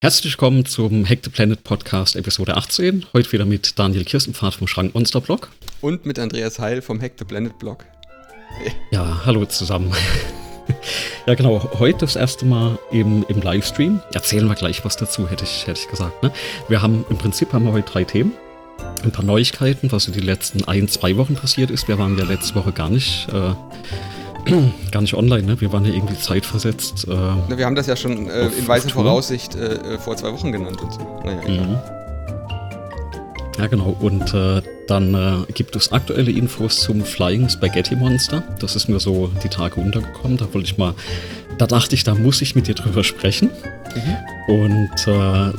Herzlich willkommen zum Hack the Planet Podcast Episode 18. Heute wieder mit Daniel Kirstenpfad vom Schrank Monster Blog. Und mit Andreas Heil vom Hack the Planet Blog. Ja, hallo zusammen. ja, genau. Heute das erste Mal im, im Livestream. Erzählen wir gleich was dazu, hätte ich, hätte ich gesagt. Ne? Wir haben im Prinzip haben wir heute drei Themen. Ein paar Neuigkeiten, was in den letzten ein, zwei Wochen passiert ist. Wir waren ja letzte Woche gar nicht. Äh, gar nicht online, ne? Wir waren ja irgendwie zeitversetzt. Äh, wir haben das ja schon äh, in weiser Voraussicht äh, äh, vor zwei Wochen genannt und so. Naja, mhm. Ja, genau. Und äh, dann äh, gibt es aktuelle Infos zum Flying Spaghetti Monster. Das ist mir so die Tage untergekommen. Da wollte ich mal, da dachte ich, da muss ich mit dir drüber sprechen. Mhm. Und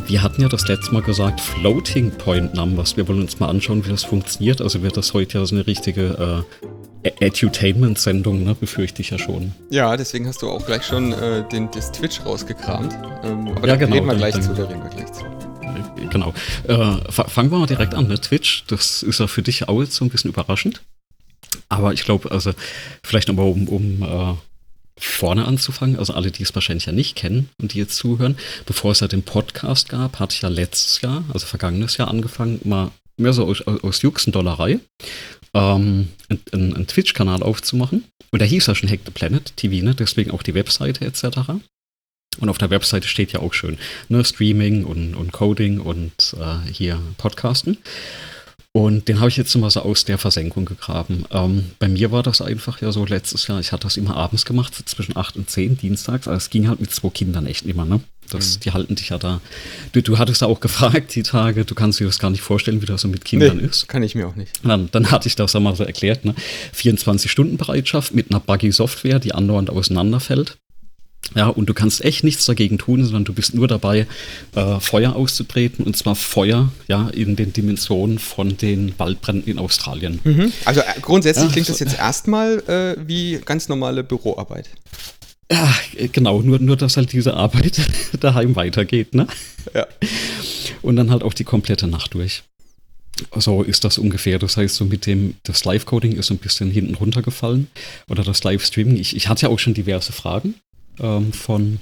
wir hatten ja das letzte Mal gesagt, Floating Point Numbers. Wir wollen uns mal anschauen, wie das funktioniert. Also wird das heute ja so eine richtige Edutainment-Sendung, ne, befürchte ich ja schon. Ja, deswegen hast du auch gleich schon äh, den, das Twitch rausgekramt. Ähm, aber ja, da genau, reden wir gleich dann, zu, da reden wir gleich zu. Äh, genau. Äh, fangen wir mal direkt an, ne? Twitch, das ist ja für dich auch jetzt so ein bisschen überraschend. Aber ich glaube, also vielleicht nochmal um, um äh, vorne anzufangen, also alle, die es wahrscheinlich ja nicht kennen und die jetzt zuhören, bevor es ja den Podcast gab, hatte ich ja letztes Jahr, also vergangenes Jahr angefangen, mal mehr so aus, aus Juxendollerei ähm, einen, einen Twitch-Kanal aufzumachen. Und der hieß ja schon Hack the Planet TV, ne? deswegen auch die Webseite etc. Und auf der Webseite steht ja auch schön ne? Streaming und, und Coding und äh, hier Podcasten. Und den habe ich jetzt mal so aus der Versenkung gegraben. Ähm, bei mir war das einfach ja so letztes Jahr, ich hatte das immer abends gemacht, so zwischen 8 und 10 dienstags. Also es ging halt mit zwei Kindern echt immer, ne? Das, mhm. Die halten dich ja da. Du, du hattest da auch gefragt, die Tage, du kannst dir das gar nicht vorstellen, wie das so mit Kindern nee, ist. Kann ich mir auch nicht. Dann, dann hatte ich das einmal so erklärt, ne? 24-Stunden-Bereitschaft mit einer Buggy-Software, die andauernd auseinanderfällt. Ja, und du kannst echt nichts dagegen tun, sondern du bist nur dabei, äh, Feuer auszutreten und zwar Feuer, ja, in den Dimensionen von den Waldbränden in Australien. Mhm. Also äh, grundsätzlich ja, klingt das jetzt erstmal äh, wie ganz normale Büroarbeit. Ja, genau, nur, nur dass halt diese Arbeit daheim weitergeht, ne? Ja. Und dann halt auch die komplette Nacht durch. So ist das ungefähr. Das heißt, so mit dem, das Live-Coding ist so ein bisschen hinten runtergefallen. Oder das Live-Streaming. Ich, ich hatte ja auch schon diverse Fragen ähm, von,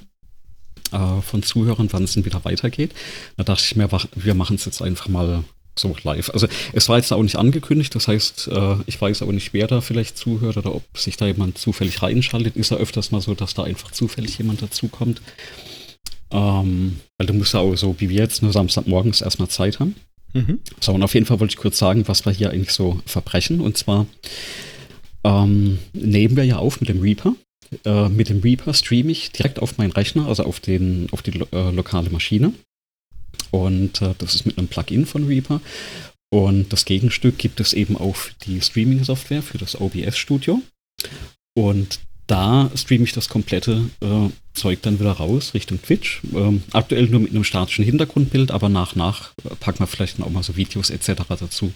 äh, von Zuhörern, wann es denn wieder weitergeht. Da dachte ich mir, wir machen es jetzt einfach mal so live. Also es war jetzt auch nicht angekündigt, das heißt, äh, ich weiß auch nicht, wer da vielleicht zuhört oder ob sich da jemand zufällig reinschaltet. Ist ja öfters mal so, dass da einfach zufällig jemand dazukommt. Ähm, weil du musst ja auch so wie wir jetzt nur Samstagmorgens erstmal Zeit haben. Mhm. So, und auf jeden Fall wollte ich kurz sagen, was wir hier eigentlich so verbrechen. Und zwar ähm, nehmen wir ja auf mit dem Reaper. Äh, mit dem Reaper streame ich direkt auf meinen Rechner, also auf, den, auf die äh, lokale Maschine. Und äh, das ist mit einem Plugin von Reaper. Und das Gegenstück gibt es eben auch die Streaming-Software für das OBS Studio. Und da streame ich das komplette äh, Zeug dann wieder raus Richtung Twitch. Ähm, aktuell nur mit einem statischen Hintergrundbild, aber nach nach äh, packen wir vielleicht auch mal so Videos etc. dazu.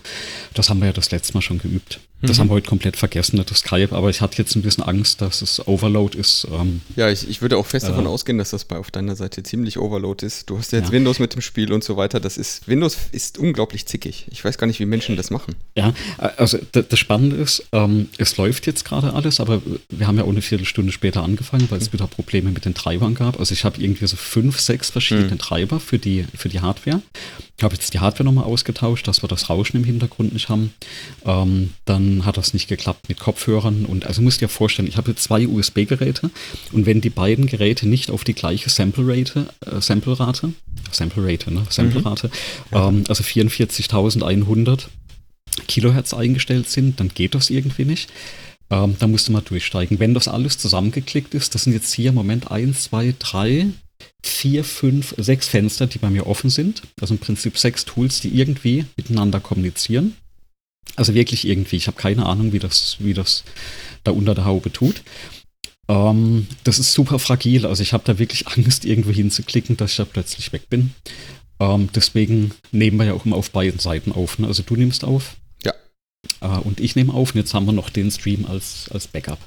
Das haben wir ja das letzte Mal schon geübt. Das mhm. haben wir heute komplett vergessen, das Skype, aber ich hatte jetzt ein bisschen Angst, dass es Overload ist. Ähm, ja, ich, ich würde auch fest äh, davon ausgehen, dass das bei auf deiner Seite ziemlich Overload ist. Du hast ja jetzt ja. Windows mit dem Spiel und so weiter. Das ist, Windows ist unglaublich zickig. Ich weiß gar nicht, wie Menschen das machen. Ja, also das Spannende ist, ähm, es läuft jetzt gerade alles, aber wir haben ja auch eine Viertelstunde später angefangen, weil es mhm. wieder Probleme mit den Treibern gab. Also ich habe irgendwie so fünf, sechs verschiedene mhm. Treiber für die, für die Hardware. Ich habe jetzt die Hardware nochmal ausgetauscht, dass wir das Rauschen im Hintergrund nicht haben. Ähm, dann hat das nicht geklappt mit Kopfhörern. Und also musst dir vorstellen, ich habe zwei USB-Geräte und wenn die beiden Geräte nicht auf die gleiche Sample-Rate, äh, Sample-Rate, Sample-Rate, ne? Sample-Rate, mhm. ähm, also 44.100 Kilohertz eingestellt sind, dann geht das irgendwie nicht. Ähm, da musst du mal durchsteigen. Wenn das alles zusammengeklickt ist, das sind jetzt hier im Moment 1, 2, 3, vier, fünf, sechs Fenster, die bei mir offen sind. Also im Prinzip sechs Tools, die irgendwie miteinander kommunizieren. Also wirklich irgendwie. Ich habe keine Ahnung, wie das, wie das da unter der Haube tut. Ähm, das ist super fragil. Also ich habe da wirklich Angst, irgendwo hinzuklicken, dass ich da plötzlich weg bin. Ähm, deswegen nehmen wir ja auch immer auf beiden Seiten auf. Ne? Also du nimmst auf. Äh, und ich nehme auf. Und jetzt haben wir noch den Stream als, als Backup.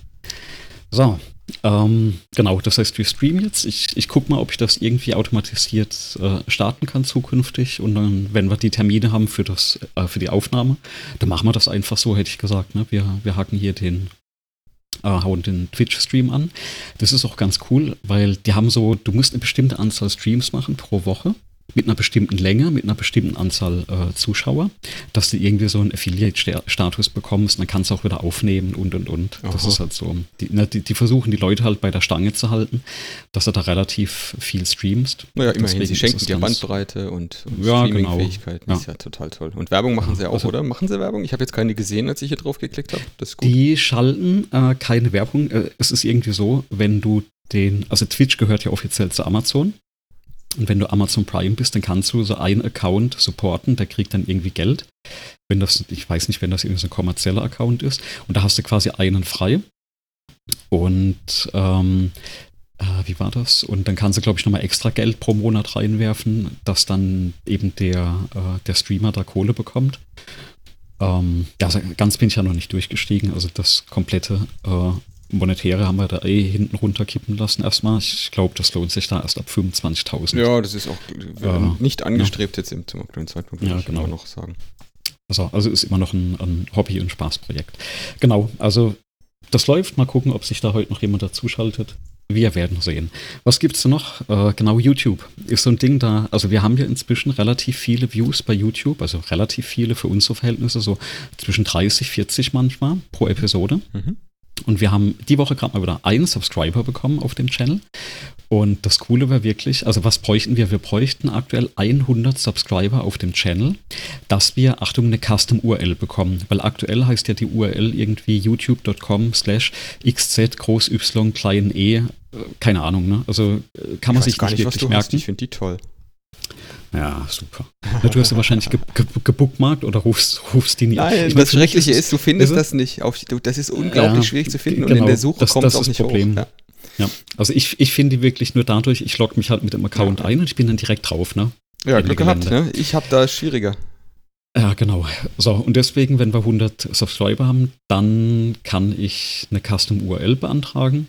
So, ähm, genau, das heißt, wir streamen jetzt. Ich, ich gucke mal, ob ich das irgendwie automatisiert äh, starten kann zukünftig. Und dann, wenn wir die Termine haben für, das, äh, für die Aufnahme, dann machen wir das einfach so, hätte ich gesagt. Ne? Wir, wir hacken hier den, äh, hauen den Twitch-Stream an. Das ist auch ganz cool, weil die haben so, du musst eine bestimmte Anzahl Streams machen pro Woche mit einer bestimmten Länge, mit einer bestimmten Anzahl äh, Zuschauer, dass du irgendwie so einen Affiliate-Status bekommst, dann kannst du auch wieder aufnehmen und und und. Aha. Das ist halt so. Die, na, die, die, versuchen die Leute halt bei der Stange zu halten, dass du da relativ viel streamst. Naja, immerhin, Deswegen sie schenken dir Bandbreite und, und ja, Streaming-Fähigkeiten. Genau. Ist ja total toll. Und Werbung machen sie auch, also, oder? Machen sie Werbung? Ich habe jetzt keine gesehen, als ich hier drauf geklickt habe. Das ist gut. Die schalten äh, keine Werbung. Äh, es ist irgendwie so, wenn du den, also Twitch gehört ja offiziell zu Amazon. Und wenn du Amazon Prime bist, dann kannst du so einen Account supporten, der kriegt dann irgendwie Geld. Wenn das, ich weiß nicht, wenn das irgendwie so ein kommerzieller Account ist. Und da hast du quasi einen frei. Und ähm, äh, wie war das? Und dann kannst du, glaube ich, nochmal extra Geld pro Monat reinwerfen, dass dann eben der, äh, der Streamer da Kohle bekommt. Ähm, ja, also ganz bin ich ja noch nicht durchgestiegen. Also das komplette äh, Monetäre haben wir da eh hinten runterkippen lassen erstmal. Ich glaube, das lohnt sich da erst ab 25.000. Ja, das ist auch äh, nicht angestrebt ja. jetzt im, zum aktuellen Zeitpunkt, würde ja, ich genau. noch sagen. Also, also ist immer noch ein, ein Hobby- und Spaßprojekt. Genau, also das läuft. Mal gucken, ob sich da heute noch jemand dazuschaltet. Wir werden sehen. Was gibt es noch? Äh, genau, YouTube ist so ein Ding da. Also wir haben ja inzwischen relativ viele Views bei YouTube, also relativ viele für unsere Verhältnisse, so zwischen 30, 40 manchmal pro Episode. Mhm. Und wir haben die Woche gerade mal wieder einen Subscriber bekommen auf dem Channel. Und das Coole war wirklich, also was bräuchten wir? Wir bräuchten aktuell 100 Subscriber auf dem Channel, dass wir, Achtung, eine Custom-URL bekommen. Weil aktuell heißt ja die URL irgendwie youtube.com slash xz groß y klein e, äh, keine Ahnung, ne? Also äh, kann man sich gar nicht, nicht wirklich merken. Hast. Ich finde die toll. Ja, super. Du hast ja wahrscheinlich ge ge gebookmarkt oder rufst, rufst die nicht. Nein, ich das Schreckliche ist, du findest das nicht. Auf, das ist unglaublich ja, schwierig zu finden genau, und in der Suche das, kommt das es auch nicht Problem. hoch. Ja. ja. also ich, ich finde die wirklich nur dadurch, ich logge mich halt mit dem Account ja. ein und ich bin dann direkt drauf, ne? Ja, Glück gehabt, ne? Ich habe da schwieriger. Ja, genau. So, und deswegen, wenn wir 100 Subscriber haben, dann kann ich eine Custom URL beantragen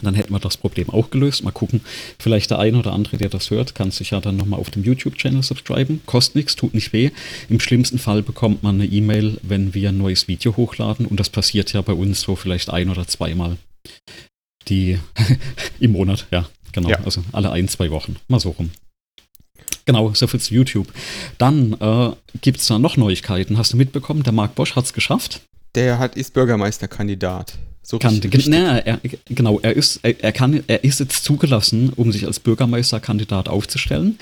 dann hätten wir das Problem auch gelöst. Mal gucken, vielleicht der eine oder andere, der das hört, kann sich ja dann nochmal auf dem YouTube-Channel subscriben. Kostet nichts, tut nicht weh. Im schlimmsten Fall bekommt man eine E-Mail, wenn wir ein neues Video hochladen. Und das passiert ja bei uns so vielleicht ein oder zweimal die im Monat, ja, genau. Ja. Also alle ein, zwei Wochen. Mal so rum. Genau, so viel zu YouTube. Dann äh, gibt es da noch Neuigkeiten. Hast du mitbekommen, der Marc Bosch hat es geschafft? Der hat, ist Bürgermeisterkandidat. So kann, richtig, na, er, genau, er ist, er, er, kann, er ist jetzt zugelassen, um sich als Bürgermeisterkandidat aufzustellen.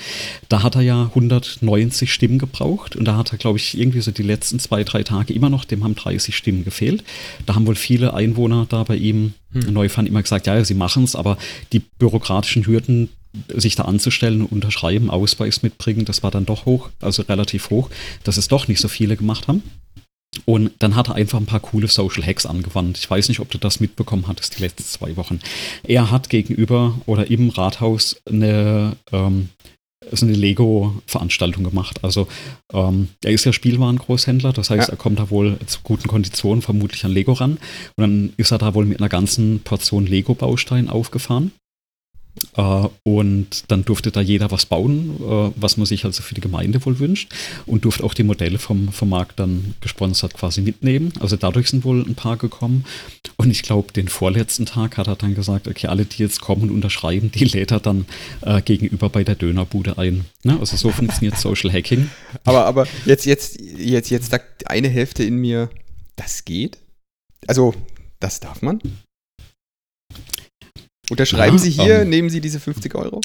Da hat er ja 190 Stimmen gebraucht und da hat er, glaube ich, irgendwie so die letzten zwei, drei Tage immer noch, dem haben 30 Stimmen gefehlt. Da haben wohl viele Einwohner da bei ihm, hm. Neufand, immer gesagt, ja, sie machen es, aber die bürokratischen Hürden, sich da anzustellen und unterschreiben, Ausweis mitbringen, das war dann doch hoch, also relativ hoch, dass es doch nicht so viele gemacht haben. Und dann hat er einfach ein paar coole Social Hacks angewandt. Ich weiß nicht, ob du das mitbekommen hattest die letzten zwei Wochen. Er hat gegenüber oder im Rathaus eine, ähm, so eine Lego-Veranstaltung gemacht. Also ähm, er ist ja Spielwarengroßhändler, das heißt, ja. er kommt da wohl zu guten Konditionen vermutlich an Lego ran. Und dann ist er da wohl mit einer ganzen Portion Lego-Baustein aufgefahren. Uh, und dann durfte da jeder was bauen, uh, was man sich also für die Gemeinde wohl wünscht. Und durfte auch die Modelle vom, vom Markt dann gesponsert quasi mitnehmen. Also dadurch sind wohl ein paar gekommen. Und ich glaube, den vorletzten Tag hat er dann gesagt, okay, alle, die jetzt kommen und unterschreiben, die lädt er dann uh, gegenüber bei der Dönerbude ein. Ne? Also so funktioniert Social Hacking. Aber, aber jetzt, jetzt, jetzt, jetzt sagt eine Hälfte in mir, das geht? Also, das darf man? Unterschreiben ja, Sie hier, ähm, nehmen Sie diese 50 Euro?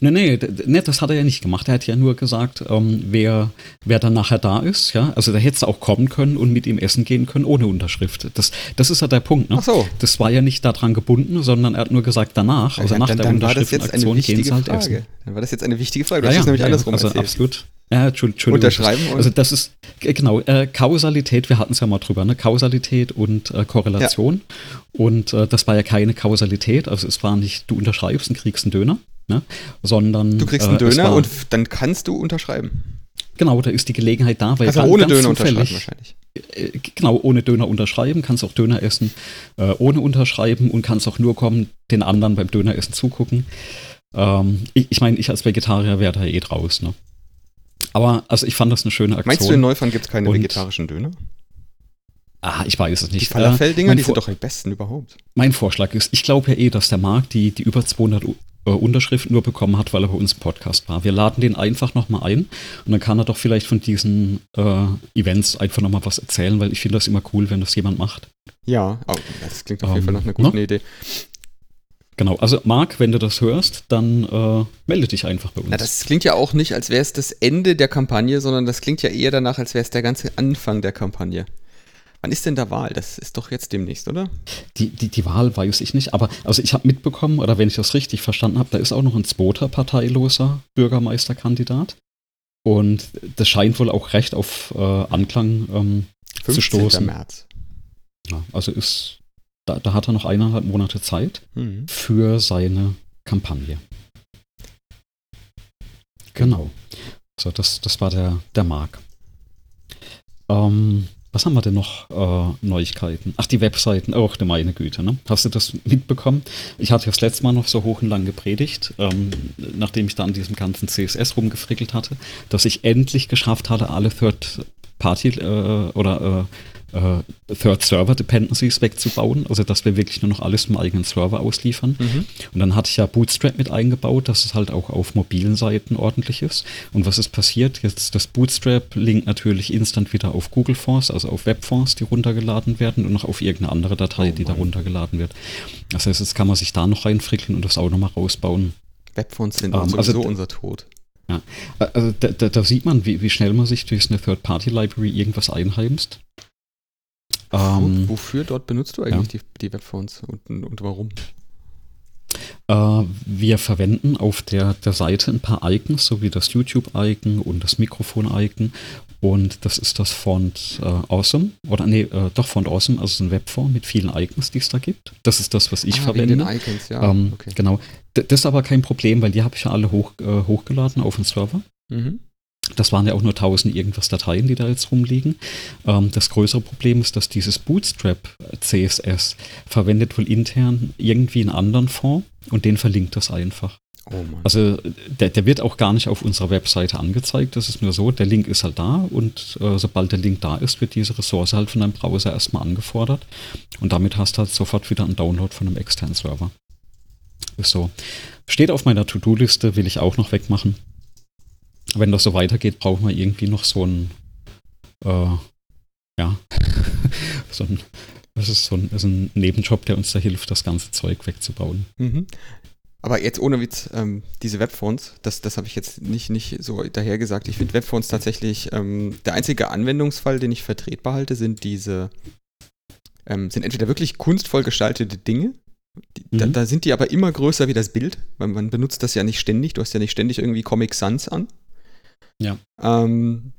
Nee, nee, nee, das hat er ja nicht gemacht. Er hat ja nur gesagt, ähm, wer, wer dann nachher da ist, ja. Also da hättest du auch kommen können und mit ihm essen gehen können ohne Unterschrift. Das, das ist ja der Punkt, ne? Ach so. Das war ja nicht daran gebunden, sondern er hat nur gesagt, danach, also ja, nach dann, der Unterschriftenaktion gehen sie halt Frage. essen. Dann war das jetzt eine wichtige Frage. Du ja, hast ja, nämlich ja, andersrum also erzählt. absolut. Ja, Entschuldigung. Unterschreiben. Also das ist, genau, äh, Kausalität, wir hatten es ja mal drüber, ne? Kausalität und äh, Korrelation. Ja. Und äh, das war ja keine Kausalität, also es war nicht, du unterschreibst und kriegst einen Döner, ne? sondern. Du kriegst einen äh, Döner war, und dann kannst du unterschreiben. Genau, da ist die Gelegenheit da, weil also dann, ohne Döner unterschreiben wahrscheinlich. Äh, genau, ohne Döner unterschreiben, kannst auch Döner essen, äh, ohne unterschreiben und kannst auch nur kommen, den anderen beim Döneressen zugucken. Ähm, ich ich meine, ich als Vegetarier wäre da eh draus, ne? Aber also ich fand das eine schöne Aktion. Meinst du, in Neufern gibt es keine und, vegetarischen Döner? Ah, ich weiß es nicht. Die Falafel-Dinger, äh, die sind doch die besten überhaupt. Mein Vorschlag ist, ich glaube ja eh, dass der Marc die, die über 200 äh, Unterschriften nur bekommen hat, weil er bei uns im Podcast war. Wir laden den einfach nochmal ein und dann kann er doch vielleicht von diesen äh, Events einfach nochmal was erzählen, weil ich finde das immer cool, wenn das jemand macht. Ja, oh, das klingt auf jeden Fall nach einer guten? Ne? Idee. Genau, also Marc, wenn du das hörst, dann äh, melde dich einfach bei uns. Na, das klingt ja auch nicht, als wäre es das Ende der Kampagne, sondern das klingt ja eher danach, als wäre es der ganze Anfang der Kampagne. Wann ist denn da Wahl? Das ist doch jetzt demnächst, oder? Die, die, die Wahl weiß ich nicht, aber also ich habe mitbekommen, oder wenn ich das richtig verstanden habe, da ist auch noch ein zweiter parteiloser Bürgermeisterkandidat. Und das scheint wohl auch recht auf äh, Anklang ähm, zu stoßen. März. Ja, also ist da, da hat er noch eineinhalb Monate Zeit mhm. für seine Kampagne. Genau. So, das, das war der, der Mark. Ähm, was haben wir denn noch äh, Neuigkeiten? Ach, die Webseiten. Auch oh, meine Güte, ne? Hast du das mitbekommen? Ich hatte das letzte Mal noch so hoch und lang gepredigt, ähm, nachdem ich da an diesem ganzen CSS rumgefrickelt hatte, dass ich endlich geschafft hatte, alle Third-Party äh, oder äh, äh, Third-Server-Dependencies wegzubauen, also dass wir wirklich nur noch alles im eigenen Server ausliefern. Mhm. Und dann hatte ich ja Bootstrap mit eingebaut, dass es halt auch auf mobilen Seiten ordentlich ist. Und was ist passiert? Jetzt das Bootstrap linkt natürlich instant wieder auf Google Force, also auf Webforce, die runtergeladen werden und noch auf irgendeine andere Datei, oh die da runtergeladen wird. Das heißt, jetzt kann man sich da noch reinfrickeln und das auch nochmal rausbauen. Webfonts sind ähm, sowieso also, unser Tod. Ja, also da, da, da, sieht man, wie, wie schnell man sich durch eine Third-Party-Library irgendwas einheimst. Ähm, Wofür dort benutzt du eigentlich ja. die, die Webphones und, und warum? Äh, wir verwenden auf der, der Seite ein paar Icons, so wie das YouTube-Icon und das Mikrofon-Icon. Und das ist das Font äh, Awesome. Oder nee, äh, doch Font Awesome, also ein Webform mit vielen Icons, die es da gibt. Das ist das, was ich ah, verwende. Den Icons, ja. Ähm, okay. Genau. D das ist aber kein Problem, weil die habe ich ja alle hoch, äh, hochgeladen auf den Server. Mhm. Das waren ja auch nur 1000 irgendwas Dateien, die da jetzt rumliegen. Ähm, das größere Problem ist, dass dieses Bootstrap CSS verwendet wohl intern irgendwie einen anderen Fond und den verlinkt das einfach. Oh also der, der, wird auch gar nicht auf unserer Webseite angezeigt. Das ist nur so, der Link ist halt da und äh, sobald der Link da ist, wird diese Ressource halt von deinem Browser erstmal angefordert und damit hast du halt sofort wieder einen Download von einem externen Server. Ist so. Steht auf meiner To-Do-Liste, will ich auch noch wegmachen wenn das so weitergeht, brauchen wir irgendwie noch so ein, äh, ja, so ein, das ist so ein, ist ein, Nebenjob, der uns da hilft, das ganze Zeug wegzubauen. Mhm. Aber jetzt ohne Witz, ähm, diese Webphones, das, das habe ich jetzt nicht, nicht so daher gesagt. Ich finde Webphones tatsächlich, ähm, der einzige Anwendungsfall, den ich vertretbar halte, sind diese, ähm, sind entweder wirklich kunstvoll gestaltete Dinge, die, mhm. da, da, sind die aber immer größer wie das Bild, weil man benutzt das ja nicht ständig. Du hast ja nicht ständig irgendwie Comic Sans an. Ja. Ähm,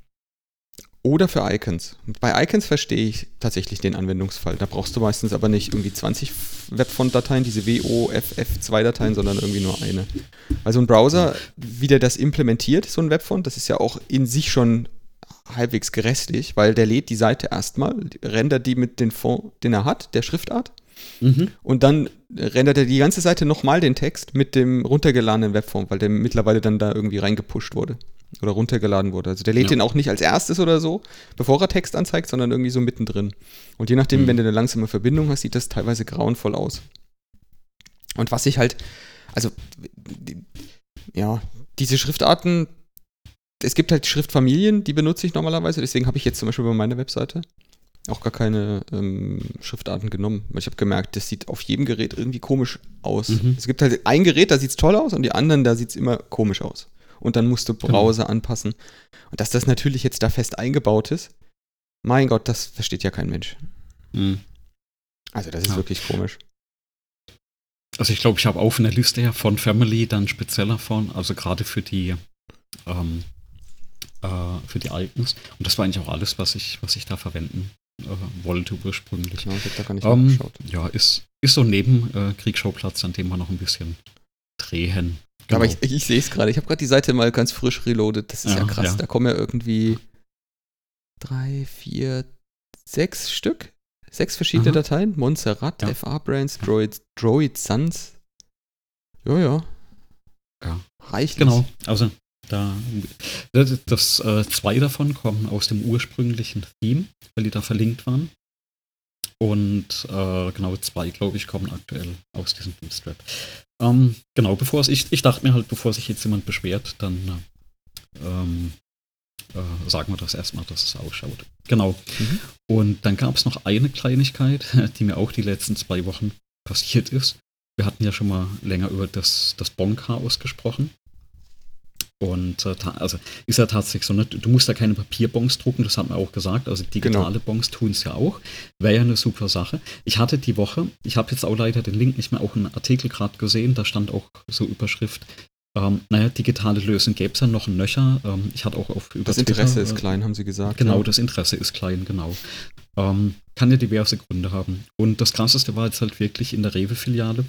oder für Icons. Bei Icons verstehe ich tatsächlich den Anwendungsfall. Da brauchst du meistens aber nicht irgendwie 20 Webfont-Dateien, diese WOFF2-Dateien, sondern irgendwie nur eine. Also ein Browser, wie der das implementiert, so ein Webfont, das ist ja auch in sich schon halbwegs gerästlich, weil der lädt die Seite erstmal, rendert die mit dem Font, den er hat, der Schriftart. Mhm. Und dann rendert er die ganze Seite nochmal den Text mit dem runtergeladenen Webform, weil der mittlerweile dann da irgendwie reingepusht wurde oder runtergeladen wurde. Also der lädt ja. den auch nicht als erstes oder so, bevor er Text anzeigt, sondern irgendwie so mittendrin. Und je nachdem, mhm. wenn du eine langsame Verbindung hast, sieht das teilweise grauenvoll aus. Und was ich halt, also, ja, diese Schriftarten, es gibt halt Schriftfamilien, die benutze ich normalerweise, deswegen habe ich jetzt zum Beispiel bei meiner Webseite auch gar keine ähm, Schriftarten genommen. Ich habe gemerkt, das sieht auf jedem Gerät irgendwie komisch aus. Mhm. Es gibt halt ein Gerät, da sieht es toll aus und die anderen, da sieht es immer komisch aus. Und dann musst du genau. Browser genau. anpassen. Und dass das natürlich jetzt da fest eingebaut ist, mein Gott, das versteht ja kein Mensch. Mhm. Also das ist ja. wirklich komisch. Also ich glaube, ich habe auf einer Liste her von Family dann spezieller von, also gerade für die ähm, äh, für die Icons. Und das war eigentlich auch alles, was ich, was ich da verwenden äh, wollte ursprünglich. Ja, ich habe da gar nicht ähm, Ja, ist, ist so ein Nebenkriegsschauplatz, äh, an dem wir noch ein bisschen drehen. Genau. Aber ich, ich sehe es gerade. Ich habe gerade die Seite mal ganz frisch reloaded. Das ist ja, ja krass. Ja. Da kommen ja irgendwie drei, vier, sechs Stück. Sechs verschiedene Aha. Dateien. Montserrat, ja. FA-Brands, Droid, Droid Sans. Ja, ja. Ja. Reichlich. Genau. Also da, das, das äh, zwei davon kommen aus dem ursprünglichen Theme, weil die da verlinkt waren. Und äh, genau zwei, glaube ich, kommen aktuell aus diesem Bootstrap. Ähm, genau, bevor es, ich, ich dachte mir halt, bevor sich jetzt jemand beschwert, dann äh, ähm, äh, sagen wir das erstmal, dass es ausschaut. Genau. Mhm. Und dann gab es noch eine Kleinigkeit, die mir auch die letzten zwei Wochen passiert ist. Wir hatten ja schon mal länger über das, das Bon-Chaos gesprochen. Und äh, also ist ja tatsächlich so, ne? du musst ja keine Papierbons drucken, das hat man auch gesagt. Also digitale genau. Bons tun es ja auch. Wäre ja eine super Sache. Ich hatte die Woche, ich habe jetzt auch leider den Link nicht mehr, auch einen Artikel gerade gesehen, da stand auch so Überschrift, ähm, naja, digitale Lösungen gäbe es ja noch ein Nöcher. Ähm, ich hatte auch auf über Das Interesse Twitter, ist äh, klein, haben Sie gesagt. Genau, ja. das Interesse ist klein, genau. Ähm, kann ja diverse Gründe haben. Und das krasseste war jetzt halt wirklich in der Rewe-Filiale.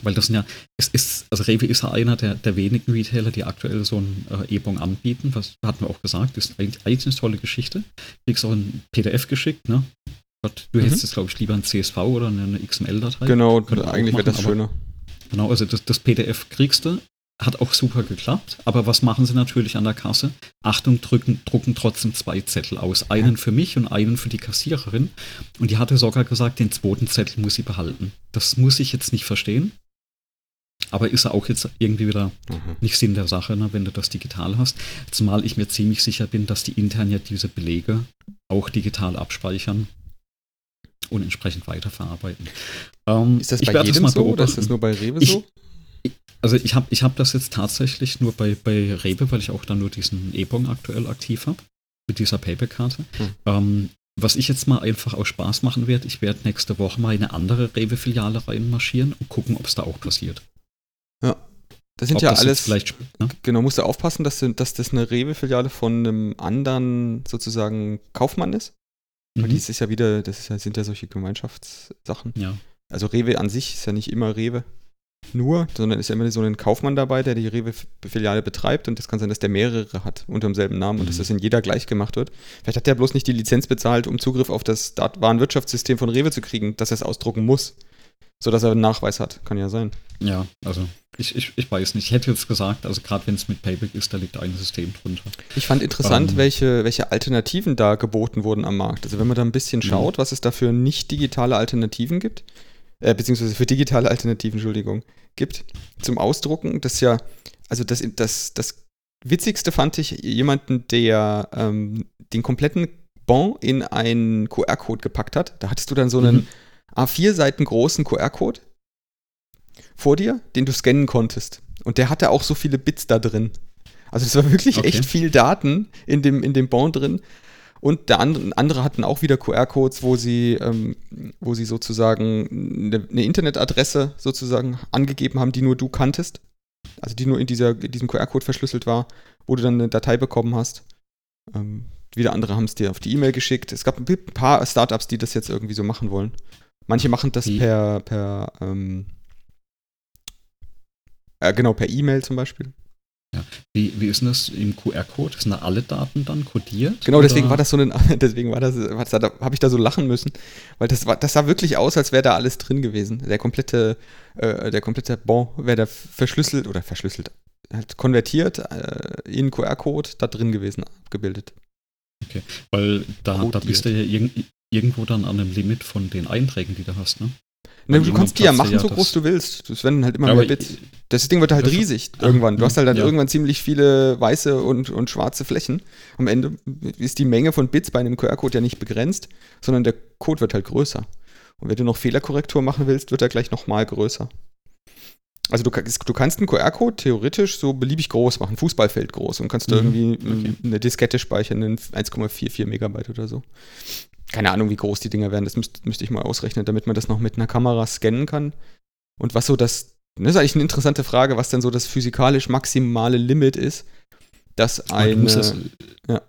Weil das sind ja, es ist, also Rewe ist ja einer der, der wenigen Retailer, die aktuell so ein äh, E-Bon anbieten. Was hatten wir auch gesagt, ist eigentlich, eigentlich eine tolle Geschichte. Kriegst auch ein PDF geschickt, ne? Du mhm. hättest jetzt, glaube ich, lieber ein CSV oder eine XML-Datei. Genau, eigentlich wäre das schöner. Genau, also das, das PDF kriegst du, hat auch super geklappt. Aber was machen sie natürlich an der Kasse? Achtung, drücken, drucken trotzdem zwei Zettel aus. Einen für mich und einen für die Kassiererin. Und die hatte sogar gesagt, den zweiten Zettel muss sie behalten. Das muss ich jetzt nicht verstehen. Aber ist auch jetzt irgendwie wieder mhm. nicht Sinn der Sache, ne, wenn du das digital hast. Zumal ich mir ziemlich sicher bin, dass die intern ja diese Belege auch digital abspeichern und entsprechend weiterverarbeiten. Ähm, ist das bei jedem das so oder ist das nur bei Rewe so? Also ich habe ich hab das jetzt tatsächlich nur bei, bei Rewe, weil ich auch da nur diesen E-Bon aktuell aktiv habe, mit dieser Payback-Karte. Hm. Ähm, was ich jetzt mal einfach aus Spaß machen werde, ich werde nächste Woche mal in eine andere Rewe-Filiale reinmarschieren und gucken, ob es da auch passiert. Ja. Das sind ob ja das alles. Vielleicht, ne? Genau, musst du aufpassen, dass, dass das eine Rewe-Filiale von einem anderen sozusagen Kaufmann ist. Mhm. Weil dies ist ja wieder, das ja, sind ja solche Gemeinschaftssachen. Ja. Also Rewe an sich ist ja nicht immer Rewe nur, sondern ist ja immer so ein Kaufmann dabei, der die Rewe-Filiale betreibt und das kann sein, dass der mehrere hat unter demselben Namen und dass mhm. das in jeder gleich gemacht wird. Vielleicht hat der bloß nicht die Lizenz bezahlt, um Zugriff auf das Warenwirtschaftssystem von Rewe zu kriegen, dass er es ausdrucken muss, sodass er einen Nachweis hat. Kann ja sein. Ja, also ich, ich, ich weiß nicht. Ich hätte jetzt gesagt, also gerade wenn es mit Payback ist, da liegt ein System drunter. Ich fand interessant, ähm, welche, welche Alternativen da geboten wurden am Markt. Also wenn man da ein bisschen mhm. schaut, was es da für nicht digitale Alternativen gibt, äh, beziehungsweise für digitale Alternativen, Entschuldigung, gibt zum Ausdrucken. Das ja, also das, das, das Witzigste fand ich jemanden, der ähm, den kompletten Bon in einen QR-Code gepackt hat. Da hattest du dann so einen mhm. A4 Seiten großen QR-Code vor dir, den du scannen konntest. Und der hatte auch so viele Bits da drin. Also das war wirklich okay. echt viel Daten in dem, in dem Bon drin. Und der andere, andere hatten auch wieder QR-Codes, wo sie, ähm, wo sie sozusagen eine, eine, Internetadresse sozusagen angegeben haben, die nur du kanntest. Also die nur in, dieser, in diesem QR-Code verschlüsselt war, wo du dann eine Datei bekommen hast. Ähm, wieder andere haben es dir auf die E-Mail geschickt. Es gab ein paar Startups, die das jetzt irgendwie so machen wollen. Manche machen das Wie? per, per ähm, äh, genau, per E-Mail zum Beispiel. Ja. Wie, wie ist denn das im QR-Code? Sind da alle Daten dann kodiert? Genau, deswegen war das so ein, deswegen war das, da habe ich da so lachen müssen, weil das war, das sah wirklich aus, als wäre da alles drin gewesen. Der komplette, äh, der komplette Bon wäre da verschlüsselt oder verschlüsselt, halt konvertiert äh, in QR-Code da drin gewesen, abgebildet. Okay, weil da, da bist du ja irg irgendwo dann an einem Limit von den Einträgen, die du hast, ne? Ne, du kannst die ja machen, ja so groß du willst. Das werden halt immer mehr Bits. Das Ding wird halt riesig ah, irgendwann. Du hast halt dann ja. irgendwann ziemlich viele weiße und, und schwarze Flächen. Am Ende ist die Menge von Bits bei einem QR-Code ja nicht begrenzt, sondern der Code wird halt größer. Und wenn du noch Fehlerkorrektur machen willst, wird er gleich nochmal größer. Also du, du kannst einen QR-Code theoretisch so beliebig groß machen, Fußballfeld groß und kannst mhm. da irgendwie okay. eine Diskette speichern in 1,44 Megabyte oder so keine Ahnung, wie groß die Dinger werden. Das müsste müsst ich mal ausrechnen, damit man das noch mit einer Kamera scannen kann. Und was so das, das ist eigentlich eine interessante Frage, was denn so das physikalisch maximale Limit ist, dass eine. Du musst, das, ja.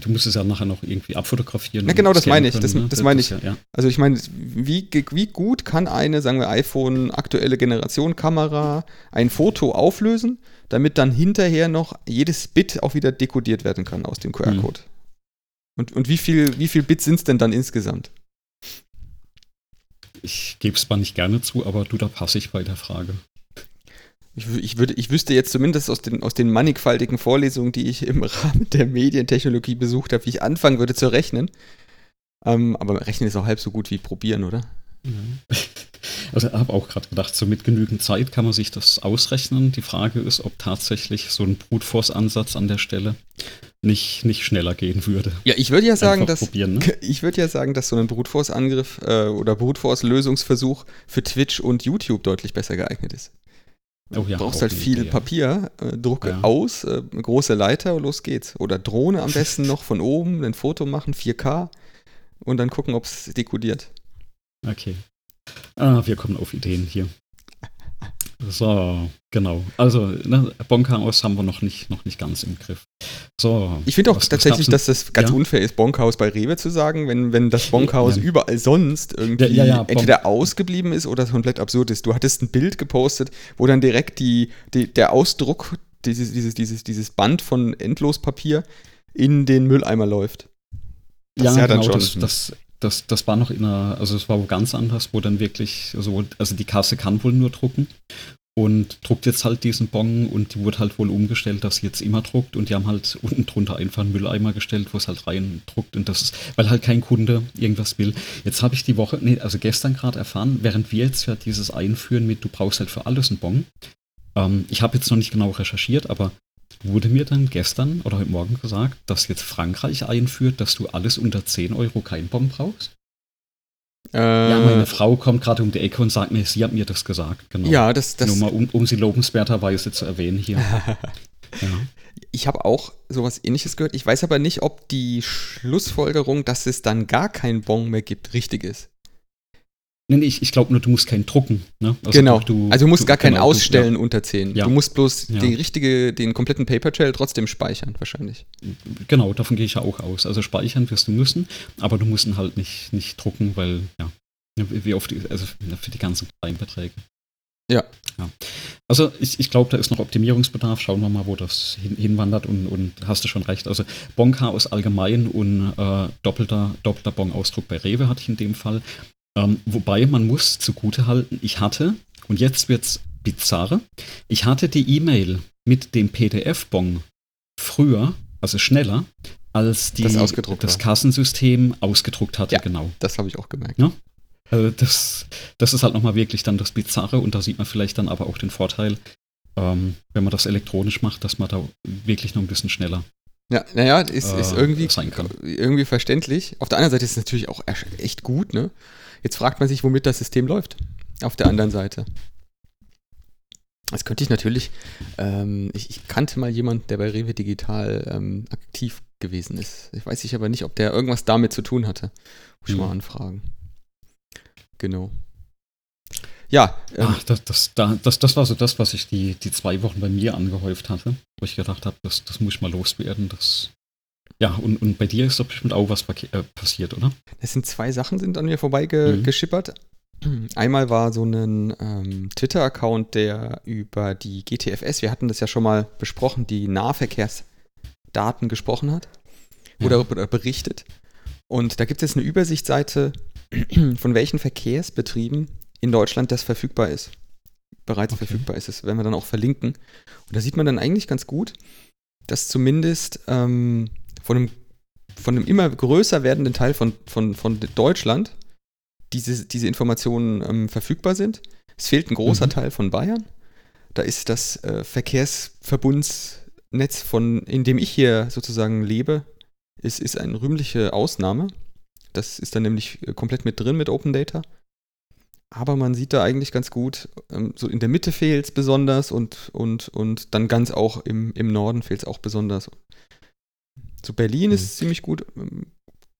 du musst es ja nachher noch irgendwie abfotografieren. Ja, genau, das meine ich. das, ne? das meine ich. Ja, ja. Also ich meine, wie, wie gut kann eine, sagen wir, iPhone aktuelle Generation Kamera ein Foto auflösen, damit dann hinterher noch jedes Bit auch wieder dekodiert werden kann aus dem QR-Code? Mhm. Und, und wie viel, wie viel Bits sind es denn dann insgesamt? Ich gebe es mal nicht gerne zu, aber du, da passe ich bei der Frage. Ich, ich, würde, ich wüsste jetzt zumindest aus den, aus den mannigfaltigen Vorlesungen, die ich im Rahmen der Medientechnologie besucht habe, wie ich anfangen würde zu rechnen. Ähm, aber Rechnen ist auch halb so gut wie probieren, oder? Also ich habe auch gerade gedacht, so mit genügend Zeit kann man sich das ausrechnen. Die Frage ist, ob tatsächlich so ein Brute Force-Ansatz an der Stelle nicht, nicht schneller gehen würde. Ja, ich würde ja sagen, dass probieren, ne? ich würde ja sagen, dass so ein Brute Force Angriff äh, oder Brute Force Lösungsversuch für Twitch und YouTube deutlich besser geeignet ist. Oh ja, du brauchst auch halt viel Idee. Papier, äh, Drucke Ja. aus, äh, große Leiter, los geht's. Oder Drohne am besten noch von oben, ein Foto machen, 4K und dann gucken, ob es dekodiert. Okay. Ah, wir kommen auf Ideen hier. So, genau. Also, ne, Bonchaos haben wir noch nicht, noch nicht ganz im Griff. So. Ich finde auch tatsächlich, dass das ganz Ja. unfair ist, Bonkhaus bei Rewe zu sagen, wenn, wenn das Bonkhaus Ja. überall sonst irgendwie Ja, entweder ausgeblieben ist oder komplett absurd ist. Du hattest ein Bild gepostet, wo dann direkt die, die, der Ausdruck, dieses, dieses, dieses, dieses Band von Endlospapier in den Mülleimer läuft. Das ja, genau, Das, das, das, das war noch in einer, also es war wo ganz anders, wo dann wirklich, also, also die Kasse kann wohl nur drucken und druckt jetzt halt diesen Bon und die wurde halt wohl umgestellt, dass sie jetzt immer druckt und die haben halt unten drunter einfach einen Mülleimer gestellt, wo es halt rein druckt und das ist, weil halt kein Kunde irgendwas will. Jetzt habe ich die Woche, nee, also gestern gerade erfahren, während wir jetzt ja dieses einführen mit, du brauchst halt für alles einen Bon. Ähm, ich habe jetzt noch nicht genau recherchiert, aber wurde mir dann gestern oder heute Morgen gesagt, dass jetzt Frankreich einführt, dass du alles unter 10 Euro kein Bon brauchst? Äh, Ja, meine Frau kommt gerade um die Ecke und sagt mir, sie hat mir das gesagt. Genau. ja, das, das, Nur mal, um, um sie lobenswerterweise zu erwähnen hier. ja. Ich habe auch sowas ähnliches gehört. Ich weiß aber nicht, ob die Schlussfolgerung, dass es dann gar keinen Bon mehr gibt, richtig ist. Nee, nee, ich, ich glaube nur, du musst keinen drucken. Ne? Also genau. Du, also du musst gar keinen genau, du- ausstellen unter 10. Ja. Du musst bloß Ja. den richtige, den kompletten Paper Trail trotzdem speichern, wahrscheinlich. Ja, genau, davon gehe ich ja auch aus. Also speichern wirst du müssen, aber du musst ihn halt nicht, nicht drucken, weil, ja, wie wie oft, also für die ganzen kleinen Beträge. Ja. ja. Also ich, ich glaube, da ist noch Optimierungsbedarf. Schauen wir mal, wo das hin, hinwandert und, und hast du schon recht. Also Bonchaos allgemein und äh, doppelter, doppelter Bon-Ausdruck bei Rewe hatte ich in dem Fall. Ähm, wobei man muss zugute halten, ich hatte, und jetzt wird's bizarre, ich hatte die E-Mail mit dem PDF-Bon früher, also schneller, als die, Das das. Kassensystem ausgedruckt hatte, Ja. genau. Das habe ich auch gemerkt. Ja. Also das, das ist halt nochmal wirklich dann das Bizarre und da sieht man vielleicht dann aber auch den Vorteil, ähm, wenn man das elektronisch macht, dass man da wirklich noch ein bisschen schneller. Ja, naja, ist, ist Äh, irgendwie, irgendwie verständlich. Auf der anderen Seite ist es natürlich auch echt gut, ne? Jetzt fragt man sich, womit das System läuft. Auf der anderen Seite. Das könnte ich natürlich, ähm, ich, ich kannte mal jemanden, der bei Rewe Digital ähm, aktiv gewesen ist. Ich weiß ich aber nicht, ob der irgendwas damit zu tun hatte. Muss ich Mhm. mal anfragen. Genau. Ja, ähm, Ach, das, das, da, das, das war so das, was ich die, die zwei Wochen bei mir angehäuft hatte, wo ich gedacht habe, das, das muss ich mal loswerden. Das, ja, und, und bei dir ist doch bestimmt auch was äh, passiert, oder? Es sind zwei Sachen sind an mir vorbeigeschippert. Mhm. geschippert. Einmal war so ein ähm, Twitter-Account, der über die GTFS, wir hatten das ja schon mal besprochen, die Nahverkehrsdaten gesprochen hat Ja. oder, oder berichtet. Und da gibt es eine Übersichtsseite, von welchen Verkehrsbetrieben in Deutschland das verfügbar ist. Bereits Okay. verfügbar ist es, werden wir dann auch verlinken. Und da sieht man dann eigentlich ganz gut, dass zumindest ähm, von, einem, von einem immer größer werdenden Teil von, von, von Deutschland diese, diese Informationen ähm, verfügbar sind. Es fehlt ein großer Mhm. Teil von Bayern. Da ist das äh, Verkehrsverbundsnetz, von, in dem ich hier sozusagen lebe, ist, ist eine rühmliche Ausnahme. Das ist dann nämlich äh, komplett mit drin mit Open Data. Aber man sieht da eigentlich ganz gut, ähm, so in der Mitte fehlt es besonders und, und, und dann ganz auch im, im Norden fehlt es auch besonders. So Berlin Mhm. ist ziemlich gut,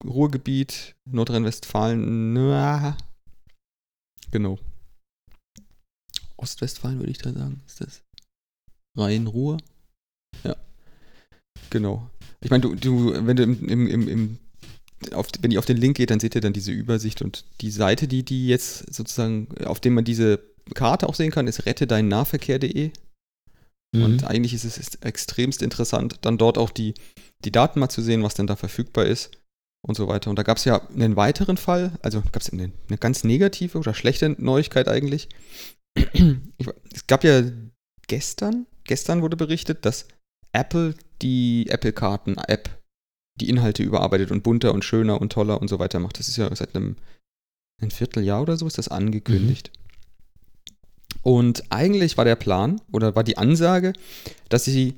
Ruhrgebiet, Nordrhein-Westfalen, na, genau. Ostwestfalen würde ich da sagen, ist das Rhein-Ruhr? Ja, genau. Ich meine, du, du, wenn du im, im, im, im auf, wenn ihr auf den Link geht, dann seht ihr dann diese Übersicht und die Seite, die, die jetzt sozusagen, auf dem man diese Karte auch sehen kann, ist rettedeinnahverkehr.de. Und Mhm. eigentlich ist es extremst interessant, dann dort auch die, die Daten mal zu sehen, was denn da verfügbar ist und so weiter. Und da gab es ja einen weiteren Fall, also gab es eine, eine ganz negative oder schlechte Neuigkeit eigentlich. Ich, es gab ja gestern, gestern wurde berichtet, dass Apple die Apple-Karten-App die Inhalte überarbeitet und bunter und schöner und toller und so weiter macht. Das ist ja seit einem ein Vierteljahr oder so ist das angekündigt. Mhm. Und eigentlich war der Plan oder war die Ansage, dass sie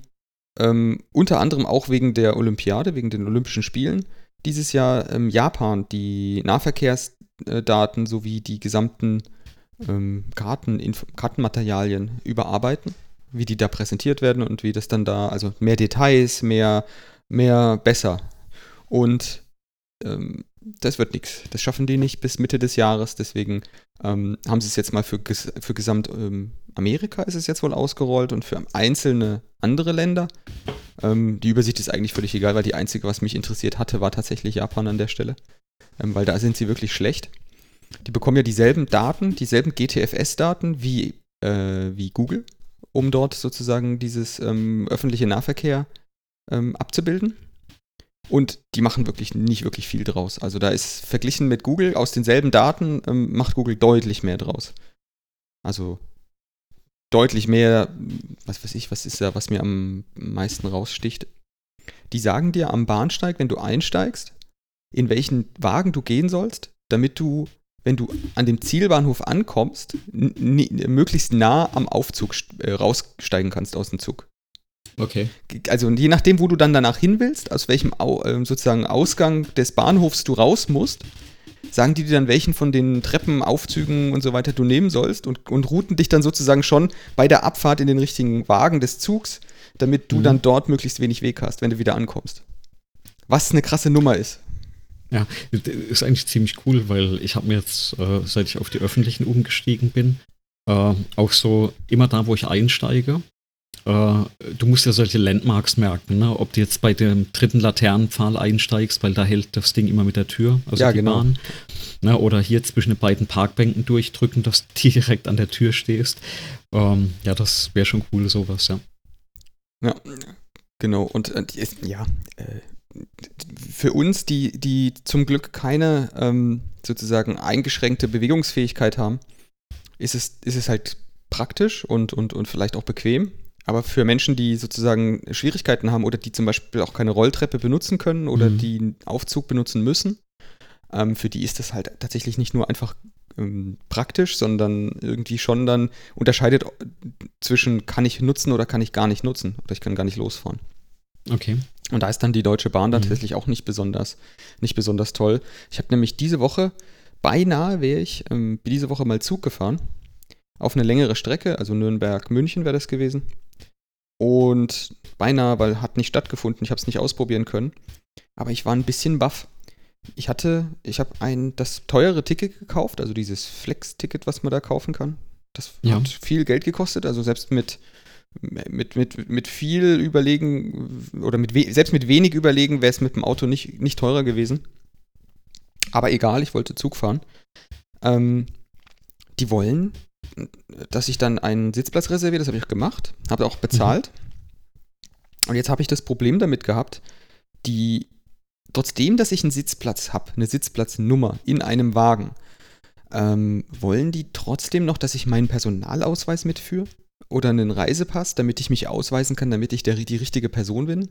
ähm, unter anderem auch wegen der Olympiade, wegen den Olympischen Spielen, dieses Jahr ähm, Japan die Nahverkehrsdaten sowie die gesamten ähm, Karten, Kartenmaterialien überarbeiten, wie die da präsentiert werden und wie das dann da, also mehr Details, mehr, mehr besser. Und ähm, das wird nichts. Das schaffen die nicht bis Mitte des Jahres. Deswegen ähm, haben sie es jetzt mal für, für gesamt ähm, Amerika ist es jetzt wohl ausgerollt und für einzelne andere Länder. Ähm, die Übersicht ist eigentlich völlig egal, weil die einzige, was mich interessiert hatte, war tatsächlich Japan an der Stelle. Ähm, weil da sind sie wirklich schlecht. Die bekommen ja dieselben Daten, dieselben GTFS-Daten wie, äh, wie Google, um dort sozusagen dieses ähm, öffentliche Nahverkehr ähm, abzubilden. Und die machen wirklich nicht wirklich viel draus. Also da ist verglichen mit Google aus denselben Daten ähm, macht Google deutlich mehr draus. Also deutlich mehr, was weiß ich, was ist da, was mir am meisten raussticht. Die sagen dir am Bahnsteig, wenn du einsteigst, in welchen Wagen du gehen sollst, damit du, wenn du an dem Zielbahnhof ankommst, möglichst nah am Aufzug äh, raussteigen kannst aus dem Zug. Okay. Also je nachdem, wo du dann danach hin willst, aus welchem äh, sozusagen Ausgang des Bahnhofs du raus musst, sagen die dir dann, welchen von den Treppen, Aufzügen und so weiter du nehmen sollst und, und routen dich dann sozusagen schon bei der Abfahrt in den richtigen Wagen des Zugs, damit du mhm. dann dort möglichst wenig Weg hast, wenn du wieder ankommst. Was eine krasse Nummer ist. Ja, ist eigentlich ziemlich cool, weil ich habe mir jetzt, äh, seit ich auf die öffentlichen umgestiegen bin, äh, auch so immer da, wo ich einsteige, du musst ja solche Landmarks merken, ne? ob du jetzt bei dem dritten Laternenpfahl einsteigst, weil da hält das Ding immer mit der Tür, also ja, die genau. Bahn. Ne? Oder hier zwischen den beiden Parkbänken durchdrücken, dass du direkt an der Tür stehst. Ähm, ja, das wäre schon cool, sowas, ja. Ja, genau. Und äh, ja, äh, für uns, die, die zum Glück keine ähm, sozusagen eingeschränkte Bewegungsfähigkeit haben, ist es, ist es halt praktisch und, und, und vielleicht auch bequem. Aber für Menschen, die sozusagen Schwierigkeiten haben oder die zum Beispiel auch keine Rolltreppe benutzen können oder mhm. die einen Aufzug benutzen müssen, ähm, für die ist das halt tatsächlich nicht nur einfach ähm, praktisch, sondern irgendwie schon dann unterscheidet zwischen kann ich nutzen oder kann ich gar nicht nutzen oder ich kann gar nicht losfahren. Okay. Und da ist dann die Deutsche Bahn mhm. tatsächlich auch nicht besonders, nicht besonders toll. Ich habe nämlich diese Woche, beinahe wäre ich ähm, diese Woche mal Zug gefahren. Auf eine längere Strecke, also Nürnberg-München wäre das gewesen. Und beinahe, weil hat nicht stattgefunden, ich habe es nicht ausprobieren können. Aber ich war ein bisschen baff. Ich hatte, ich habe ein das teure Ticket gekauft, also dieses Flex-Ticket, was man da kaufen kann. Das ja. hat viel Geld gekostet, also selbst mit, mit, mit, mit viel Überlegen oder mit selbst mit wenig Überlegen wäre es mit dem Auto nicht, nicht teurer gewesen. Aber egal, ich wollte Zug fahren. Ähm, die wollen dass ich dann einen Sitzplatz reserviere, das habe ich auch gemacht, habe auch bezahlt. Mhm. Und jetzt habe ich das Problem damit gehabt, die, trotzdem, dass ich einen Sitzplatz habe, eine Sitzplatznummer in einem Wagen, ähm, wollen die trotzdem noch, dass ich meinen Personalausweis mitführe oder einen Reisepass, damit ich mich ausweisen kann, damit ich der, die richtige Person bin?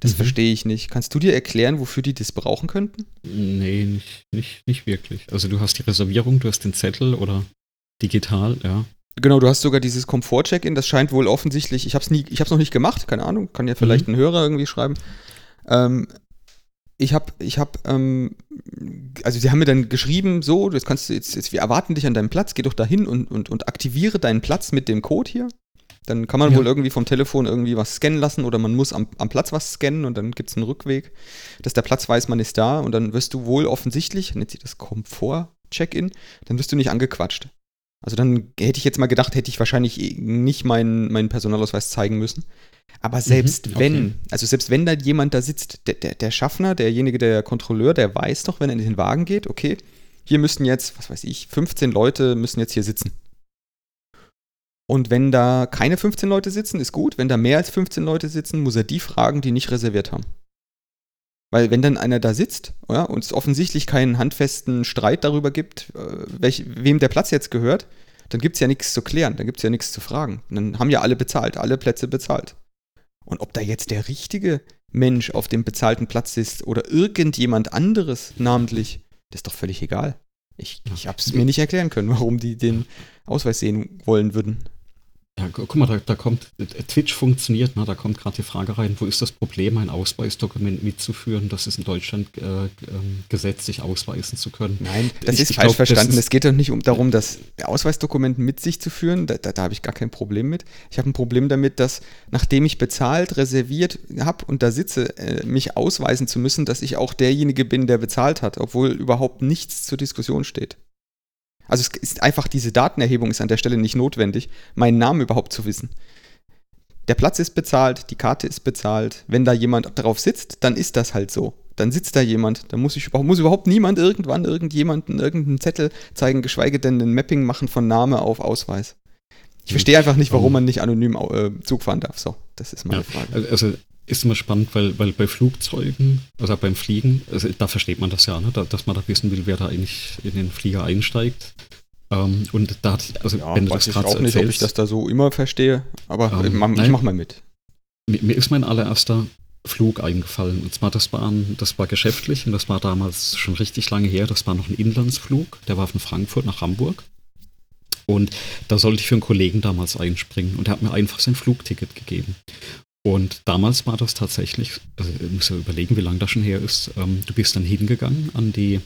Das mhm. verstehe ich nicht. Kannst du dir erklären, wofür die das brauchen könnten? Nee, nicht, nicht, nicht wirklich. Also du hast die Reservierung, du hast den Zettel oder Digital, ja. Genau, du hast sogar dieses Komfort-Check-In, das scheint wohl offensichtlich, ich habe es nie, ich habe es noch nicht gemacht, keine Ahnung, kann ja vielleicht mhm. ein Hörer irgendwie schreiben. Ähm, ich habe, ich habe, ähm, also sie haben mir dann geschrieben, so, das kannst du jetzt, jetzt, wir erwarten dich an deinem Platz, geh doch dahin und, und, und aktiviere deinen Platz mit dem Code hier. Dann kann man ja. wohl irgendwie vom Telefon irgendwie was scannen lassen oder man muss am, am Platz was scannen und dann gibt es einen Rückweg, dass der Platz weiß, man ist da und dann wirst du wohl offensichtlich, nennt sich das Komfort-Check-In, dann wirst du nicht angequatscht. Also dann hätte ich jetzt mal gedacht, hätte ich wahrscheinlich nicht meinen, meinen Personalausweis zeigen müssen. Aber mhm, selbst mhm, okay. wenn, also selbst wenn da jemand da sitzt, der, der, der Schaffner, derjenige, der Kontrolleur, der weiß doch, wenn er in den Wagen geht, okay, hier müssen jetzt, was weiß ich, 15 Leute müssen jetzt hier sitzen. Und wenn da keine 15 Leute sitzen, ist gut. Wenn da mehr als 15 Leute sitzen, muss er die fragen, die nicht reserviert haben. Weil wenn dann einer da sitzt ja, und es offensichtlich keinen handfesten Streit darüber gibt, äh, welch, wem der Platz jetzt gehört, dann gibt es ja nichts zu klären, dann gibt es ja nichts zu fragen. Dann haben ja alle bezahlt, alle Plätze bezahlt. Und ob da jetzt der richtige Mensch auf dem bezahlten Platz sitzt oder irgendjemand anderes namentlich, das ist doch völlig egal. Ich, ich habe es mir nicht erklären können, warum die den Ausweis sehen wollen würden. Ja, guck mal, da, da kommt, äh, Twitch funktioniert, ne? da kommt gerade die Frage rein, wo ist das Problem, ein Ausweisdokument mitzuführen? Das ist in Deutschland äh, ähm, gesetzlich ausweisen zu können. Nein, das ich, ist ich falsch glaub, verstanden. es geht doch nicht um, darum, das Ausweisdokument mit sich zu führen. Da, da, da habe ich gar kein Problem mit. Ich habe ein Problem damit, dass nachdem ich bezahlt, reserviert habe und da sitze, äh, mich ausweisen zu müssen, dass ich auch derjenige bin, der bezahlt hat, obwohl überhaupt nichts zur Diskussion steht. Also es ist einfach, diese Datenerhebung ist an der Stelle nicht notwendig, meinen Namen überhaupt zu wissen. Der Platz ist bezahlt, die Karte ist bezahlt. Wenn da jemand drauf sitzt, dann ist das halt so. Dann sitzt da jemand. Dann muss, ich, muss überhaupt niemand irgendwann irgendjemanden irgendeinen Zettel zeigen, geschweige denn ein Mapping machen von Name auf Ausweis. Ich verstehe einfach nicht, warum man nicht anonym äh, Zug fahren darf. So, das ist meine ja, Frage. Also ist immer spannend, weil, weil bei Flugzeugen, also beim Fliegen, also da versteht man das ja, ne? da, dass man da wissen will, wer da eigentlich in den Flieger einsteigt. Ähm, und da hat, also ja, wenn du das gerade auch nicht, erzählst, ob ich das da so immer verstehe, aber ähm, ich, mach, ich mach mal mit. Mir, mir, ist mein allererster Flug eingefallen. Und zwar, das war, das war geschäftlich und das war damals schon richtig lange her. Das war noch ein Inlandsflug, der war von Frankfurt nach Hamburg. Und da sollte ich für einen Kollegen damals einspringen und er hat mir einfach sein Flugticket gegeben. Und damals war das tatsächlich, also ich muss ja überlegen, wie lange das schon her ist. Ähm, du bist dann hingegangen an die,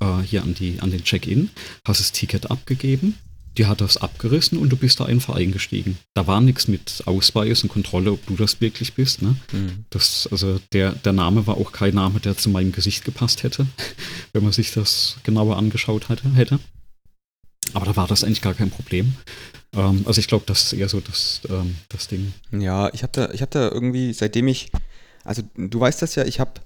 äh, hier an die, an den Check-in, hast das Ticket abgegeben, die hat das abgerissen und du bist da einfach eingestiegen. Da war nichts mit Ausweis und Kontrolle, ob du das wirklich bist. Ne? Mhm. Das, also der, der Name war auch kein Name, der zu meinem Gesicht gepasst hätte, wenn man sich das genauer angeschaut hätte. hätte. Aber da war das eigentlich gar kein Problem. Ähm, also ich glaube, das ist eher so das, ähm, das Ding. Ja, ich habe da, hab da irgendwie, seitdem ich, also du weißt das ja, ich habe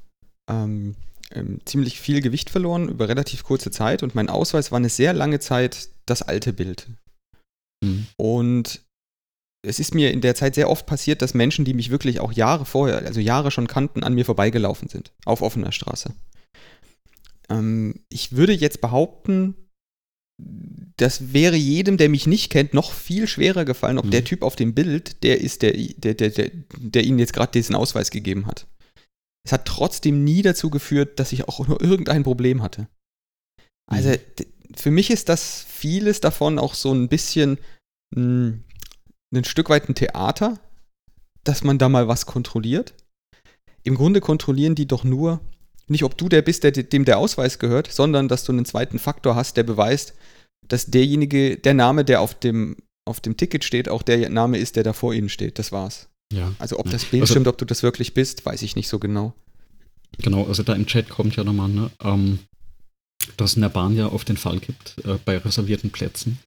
ähm, ähm, ziemlich viel Gewicht verloren über relativ kurze Zeit und mein Ausweis war eine sehr lange Zeit das alte Bild. Mhm. Und es ist mir in der Zeit sehr oft passiert, dass Menschen, die mich wirklich auch Jahre vorher, also Jahre schon kannten, an mir vorbeigelaufen sind, auf offener Straße. Ähm, ich würde jetzt behaupten, das wäre jedem, der mich nicht kennt, noch viel schwerer gefallen, ob mhm. der Typ auf dem Bild, der ist, der, der, der, der, der Ihnen jetzt gerade diesen Ausweis gegeben hat. Es hat trotzdem nie dazu geführt, dass ich auch nur irgendein Problem hatte. Also mhm. für mich ist das vieles davon auch so ein bisschen mh, hm, ein Stück weit ein Theater, dass man da mal was kontrolliert. Im Grunde kontrollieren die doch nur, nicht ob du der bist, der, dem der Ausweis gehört, sondern dass du einen zweiten Faktor hast, der beweist, dass derjenige, der Name, der auf dem, auf dem Ticket steht, auch der Name ist, der da vor ihnen steht. Das war's. Ja. Also ob das Bild also, stimmt, ob du das wirklich bist, weiß ich nicht so genau. Genau, also da im Chat kommt ja nochmal, ne, ähm, dass es in der Bahn ja oft den Fall gibt, äh, bei reservierten Plätzen,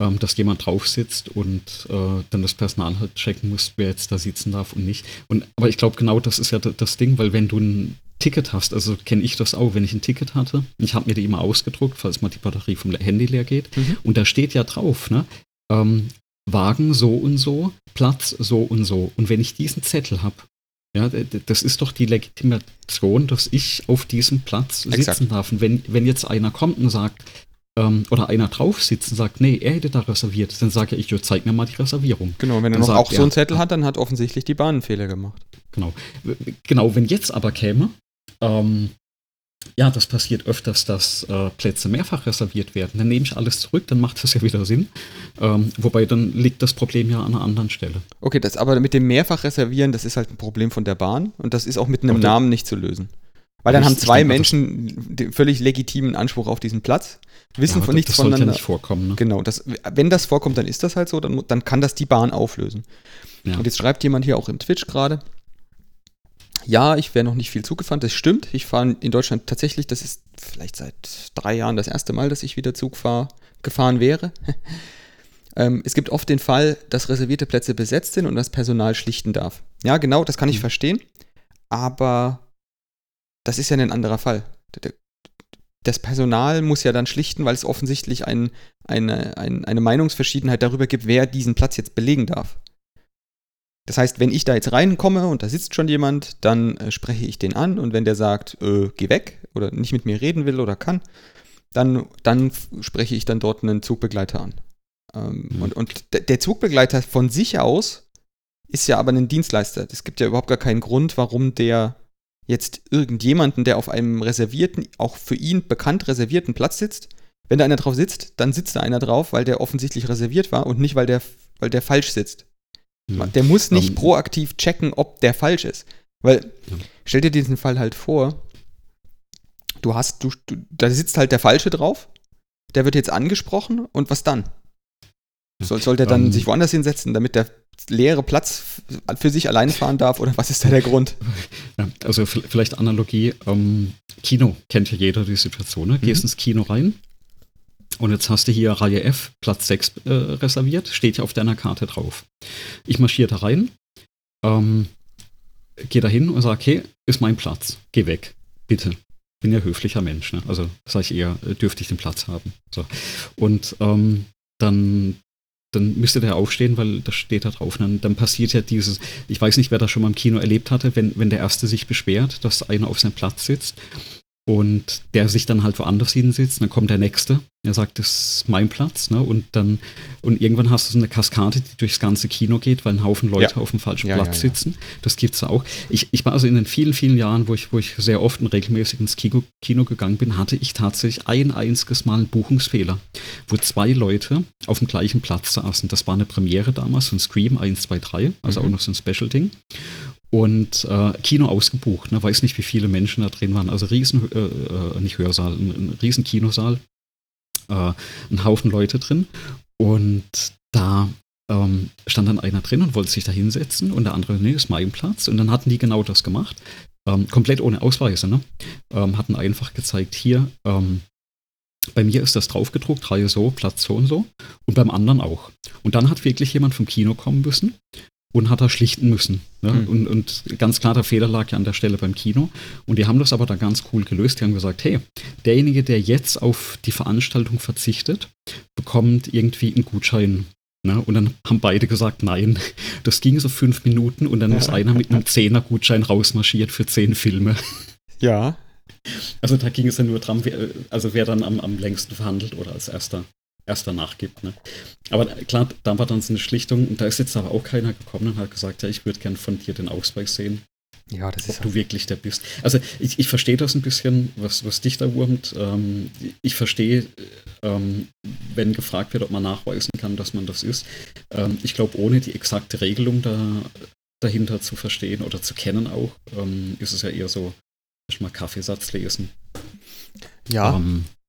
ähm, dass jemand drauf sitzt und äh, dann das Personal halt checken muss, wer jetzt da sitzen darf und nicht. Und, aber ich glaube, genau das ist ja das Ding, weil wenn du ein Ticket hast, also kenne ich das auch, wenn ich ein Ticket hatte, ich habe mir die immer ausgedruckt, falls mal die Batterie vom Handy leer geht, mhm. und da steht ja drauf, ne, ähm, Wagen so und so, Platz so und so. Und wenn ich diesen Zettel habe, ja, das ist doch die Legitimation, dass ich auf diesem Platz sitzen Exakt. darf. Und wenn, wenn jetzt einer kommt und sagt, ähm, oder einer drauf sitzt und sagt, nee, er hätte da reserviert, dann sage ich, zeig mir mal die Reservierung. Genau, wenn er noch auch so einen Zettel hat, dann hat offensichtlich die Bahn einen Fehler gemacht. Genau. Genau, wenn jetzt aber käme, ähm, ja, das passiert öfters, dass äh, Plätze mehrfach reserviert werden. Dann nehme ich alles zurück, dann macht das ja wieder Sinn. Ähm, wobei dann liegt das Problem ja an einer anderen Stelle. Okay, das aber mit dem mehrfach reservieren, das ist halt ein Problem von der Bahn und das ist auch mit einem okay. Namen nicht zu lösen. Weil dann haben zwei Menschen den völlig legitimen Anspruch auf diesen Platz, wissen ja, von nichts das voneinander. Das ja nicht vorkommen. Ne? Genau, das, wenn das vorkommt, dann ist das halt so, dann, dann kann das die Bahn auflösen. Ja. Und jetzt schreibt jemand hier auch im Twitch gerade, ja, ich wäre noch nicht viel Zug gefahren, das stimmt. Ich fahre in Deutschland tatsächlich, das ist vielleicht seit drei Jahren das erste Mal, dass ich wieder Zug fahr, gefahren wäre. ähm, es gibt oft den Fall, dass reservierte Plätze besetzt sind und das Personal schlichten darf. Ja, genau, das kann ich mhm. verstehen. Aber das ist ja ein anderer Fall. Das Personal muss ja dann schlichten, weil es offensichtlich ein, eine, ein, eine Meinungsverschiedenheit darüber gibt, wer diesen Platz jetzt belegen darf. Das heißt, wenn ich da jetzt reinkomme und da sitzt schon jemand, dann äh, spreche ich den an und wenn der sagt, äh, geh weg oder nicht mit mir reden will oder kann, dann, dann spreche ich dann dort einen Zugbegleiter an. Ähm, mhm. Und, und der Zugbegleiter von sich aus ist ja aber ein Dienstleister. Es gibt ja überhaupt gar keinen Grund, warum der jetzt irgendjemanden, der auf einem reservierten, auch für ihn bekannt reservierten Platz sitzt, wenn da einer drauf sitzt, dann sitzt da einer drauf, weil der offensichtlich reserviert war und nicht, weil der, weil der falsch sitzt. Mhm. Der muss nicht um, proaktiv checken, ob der falsch ist. Weil, ja. stell dir diesen Fall halt vor, du hast, du, du, da sitzt halt der Falsche drauf, der wird jetzt angesprochen und was dann? Soll, soll der dann um, sich woanders hinsetzen, damit der leere Platz für sich allein fahren darf oder was ist da der Grund? Ja, also vielleicht Analogie, ähm, Kino kennt ja jeder die Situation, ne? Gehst mhm. ins Kino rein und jetzt hast du hier Reihe F, Platz 6 äh, reserviert, steht ja auf deiner Karte drauf. Ich marschiere da rein, ähm, gehe da hin und sage, okay, ist mein Platz, geh weg, bitte. Bin ja höflicher Mensch, ne? also sage ich eher, äh, dürfte ich den Platz haben. So. Und ähm, dann dann müsste der aufstehen, weil das steht da drauf. Dann, dann, passiert ja dieses, ich weiß nicht, wer das schon mal im Kino erlebt hatte, wenn, wenn der Erste sich beschwert, dass einer auf seinem Platz sitzt und der sich dann halt woanders hinsitzt, dann kommt der Nächste, er sagt, das ist mein Platz, ne? Und dann, und irgendwann hast du so eine Kaskade, die durchs ganze Kino geht, weil ein Haufen Leute ja. auf dem falschen ja, Platz ja, sitzen. Das gibt's auch. Ich, ich war also in den vielen, vielen Jahren, wo ich, wo ich sehr oft und regelmäßig ins Kino, Kino gegangen bin, hatte ich tatsächlich ein einziges Mal einen Buchungsfehler, wo zwei Leute auf dem gleichen Platz saßen. Das war eine Premiere damals, so ein Scream 1, 2, 3, also mhm. auch noch so ein Special-Ding und äh, Kino ausgebucht. Ne? Weiß nicht, wie viele Menschen da drin waren. Also riesen, äh, äh, nicht Hörsaal, ein, ein riesen Kinosaal. Äh, ein Haufen Leute drin. Und da ähm, stand dann einer drin und wollte sich da hinsetzen und der andere, nee, ist mein Platz. Und dann hatten die genau das gemacht. Ähm, komplett ohne Ausweise, ne? Ähm, hatten einfach gezeigt, hier, ähm, bei mir ist das draufgedruckt, Reihe so, Platz so und so. Und beim anderen auch. Und dann hat wirklich jemand vom Kino kommen müssen und hat er schlichten müssen. Ne? Mhm. Und, und, ganz klar, der Fehler lag ja an der Stelle beim Kino. Und die haben das aber da ganz cool gelöst. Die haben gesagt, hey, derjenige, der jetzt auf die Veranstaltung verzichtet, bekommt irgendwie einen Gutschein. Ne? Und dann haben beide gesagt, nein. Das ging so fünf Minuten und dann ja. ist einer mit einem Zehner-Gutschein rausmarschiert für zehn Filme. Ja. Also da ging es ja nur dran, wer, also wer dann am, am längsten verhandelt oder als erster erst danach gibt. Ne? Aber klar, da war dann so eine Schlichtung und da ist jetzt aber auch keiner gekommen und hat gesagt, ja, ich würde gern von dir den Ausweis sehen. Ja, das ist. Ob du wirklich der bist. Also ich, ich verstehe das ein bisschen, was, was dich da wurmt. Ähm, ich verstehe, ähm, wenn gefragt wird, ob man nachweisen kann, dass man das ist. Ähm, ich glaube, ohne die exakte Regelung da, dahinter zu verstehen oder zu kennen auch, ähm, ist es ja eher so, mal Kaffeesatz lesen. Ja.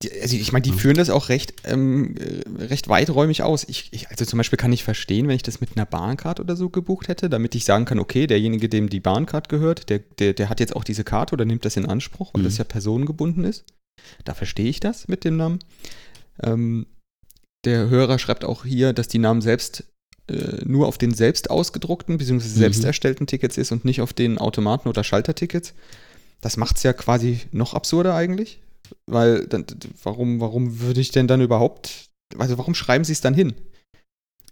Ähm, also ich meine, die führen das auch recht, ähm, recht weiträumig aus. Ich, ich, also zum Beispiel kann ich verstehen, wenn ich das mit einer Bahncard oder so gebucht hätte, damit ich sagen kann, okay, derjenige, dem die Bahncard gehört, der, der, der hat jetzt auch diese Karte oder nimmt das in Anspruch, weil mhm. das ja personengebunden ist. Da verstehe ich das mit dem Namen. Ähm, der Hörer schreibt auch hier, dass die Namen selbst äh, nur auf den selbst ausgedruckten bzw. Mhm. selbst erstellten Tickets ist und nicht auf den Automaten- oder Schaltertickets. Das macht es ja quasi noch absurder eigentlich. Weil, dann, warum, warum würde ich denn dann überhaupt, also warum schreiben sie es dann hin?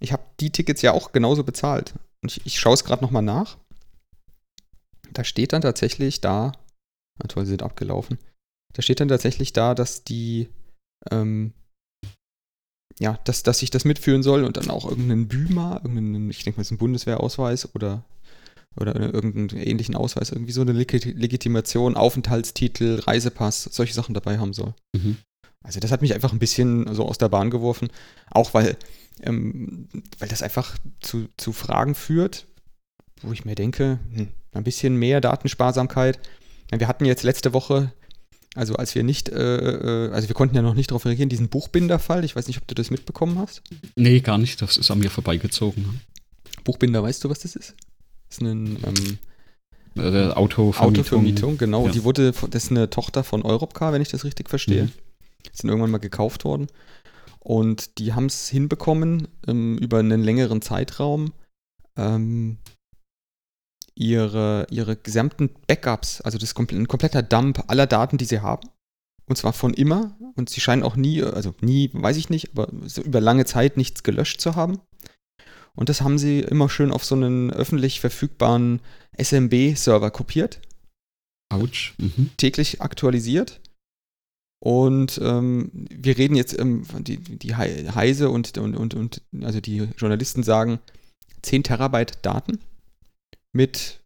Ich habe die Tickets ja auch genauso bezahlt. Und ich, ich schaue es gerade nochmal nach. Da steht dann tatsächlich da, na toll, sie sind abgelaufen. Da steht dann tatsächlich da, dass die, ähm, ja, dass, dass ich das mitführen soll und dann auch irgendeinen BÜMA, irgendeinen, ich denke mal, ist ein Bundeswehrausweis oder oder irgendeinen ähnlichen Ausweis, irgendwie so eine Legitimation, Aufenthaltstitel, Reisepass, solche Sachen dabei haben soll. Mhm. Also das hat mich einfach ein bisschen so aus der Bahn geworfen, auch weil, ähm, weil das einfach zu, zu Fragen führt, wo ich mir denke, hm, ein bisschen mehr Datensparsamkeit. Wir hatten jetzt letzte Woche, also als wir nicht, äh, äh also wir konnten ja noch nicht darauf reagieren, diesen Buchbinderfall. Ich weiß nicht, ob du das mitbekommen hast. Nee, gar nicht. Das ist an mir vorbeigezogen. Buchbinder, weißt du, was das ist? Das ist ein ähm, äh, Autovermietung. Autovermietung, genau. Ja. Die wurde, das ist eine Tochter von Europcar, wenn ich das richtig verstehe. Mhm. Sind irgendwann mal gekauft worden. Und die haben es hinbekommen, ähm, über einen längeren Zeitraum ähm, ihre, ihre gesamten Backups, also das ist ein kompletter Dump aller Daten, die sie haben. Und zwar von immer. Und sie scheinen auch nie, also nie, weiß ich nicht, aber über lange Zeit nichts gelöscht zu haben. Und das haben sie immer schön auf so einen öffentlich verfügbaren SMB-Server kopiert. Autsch. Mhm. Täglich aktualisiert. Und ähm, wir reden jetzt, ähm, die, die Heise und, und, und, und, also die Journalisten sagen 10 Terabyte Daten, mit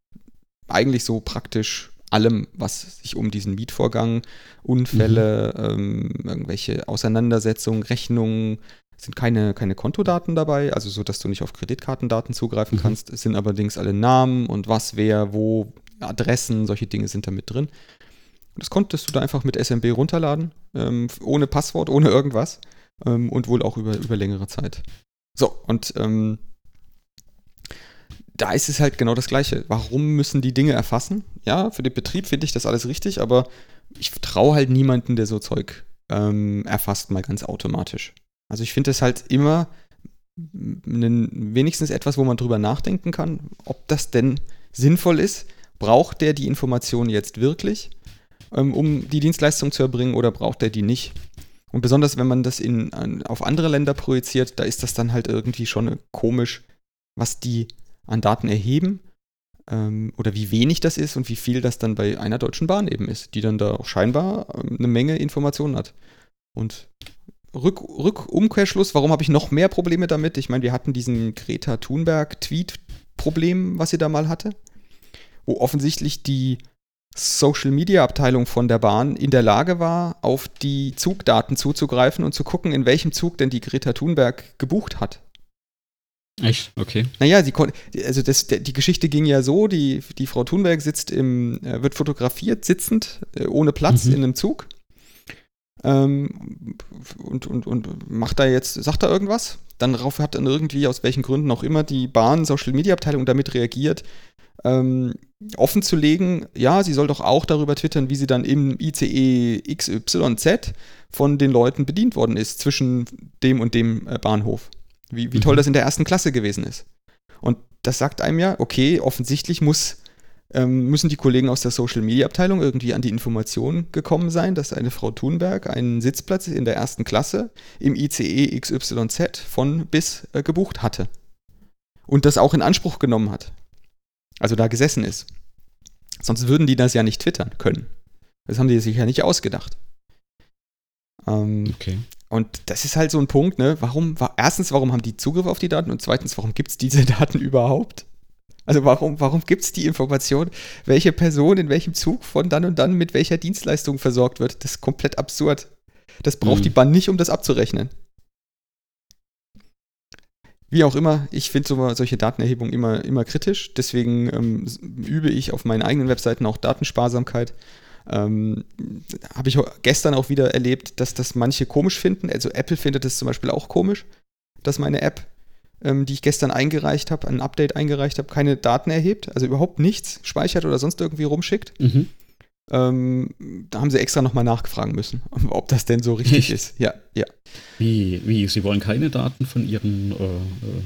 eigentlich so praktisch allem, was sich um diesen Mietvorgang, Unfälle, mhm. ähm, irgendwelche Auseinandersetzungen, Rechnungen, sind keine, keine Kontodaten dabei, also so, dass du nicht auf Kreditkartendaten zugreifen mhm. kannst. Es sind allerdings alle Namen und was, wer, wo, Adressen, solche Dinge sind da mit drin. Das konntest du da einfach mit SMB runterladen, ähm, ohne Passwort, ohne irgendwas ähm, und wohl auch über, über längere Zeit. So, und ähm, da ist es halt genau das Gleiche. Warum müssen die Dinge erfassen? Ja, für den Betrieb finde ich das alles richtig, aber ich traue halt niemanden, der so Zeug ähm, erfasst, mal ganz automatisch. Also ich finde es halt immer wenigstens etwas, wo man drüber nachdenken kann, ob das denn sinnvoll ist. Braucht der die Information jetzt wirklich, ähm, um die Dienstleistung zu erbringen, oder braucht er die nicht? Und besonders, wenn man das in, auf andere Länder projiziert, da ist das dann halt irgendwie schon komisch, was die an Daten erheben ähm, oder wie wenig das ist und wie viel das dann bei einer deutschen Bahn eben ist, die dann da auch scheinbar ähm, eine Menge Informationen hat. Und Rück, Rückumkehrschluss, warum habe ich noch mehr Probleme damit? Ich meine, wir hatten diesen Greta Thunberg-Tweet-Problem, was sie da mal hatte, wo offensichtlich die Social-Media-Abteilung von der Bahn in der Lage war, auf die Zugdaten zuzugreifen und zu gucken, in welchem Zug denn die Greta Thunberg gebucht hat. Echt? Okay. Naja, sie konnte, also das, die Geschichte ging ja so, die, die Frau Thunberg sitzt im, äh, wird fotografiert, sitzend, äh, ohne Platz mhm. in einem Zug. Ähm, und, und, und macht da jetzt, sagt da irgendwas? Dann darauf hat dann irgendwie, aus welchen Gründen auch immer, die Bahn Social Media Abteilung damit reagiert, ähm, offen zu legen, ja, sie soll doch auch darüber twittern, wie sie dann im ICE XYZ von den Leuten bedient worden ist, zwischen dem und dem äh, Bahnhof. Wie, wie mhm. toll das in der ersten Klasse gewesen ist. Und das sagt einem ja, okay, offensichtlich muss, ähm, müssen die Kollegen aus der Social Media Abteilung irgendwie an die Information gekommen sein, dass eine Frau Thunberg einen Sitzplatz in der ersten Klasse im ICE XYZ von bis äh, gebucht hatte. Und das auch in Anspruch genommen hat. Also da gesessen ist. Sonst würden die das ja nicht twittern können. Das haben die sich ja nicht ausgedacht. Ähm, okay. Und das ist halt so ein Punkt, ne? Warum, erstens, warum haben die Zugriff auf die Daten und zweitens, warum gibt es diese Daten überhaupt? Also warum, warum gibt es die Information, welche Person in welchem Zug von dann und dann mit welcher Dienstleistung versorgt wird? Das ist komplett absurd. Das braucht mhm. die Bahn nicht, um das abzurechnen. Wie auch immer, ich finde so, solche Datenerhebungen immer, immer kritisch. Deswegen ähm, übe ich auf meinen eigenen Webseiten auch Datensparsamkeit. Ähm, Habe ich gestern auch wieder erlebt, dass das manche komisch finden. Also Apple findet es zum Beispiel auch komisch, dass meine App, ähm, die ich gestern eingereicht habe, ein Update eingereicht habe, keine Daten erhebt, also überhaupt nichts speichert oder sonst irgendwie rumschickt. Mhm. Ähm, da haben sie extra nochmal nachfragen müssen, ob das denn so richtig ist. Ja, ja. Wie, wie? Sie wollen keine Daten von ihren äh, äh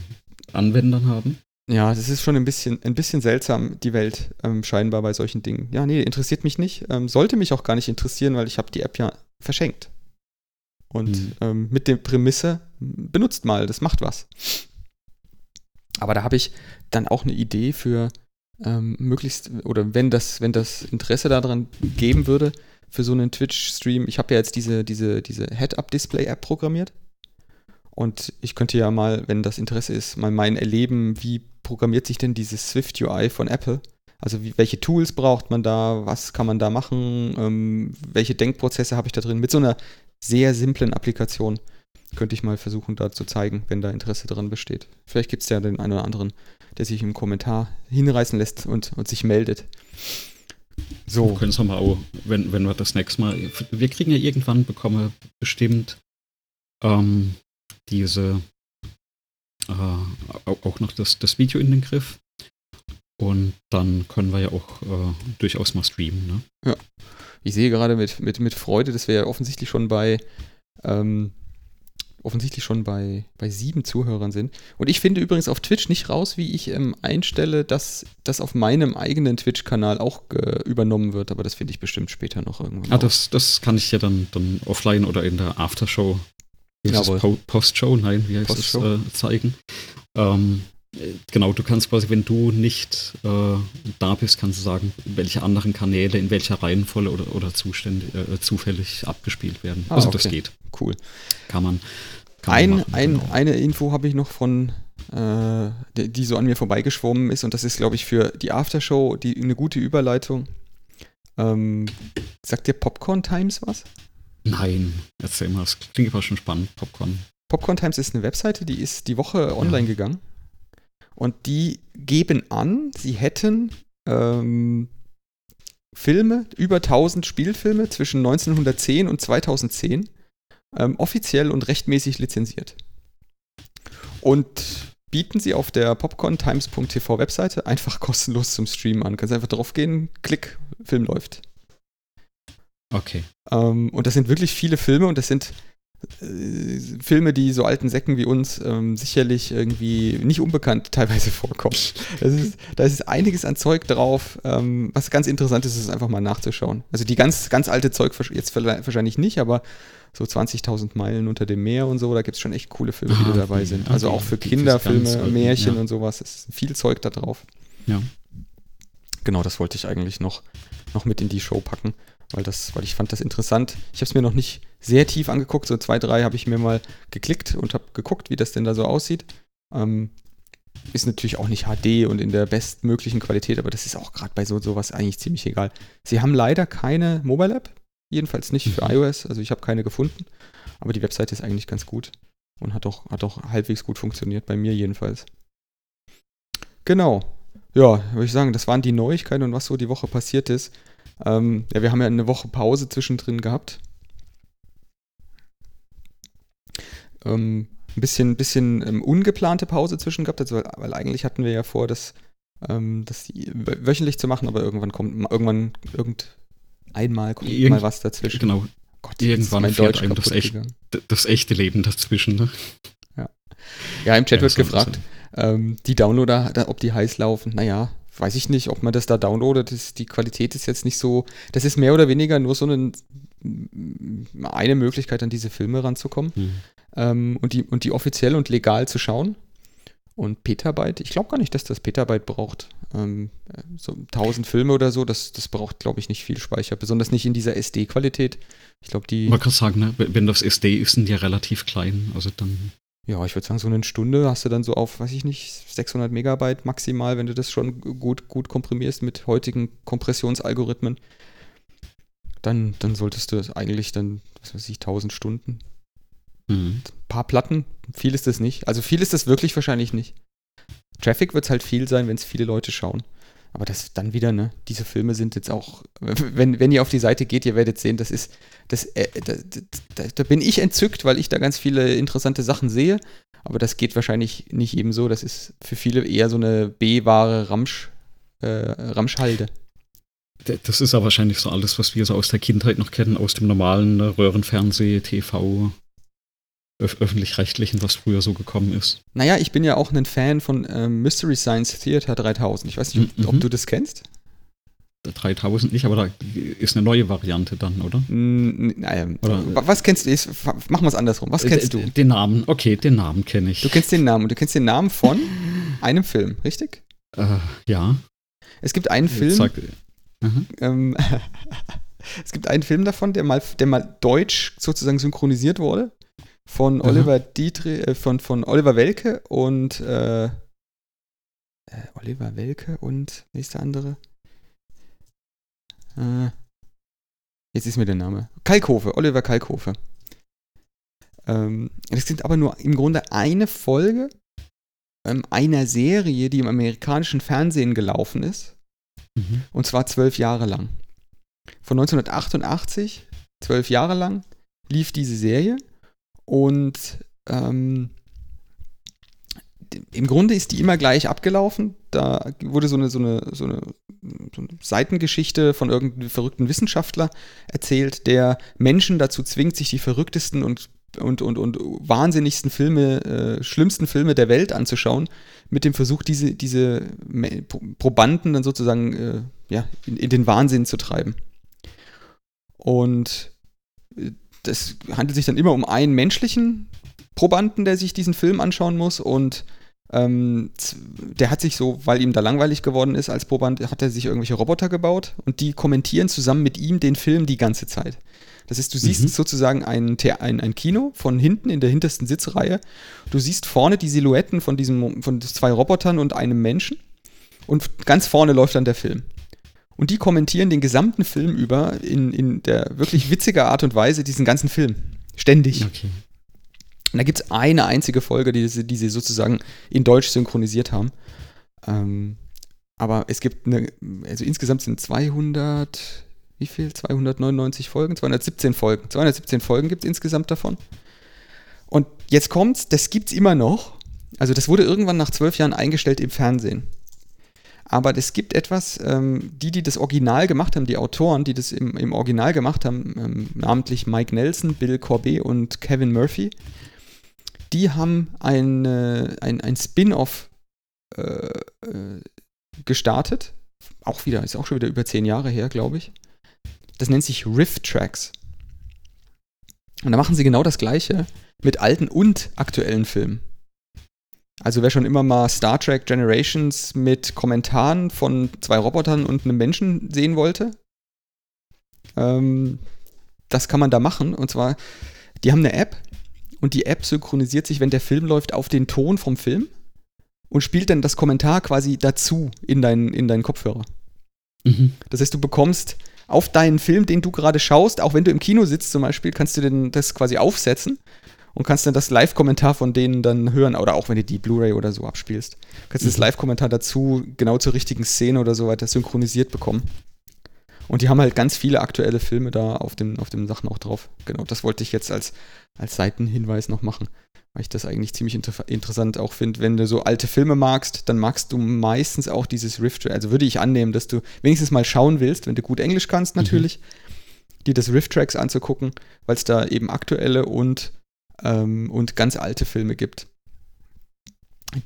Anwendern haben? Ja, das ist schon ein bisschen, ein bisschen seltsam, die Welt ähm, scheinbar bei solchen Dingen. Ja, nee, interessiert mich nicht. Ähm, sollte mich auch gar nicht interessieren, weil ich habe die App ja verschenkt. Und mhm. ähm, mit der Prämisse, benutzt mal, das macht was. Aber da habe ich dann auch eine Idee für ähm, möglichst, oder wenn das, wenn das Interesse daran geben würde, für so einen Twitch-Stream, ich habe ja jetzt diese, diese, diese Head-Up-Display-App programmiert. Und ich könnte ja mal, wenn das Interesse ist, mal mein Erleben, wie programmiert sich denn dieses Swift UI von Apple? Also wie, welche Tools braucht man da? Was kann man da machen? Ähm, welche Denkprozesse habe ich da drin? Mit so einer sehr simplen Applikation könnte ich mal versuchen, da zu zeigen, wenn da Interesse dran besteht. Vielleicht gibt es ja den einen oder anderen, der sich im Kommentar hinreißen lässt und, und sich meldet. So. Wir können es mal auch, wenn, wenn wir das nächste Mal. Wir kriegen ja irgendwann bekommen bestimmt ähm, diese äh, auch noch das, das Video in den Griff. Und dann können wir ja auch äh, durchaus mal streamen. Ne? Ja. Ich sehe gerade mit, mit, mit Freude, dass wir ja offensichtlich schon bei ähm, offensichtlich schon bei, bei sieben Zuhörern sind. Und ich finde übrigens auf Twitch nicht raus, wie ich ähm, einstelle, dass das auf meinem eigenen Twitch-Kanal auch äh, übernommen wird, aber das finde ich bestimmt später noch irgendwann. Ah, das, das kann ich ja dann, dann offline oder in der Aftershow Po Postshow, nein, wie heißt Post es, äh, zeigen. Ähm, genau, du kannst quasi, wenn du nicht äh, da bist, kannst du sagen, welche anderen Kanäle in welcher Reihenfolge oder, oder Zustände, äh, zufällig abgespielt werden. Ah, also okay. das geht. Cool. Kann man. Kann ein, man machen, ein, genau. Eine Info habe ich noch von äh, die, die, so an mir vorbeigeschwommen ist. Und das ist, glaube ich, für die Aftershow die, eine gute Überleitung. Ähm, sagt dir Popcorn Times was? Nein, erzähl mal, das klingt aber schon spannend, Popcorn. Popcorn Times ist eine Webseite, die ist die Woche online ja. gegangen. Und die geben an, sie hätten ähm, Filme, über 1000 Spielfilme zwischen 1910 und 2010 ähm, offiziell und rechtmäßig lizenziert. Und bieten sie auf der popcorntimes.tv Webseite einfach kostenlos zum Streamen an. Kannst einfach drauf gehen, klick, Film läuft. Okay. Ähm, und das sind wirklich viele Filme und das sind Filme, die so alten Säcken wie uns ähm, sicherlich irgendwie nicht unbekannt teilweise vorkommen. Ist, da ist einiges an Zeug drauf, ähm, was ganz interessant ist, ist einfach mal nachzuschauen. Also die ganz, ganz alte Zeug jetzt wahrscheinlich nicht, aber so 20.000 Meilen unter dem Meer und so, da gibt es schon echt coole Filme, die ah, da dabei sind. Also okay. auch für Kinderfilme, Märchen ja. und sowas, ist viel Zeug da drauf. Ja. Genau, das wollte ich eigentlich noch, noch mit in die Show packen weil, das, weil ich fand das interessant. Ich habe es mir noch nicht sehr tief angeguckt, so zwei, drei habe ich mir mal geklickt und habe geguckt, wie das denn da so aussieht. Ähm, ist natürlich auch nicht HD und in der bestmöglichen Qualität, aber das ist auch gerade bei so sowas eigentlich ziemlich egal. Sie haben leider keine Mobile App, jedenfalls nicht für mhm. iOS, also ich habe keine gefunden, aber die Webseite ist eigentlich ganz gut und hat auch, hat auch halbwegs gut funktioniert, bei mir jedenfalls. Genau. Ja, würde ich sagen, das waren die Neuigkeiten und was so die Woche passiert ist. Ähm, ja, wir haben ja eine Woche Pause zwischendrin gehabt. Ähm, ein bisschen, bisschen ähm, ungeplante Pause zwischen gehabt, also, weil eigentlich hatten wir ja vor, das, ähm, das wöchentlich zu machen, aber irgendwann kommt, irgendwann, irgend einmal kommt Irgend, mal was dazwischen. Genau. Gott, irgendwann mein fährt einem das, echt, das, echte Leben dazwischen. Ne? Ja. ja, im Chat ja, wird gefragt, ähm, die Downloader, ob die heiß laufen. Naja, weiß ich nicht, ob man das da downloadet. Das, die Qualität ist jetzt nicht so. Das ist mehr oder weniger nur so eine, eine Möglichkeit, an diese Filme ranzukommen. Mhm. Ähm, und, die, und die offiziell und legal zu schauen. Und Petabyte, ich glaube gar nicht, dass das Petabyte braucht. Ähm, so 1000 Filme oder so, das, das braucht, glaube ich, nicht viel Speicher. Besonders nicht in dieser SD-Qualität. Ich glaube, die. Man kann sagen, ne? wenn das SD ist, sind die relativ klein. Also dann ja, ich würde sagen, so eine Stunde hast du dann so auf, weiß ich nicht, 600 Megabyte maximal, wenn du das schon gut, gut komprimierst mit heutigen Kompressionsalgorithmen. Dann, dann solltest du eigentlich dann, was weiß ich, 1000 Stunden. Mhm. Ein paar Platten, viel ist das nicht. Also viel ist das wirklich wahrscheinlich nicht. Traffic wird es halt viel sein, wenn es viele Leute schauen. Aber das dann wieder, ne, diese Filme sind jetzt auch, wenn, wenn ihr auf die Seite geht, ihr werdet sehen, das ist, das, äh, da, da, da, bin ich entzückt, weil ich da ganz viele interessante Sachen sehe. Aber das geht wahrscheinlich nicht eben so. Das ist für viele eher so eine B-wahre Ramsch, äh, Ramschhalde. Das ist ja wahrscheinlich so alles, was wir so aus der Kindheit noch kennen, aus dem normalen Röhrenfernseh, TV, öffentlich-rechtlichen, was früher so gekommen ist. Naja, ich bin ja auch ein Fan von ähm, Mystery Science Theater 3000. Ich weiß nicht, mhm. ob du das kennst. 3000 nicht, aber da ist eine neue Variante dann, oder? Naja, oder was kennst du? Machen wir es andersrum. Was kennst du? Den Namen, okay, den Namen kenne ich. Du kennst den Namen und du kennst den Namen von einem Film, richtig? Äh, ja. Es gibt einen Film. Sag, ähm, es gibt einen Film davon, der mal, der mal deutsch sozusagen synchronisiert wurde von Oliver Dietrich, äh, von, von Oliver Welke und äh, äh, Oliver Welke und nächster andere. Äh, jetzt ist mir der Name. Kalkhofe, Oliver Kalkhofe. Ähm, das sind aber nur im Grunde eine Folge ähm, einer Serie, die im amerikanischen Fernsehen gelaufen ist. Mhm. Und zwar zwölf Jahre lang. Von 1988, zwölf Jahre lang, lief diese Serie. Und ähm, im Grunde ist die immer gleich abgelaufen. Da wurde so eine, so eine, so eine, so eine Seitengeschichte von irgendeinem verrückten Wissenschaftler erzählt, der Menschen dazu zwingt, sich die verrücktesten und und, und, und wahnsinnigsten Filme, äh, schlimmsten Filme der Welt anzuschauen, mit dem Versuch, diese, diese Probanden dann sozusagen äh, ja, in, in, den Wahnsinn zu treiben. Und äh, das handelt sich dann immer um einen menschlichen Probanden, der sich diesen Film anschauen muss und Ähm, der hat sich so, weil ihm da langweilig geworden ist als Proband, hat er sich irgendwelche Roboter gebaut und die kommentieren zusammen mit ihm den Film die ganze Zeit. Das heißt, du siehst mhm. sozusagen ein, ein, ein Kino von hinten in der hintersten Sitzreihe. Du siehst vorne die Silhouetten von, diesem, von zwei Robotern und einem Menschen. Und ganz vorne läuft dann der Film. Und die kommentieren den gesamten Film über in, in der wirklich witziger Art und Weise diesen ganzen Film. Ständig. Okay. Und da gibt es eine einzige Folge, die, sie, die sie sozusagen in Deutsch synchronisiert haben. Ähm, aber es gibt eine, also insgesamt sind 200, wie viel? 299 Folgen? 217 Folgen. 217 Folgen gibt es insgesamt davon. Und jetzt kommt's, das gibt's immer noch. Also das wurde irgendwann nach zwölf Jahren eingestellt im Fernsehen. Aber es gibt etwas, ähm, die, die das Original gemacht haben, die Autoren, die das im, im Original gemacht haben, ähm, namentlich Mike Nelson, Bill Corbet und Kevin Murphy, die haben ein, äh, ein, ein Spin-off äh, äh, gestartet. Auch wieder, ist auch schon wieder über zehn Jahre her, glaube ich. Das nennt sich Riff Tracks. Und da machen sie genau das Gleiche mit alten und aktuellen Filmen. Also wer schon immer mal Star Trek Generations mit Kommentaren von zwei Robotern und einem Menschen sehen wollte, ähm, das kann man da machen. Und zwar, die haben eine App und die App synchronisiert sich, wenn der Film läuft, auf den Ton vom Film und spielt dann das Kommentar quasi dazu in, dein, in deinen Kopfhörer. Mhm. Das heißt, du bekommst auf deinen Film, den du gerade schaust, auch wenn du im Kino sitzt zum Beispiel, kannst du den, das quasi aufsetzen und kannst dann das Live-Kommentar von denen dann hören oder auch wenn du die Blu-ray oder so abspielst. Kannst du mhm. das Live-Kommentar dazu genau zur richtigen Szene oder so weiter synchronisiert bekommen. Und die haben halt ganz viele aktuelle Filme da auf dem, auf den Sachen auch drauf. Genau, das wollte ich jetzt als, als Seitenhinweis noch machen, weil ich das eigentlich ziemlich inter interessant auch finde. Wenn du so alte Filme magst, dann magst du meistens auch dieses Rift. Also würde ich annehmen, dass du wenigstens mal schauen willst, wenn du gut Englisch kannst natürlich, mhm. dir das Rift-Tracks anzugucken, weil es da eben aktuelle und ähm, und ganz alte Filme gibt,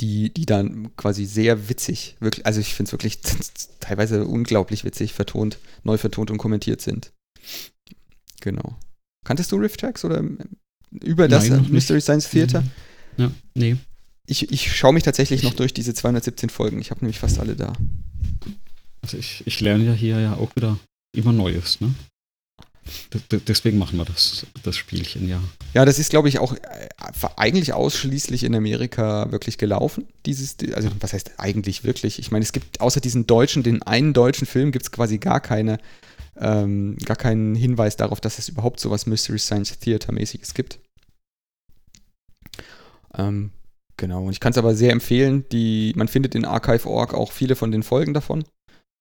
die, die dann quasi sehr witzig, wirklich, also ich finde es wirklich teilweise unglaublich witzig vertont, neu vertont und kommentiert sind. Genau. Kanntest du Riff Tracks oder über das Nein, Mystery Science Theater? Ja, nee. Ich, ich schaue mich tatsächlich noch durch diese 217 Folgen. Ich habe nämlich fast alle da. Also ich, ich lerne ja hier ja auch wieder immer Neues, ne? Deswegen machen wir das, das Spielchen, ja. Ja, das ist, glaube ich, auch äh, eigentlich ausschließlich in Amerika wirklich gelaufen. Dieses, also was heißt eigentlich wirklich? Ich meine, es gibt außer diesen deutschen, den einen deutschen Film, gibt es quasi gar keine, ähm, gar keinen Hinweis darauf, dass es überhaupt so was Mystery Science Theater-mäßiges gibt. Ähm, genau. Und ich kann es aber sehr empfehlen. Die, man findet in Archive.org auch viele von den Folgen davon.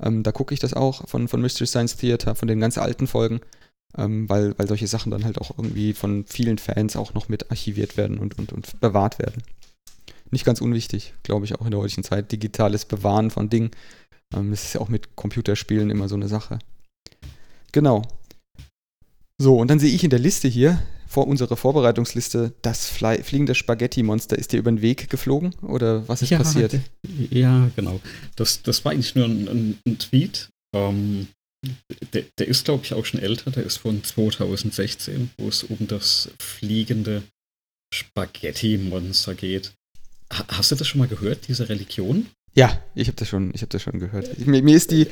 Ähm, da gucke ich das auch von, von Mystery Science Theater, von den ganz alten Folgen ähm, weil, weil solche Sachen dann halt auch irgendwie von vielen Fans auch noch mit archiviert werden und, und, und bewahrt werden. Nicht ganz unwichtig, glaube ich, auch in der heutigen Zeit. Digitales Bewahren von Dingen. Ähm, das ist ja auch mit Computerspielen immer so eine Sache. Genau. So, und dann sehe ich in der Liste hier, vor unserer Vorbereitungsliste, das Fly fliegende Spaghetti-Monster. Ist dir über den Weg geflogen oder was ist ja, passiert? Ja, genau. Das, das war eigentlich nur ein, ein, ein Tweet. Ähm, der, der ist, glaube ich, auch schon älter. Der ist von 2016, wo es um das fliegende Spaghetti-Monster geht. Hast du das schon mal gehört, diese Religion? Ja, ich habe das schon, das schon gehört. Ich, mir, mir, ist die,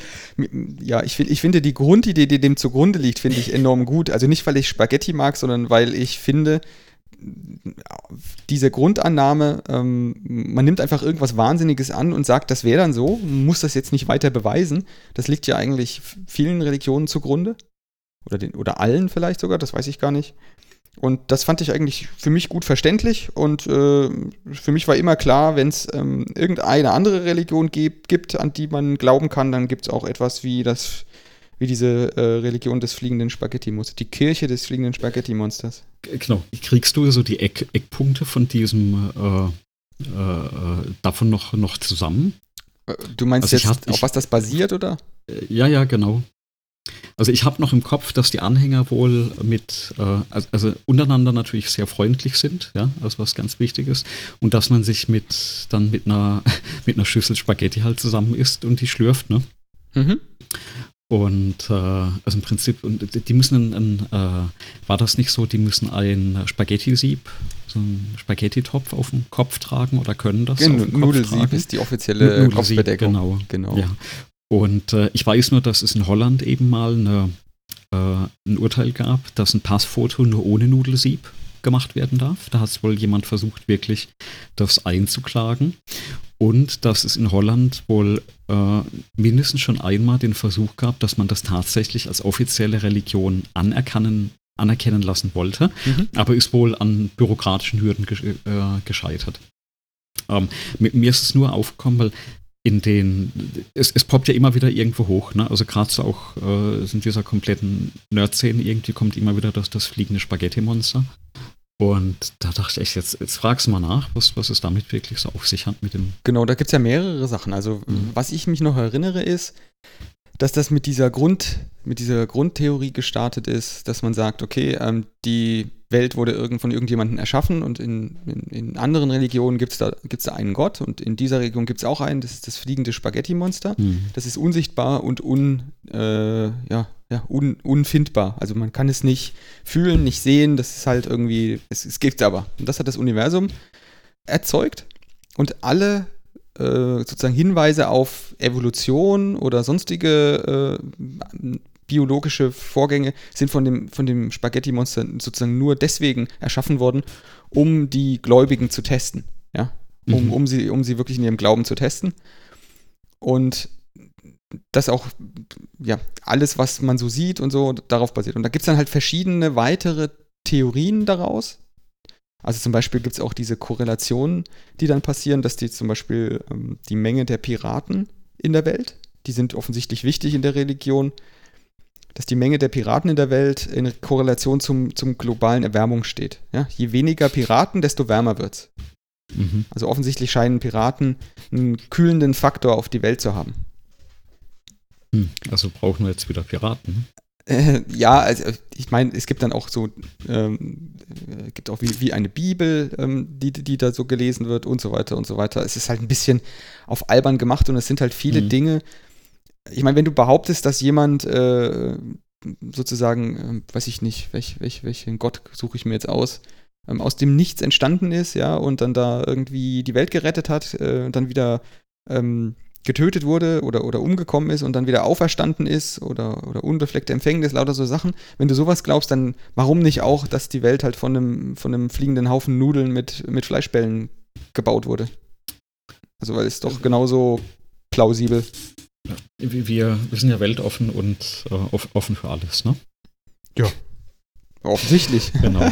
ja, ich, ich finde die Grundidee, die dem zugrunde liegt, finde ich enorm gut. Also nicht, weil ich Spaghetti mag, sondern weil ich finde, diese Grundannahme, ähm, man nimmt einfach irgendwas Wahnsinniges an und sagt, das wäre dann so, muss das jetzt nicht weiter beweisen. Das liegt ja eigentlich vielen Religionen zugrunde. Oder, den, oder allen vielleicht sogar, das weiß ich gar nicht. Und das fand ich eigentlich für mich gut verständlich. Und äh, für mich war immer klar, wenn es ähm, irgendeine andere Religion gibt, an die man glauben kann, dann gibt es auch etwas wie das wie diese äh, Religion des fliegenden Spaghetti-Monsters, die Kirche des fliegenden Spaghetti-Monsters. Genau. Kriegst du so die Eck Eckpunkte von diesem äh, äh, davon noch, noch zusammen? Äh, du meinst also jetzt, hab, auf ich, was das basiert, oder? Äh, ja, ja, genau. Also ich habe noch im Kopf, dass die Anhänger wohl mit, äh, also, also, untereinander natürlich sehr freundlich sind, ja, also was ganz wichtig ist. Und dass man sich mit dann mit einer, mit einer Schüssel Spaghetti halt zusammen isst und die schlürft, ne? Mhm. Und äh, also im Prinzip, und die müssen ein, äh, war das nicht so, die müssen ein Spaghetti-Sieb, so einen Spaghetti-Topf auf dem Kopf tragen oder können das? Genau, Nudelsieb tragen? ist die offizielle Kopfbedeckung. Genau. genau. Ja. Und äh, ich weiß nur, dass es in Holland eben mal eine, äh, ein Urteil gab, dass ein Passfoto nur ohne Nudelsieb gemacht werden darf. Da hat es wohl jemand versucht, wirklich das einzuklagen. Und dass es in Holland wohl äh, mindestens schon einmal den Versuch gab, dass man das tatsächlich als offizielle Religion anerkennen, anerkennen lassen wollte, Mhm. aber ist wohl an bürokratischen Hürden ge äh, gescheitert. Ähm, mir ist es nur aufgekommen, weil in den, es, es poppt ja immer wieder irgendwo hoch, ne? Also gerade so auch äh, in dieser kompletten Nerd-Szene irgendwie kommt immer wieder das, das fliegende Spaghetti-Monster. Und da dachte ich jetzt, jetzt fragst du mal nach, was, was es damit wirklich so auf sich hat mit dem. Genau, da gibt es ja mehrere Sachen. Also, Mhm. was ich mich noch erinnere, ist, dass das mit dieser Grund, mit dieser Grundtheorie gestartet ist, dass man sagt, okay, ähm, die Welt wurde irgend von irgendjemandem erschaffen und in, in, in anderen Religionen gibt es da, gibt's da einen Gott und in dieser Religion gibt es auch einen, das ist das fliegende Spaghetti-Monster. Hm. Das ist unsichtbar und un, äh, ja, ja, un, unfindbar. Also man kann es nicht fühlen, nicht sehen. Das ist halt irgendwie, es, es gibt aber. Und das hat das Universum erzeugt. Und alle äh, sozusagen Hinweise auf Evolution oder sonstige äh, biologische Vorgänge sind von dem, von dem Spaghetti-Monster sozusagen nur deswegen erschaffen worden, um die Gläubigen zu testen. Ja? Um, Mhm. um, sie, um sie wirklich in ihrem Glauben zu testen. Und das auch, ja, alles, was man so sieht und so, darauf basiert. Und da gibt es dann halt verschiedene weitere Theorien daraus. Also zum Beispiel gibt es auch diese Korrelationen, die dann passieren, dass die zum Beispiel ähm, die Menge der Piraten in der Welt, die sind offensichtlich wichtig in der Religion, dass die Menge der Piraten in der Welt in Korrelation zum, zum globalen Erwärmung steht. Ja? Je weniger Piraten, desto wärmer wird es. Mhm. Also offensichtlich scheinen Piraten einen kühlenden Faktor auf die Welt zu haben. Hm. Also brauchen wir jetzt wieder Piraten. Äh, ja, also ich meine, es gibt dann auch so, ähm, äh, gibt auch wie, wie eine Bibel, ähm, die, die da so gelesen wird und so weiter und so weiter. Es ist halt ein bisschen auf albern gemacht und es sind halt viele Mhm. Dinge. Ich meine, wenn du behauptest, dass jemand äh, sozusagen, ähm, weiß ich nicht, welch, welch, welchen Gott suche ich mir jetzt aus, ähm, aus dem Nichts entstanden ist, ja, und dann da irgendwie die Welt gerettet hat, äh, und dann wieder ähm, getötet wurde oder, oder umgekommen ist und dann wieder auferstanden ist oder, oder unbefleckte Empfängnis, lauter so Sachen. Wenn du sowas glaubst, dann warum nicht auch, dass die Welt halt von einem, von einem fliegenden Haufen Nudeln mit, mit Fleischbällen gebaut wurde? Also, weil es doch genauso plausibel. Wir, wir sind ja weltoffen und äh, off- offen für alles, ne? Offensichtlich. Genau.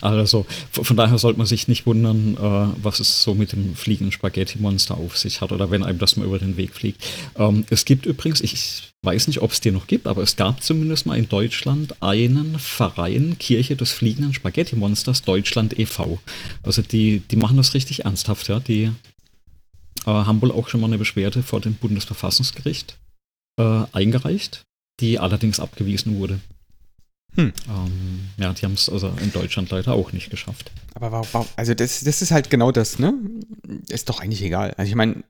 Also von von daher sollte man sich nicht wundern, äh, was es so mit dem fliegenden Spaghetti-Monster auf sich hat oder wenn einem das mal über den Weg fliegt. Ähm, es gibt übrigens, ich weiß nicht, ob es dir noch gibt, aber es gab zumindest mal in Deutschland einen Verein Kirche des fliegenden Spaghetti-Monsters Deutschland e.V. Also die, die machen das richtig ernsthaft, ja. Die äh, haben wohl auch schon mal eine Beschwerde vor dem Bundesverfassungsgericht äh, eingereicht, die allerdings abgewiesen wurde. Hm. Ähm, ja, die haben es also in Deutschland leider auch nicht geschafft. Aber warum, also das, das ist halt genau das, ne? Ist doch eigentlich egal. Also ich meine,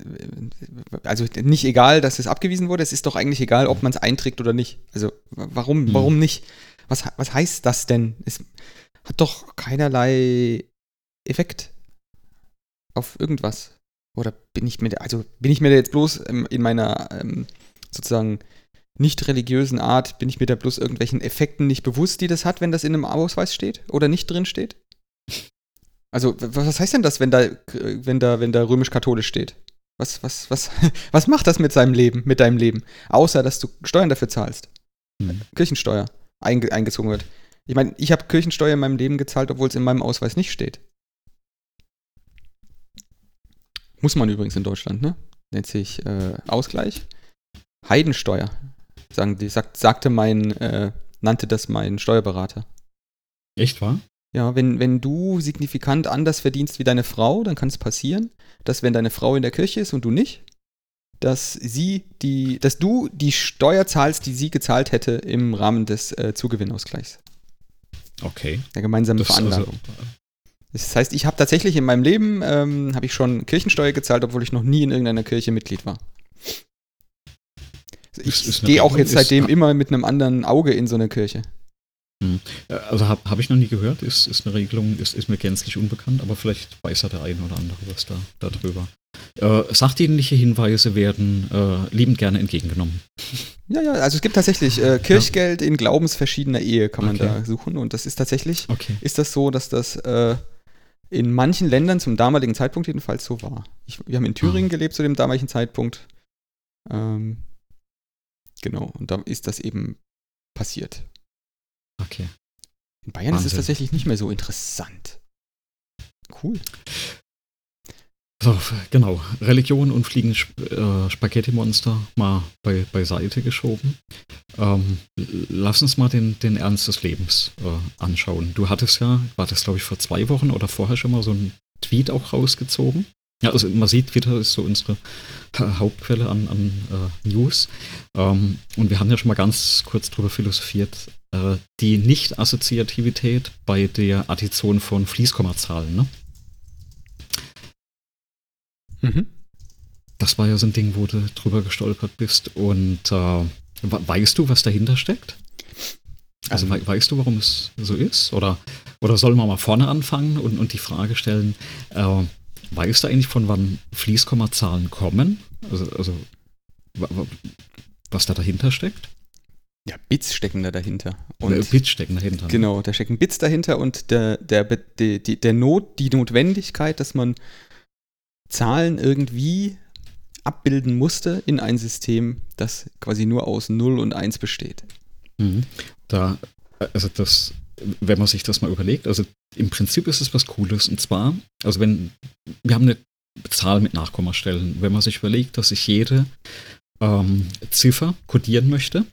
also nicht egal, dass es abgewiesen wurde, es ist doch eigentlich egal, ob man es einträgt oder nicht. Also wa- warum, Hm. warum nicht? Was, was heißt das denn? Es hat doch keinerlei Effekt auf irgendwas. Oder bin ich mir, da- also bin ich mir da jetzt bloß ähm, in meiner ähm, sozusagen nicht religiösen Art, bin ich mir da bloß irgendwelchen Effekten nicht bewusst, die das hat, wenn das in einem Ausweis steht oder nicht drin steht? Also, was heißt denn das, wenn da, wenn da, wenn da römisch-katholisch steht? Was, was, was, was macht das mit seinem Leben, mit deinem Leben? Außer, dass du Steuern dafür zahlst. Hm. Kirchensteuer einge eingezogen wird. Ich meine, ich habe Kirchensteuer in meinem Leben gezahlt, obwohl es in meinem Ausweis nicht steht. Muss man übrigens in Deutschland, ne? Nennt sich äh, Ausgleich. Heidensteuer, sagen die, sagt, sagte mein, äh, nannte das mein Steuerberater. Echt wahr? Ja, wenn, wenn du signifikant anders verdienst wie deine Frau, dann kann es passieren, dass wenn deine Frau in der Kirche ist und du nicht, dass sie die, dass du die Steuer zahlst, die sie gezahlt hätte im Rahmen des äh, Zugewinnausgleichs, Okay. der gemeinsamen Das, also, Veranlagung. Das heißt, ich habe tatsächlich in meinem Leben ähm, habe ich schon Kirchensteuer gezahlt, obwohl ich noch nie in irgendeiner Kirche Mitglied war. Ich gehe auch jetzt seitdem immer mit einem anderen Auge in so eine Kirche. Hm. Äh, also habe hab ich noch nie gehört, ist, ist eine Regelung, ist, ist mir gänzlich unbekannt, aber vielleicht weiß ja der eine oder andere was da darüber. Äh, sachdienliche Hinweise werden äh, liebend gerne entgegengenommen. Ja, ja, also es gibt tatsächlich äh, Kirchgeld ja. in glaubensverschiedener Ehe, kann man okay. da suchen. Und das ist tatsächlich, okay. ist das so, dass das äh, in manchen Ländern zum damaligen Zeitpunkt jedenfalls so war. Ich, wir haben in Thüringen ah. gelebt zu dem damaligen Zeitpunkt. Ähm, genau, und da ist das eben passiert. Okay. In Bayern Wahnsinn. ist es tatsächlich nicht mehr so interessant. Cool. So, genau. Religion und fliegende äh, Spaghetti-Monster mal bei, beiseite geschoben. Ähm, lass uns mal den, den Ernst des Lebens äh, anschauen. Du hattest ja, war das glaube ich vor zwei Wochen oder vorher schon mal so ein Tweet auch rausgezogen. Ja, also man sieht, Twitter ist so unsere Hauptquelle an, an äh, News. Ähm, und wir haben ja schon mal ganz kurz drüber philosophiert, äh, die Nicht-Assoziativität bei der Addition von Fließkommazahlen. Ne? Mhm. Das war ja so ein Ding, wo du drüber gestolpert bist. Und äh, weißt du, was dahinter steckt? Also we weißt du, warum es so ist? Oder, oder sollen wir mal vorne anfangen und, und die Frage stellen, äh, weißt du eigentlich, von wann Fließkommazahlen kommen? Also, also was da dahinter steckt? Ja, Bits stecken da dahinter. Und äh, Bits stecken dahinter. Ne? Genau, da stecken Bits dahinter und der, der, die, der Not, die Notwendigkeit, dass man Zahlen irgendwie abbilden musste in ein System, das quasi nur aus 0 und 1 besteht. Mhm. Da, also das, wenn man sich das mal überlegt, also im Prinzip ist es was Cooles. Und zwar, also wenn, wir haben eine Zahl mit Nachkommastellen. Wenn man sich überlegt, dass ich jede ähm, Ziffer kodieren möchte,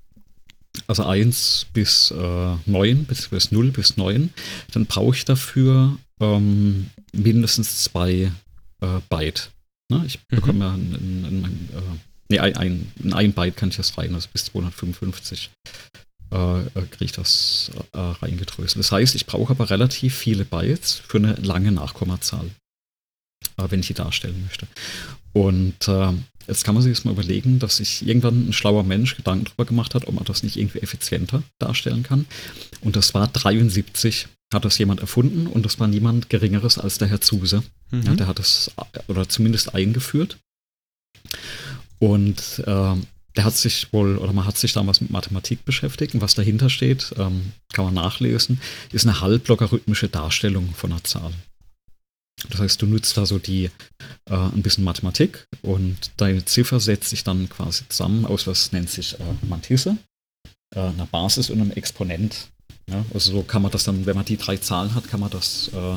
also 1 bis äh, 9, beziehungsweise 0 bis 9, dann brauche ich dafür ähm, mindestens zwei äh, Byte. Ne? Ich mhm. bekomme ja ein, ein, ein, äh, nee, ein, ein, ein Byte kann ich das rein, also bis 255 äh, äh, kriege ich das äh, reingedröselt. Das heißt, ich brauche aber relativ viele Bytes für eine lange Nachkommazahl, äh, wenn ich die darstellen möchte. Und äh, jetzt kann man sich jetzt mal überlegen, dass sich irgendwann ein schlauer Mensch Gedanken darüber gemacht hat, ob man das nicht irgendwie effizienter darstellen kann. Und das war 73 hat das jemand erfunden und das war niemand Geringeres als der Herr Zuse. Mhm. Ja, der hat es oder zumindest eingeführt. Und äh, der hat sich wohl, oder man hat sich damals mit Mathematik beschäftigt und was dahinter steht, ähm, kann man nachlesen, ist eine halblogarithmische Darstellung von einer Zahl. Das heißt, du nutzt da so die äh, ein bisschen Mathematik und deine Ziffer setzt sich dann quasi zusammen aus, was nennt sich äh, Mantisse, äh, einer Basis und einem Exponent ja, also so kann man das dann, wenn man die drei Zahlen hat, kann man das, äh,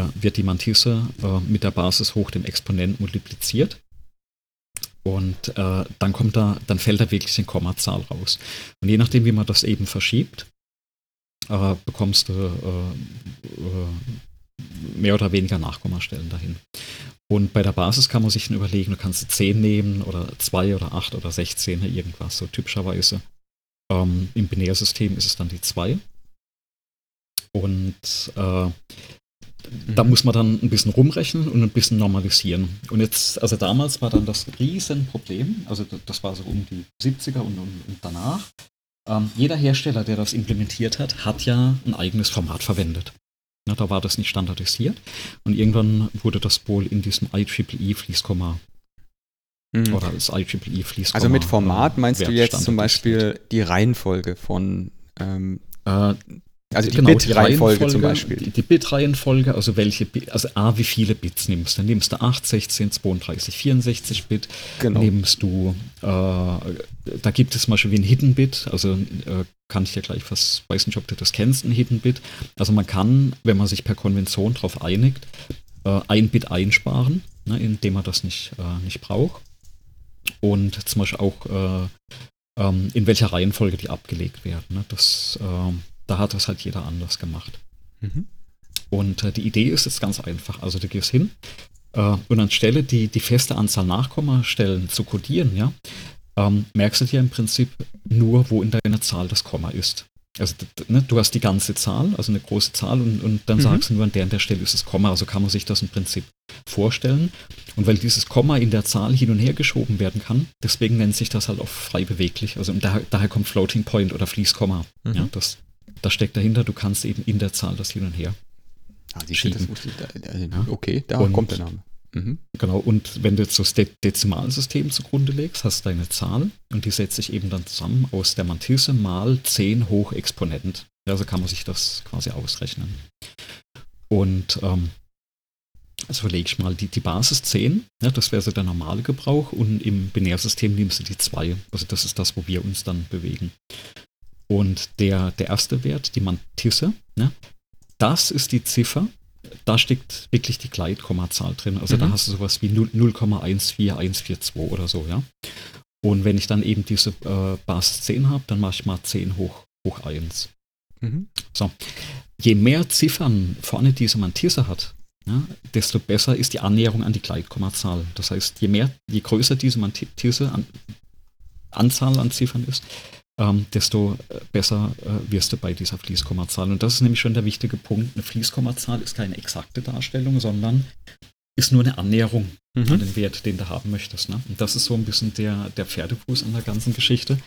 äh, wird die Mantisse äh, mit der Basis hoch dem Exponent multipliziert. Und äh, dann kommt da, dann fällt da wirklich eine Kommazahl raus. Und je nachdem, wie man das eben verschiebt, äh, bekommst du äh, mehr oder weniger Nachkommastellen dahin. Und bei der Basis kann man sich dann überlegen, du kannst 10 nehmen oder 2 oder 8 oder 16 irgendwas, so typischerweise. Ähm, Im Binärsystem ist es dann die 2. Und äh, mhm. da muss man dann ein bisschen rumrechnen und ein bisschen normalisieren. Und jetzt, also damals war dann das Riesenproblem, also das war so um die 70er und, und, und danach. Ähm, jeder Hersteller, der das implementiert hat, hat ja ein eigenes Format verwendet. Ja, da war das nicht standardisiert. Und irgendwann wurde das wohl in diesem IEEE Fließkomma mhm. oder das IEEE Fließkomma. Also mit Format meinst du jetzt zum Beispiel die Reihenfolge von ähm, äh, also die genau, Bit-Reihenfolge zum Beispiel. Die, die Bit-Reihenfolge, also welche, also A, wie viele Bits nimmst du? Dann nimmst du 8, 16, 32, 64 Bit. Genau. Nimmst du, äh, da gibt es zum Beispiel wie ein Hidden Bit, also äh, kann ich dir gleich was, weiß nicht, ob du das kennst, ein Hidden Bit. Also man kann, wenn man sich per Konvention darauf einigt, äh, ein Bit einsparen, ne, indem man das nicht, äh, nicht braucht. Und zum Beispiel auch, äh, ähm, in welcher Reihenfolge die abgelegt werden. Ne? Das ähm, da hat das halt jeder anders gemacht. Mhm. Und äh, die Idee ist jetzt ganz einfach. Also du gehst hin äh, und anstelle die, die feste Anzahl Nachkommastellen zu codieren, ja, ähm, merkst du dir im Prinzip nur, wo in deiner Zahl das Komma ist. Also ne, du hast die ganze Zahl, also eine große Zahl und, und dann mhm. sagst du nur an der und der Stelle ist das Komma. Also kann man sich das im Prinzip vorstellen. Und weil dieses Komma in der Zahl hin und her geschoben werden kann, deswegen nennt sich das halt auch frei beweglich. Also daher, daher kommt Floating Point oder Fließkomma. Mhm. Ja, das, das steckt dahinter, du kannst eben in der Zahl das hin und her. Ah, schieben. Das okay, da und, kommt der Name. Mhm. Genau, und wenn du jetzt das De Dezimalsystem zugrunde legst, hast du deine Zahl und die setzt sich eben dann zusammen aus der Mantisse mal 10 hoch Exponent. Also kann man sich das quasi ausrechnen. Und ähm, also verlege ich mal die, die Basis 10, ja, das wäre so der normale Gebrauch und im Binärsystem nimmst du die 2. Also das ist das, wo wir uns dann bewegen. Und der, der erste Wert, die Mantisse, ja, das ist die Ziffer, da steckt wirklich die Gleitkommazahl drin. Also mhm. da hast du sowas wie 0,14142 oder so, ja. Und wenn ich dann eben diese äh, Basis 10 habe, dann mache ich mal 10 hoch, hoch 1. Mhm. So. Je mehr Ziffern vorne diese Mantisse hat, ja, desto besser ist die Annäherung an die Gleitkommazahl. Das heißt, je mehr, je größer diese Mantisse an, Anzahl an Ziffern ist, ähm, desto äh, besser äh, wirst du bei dieser Fließkommazahl. Und das ist nämlich schon der wichtige Punkt. Eine Fließkommazahl ist keine exakte Darstellung, sondern ist nur eine Annäherung mhm. an den Wert, den du haben möchtest. Ne? Und das ist so ein bisschen der, der Pferdefuß an der ganzen Geschichte.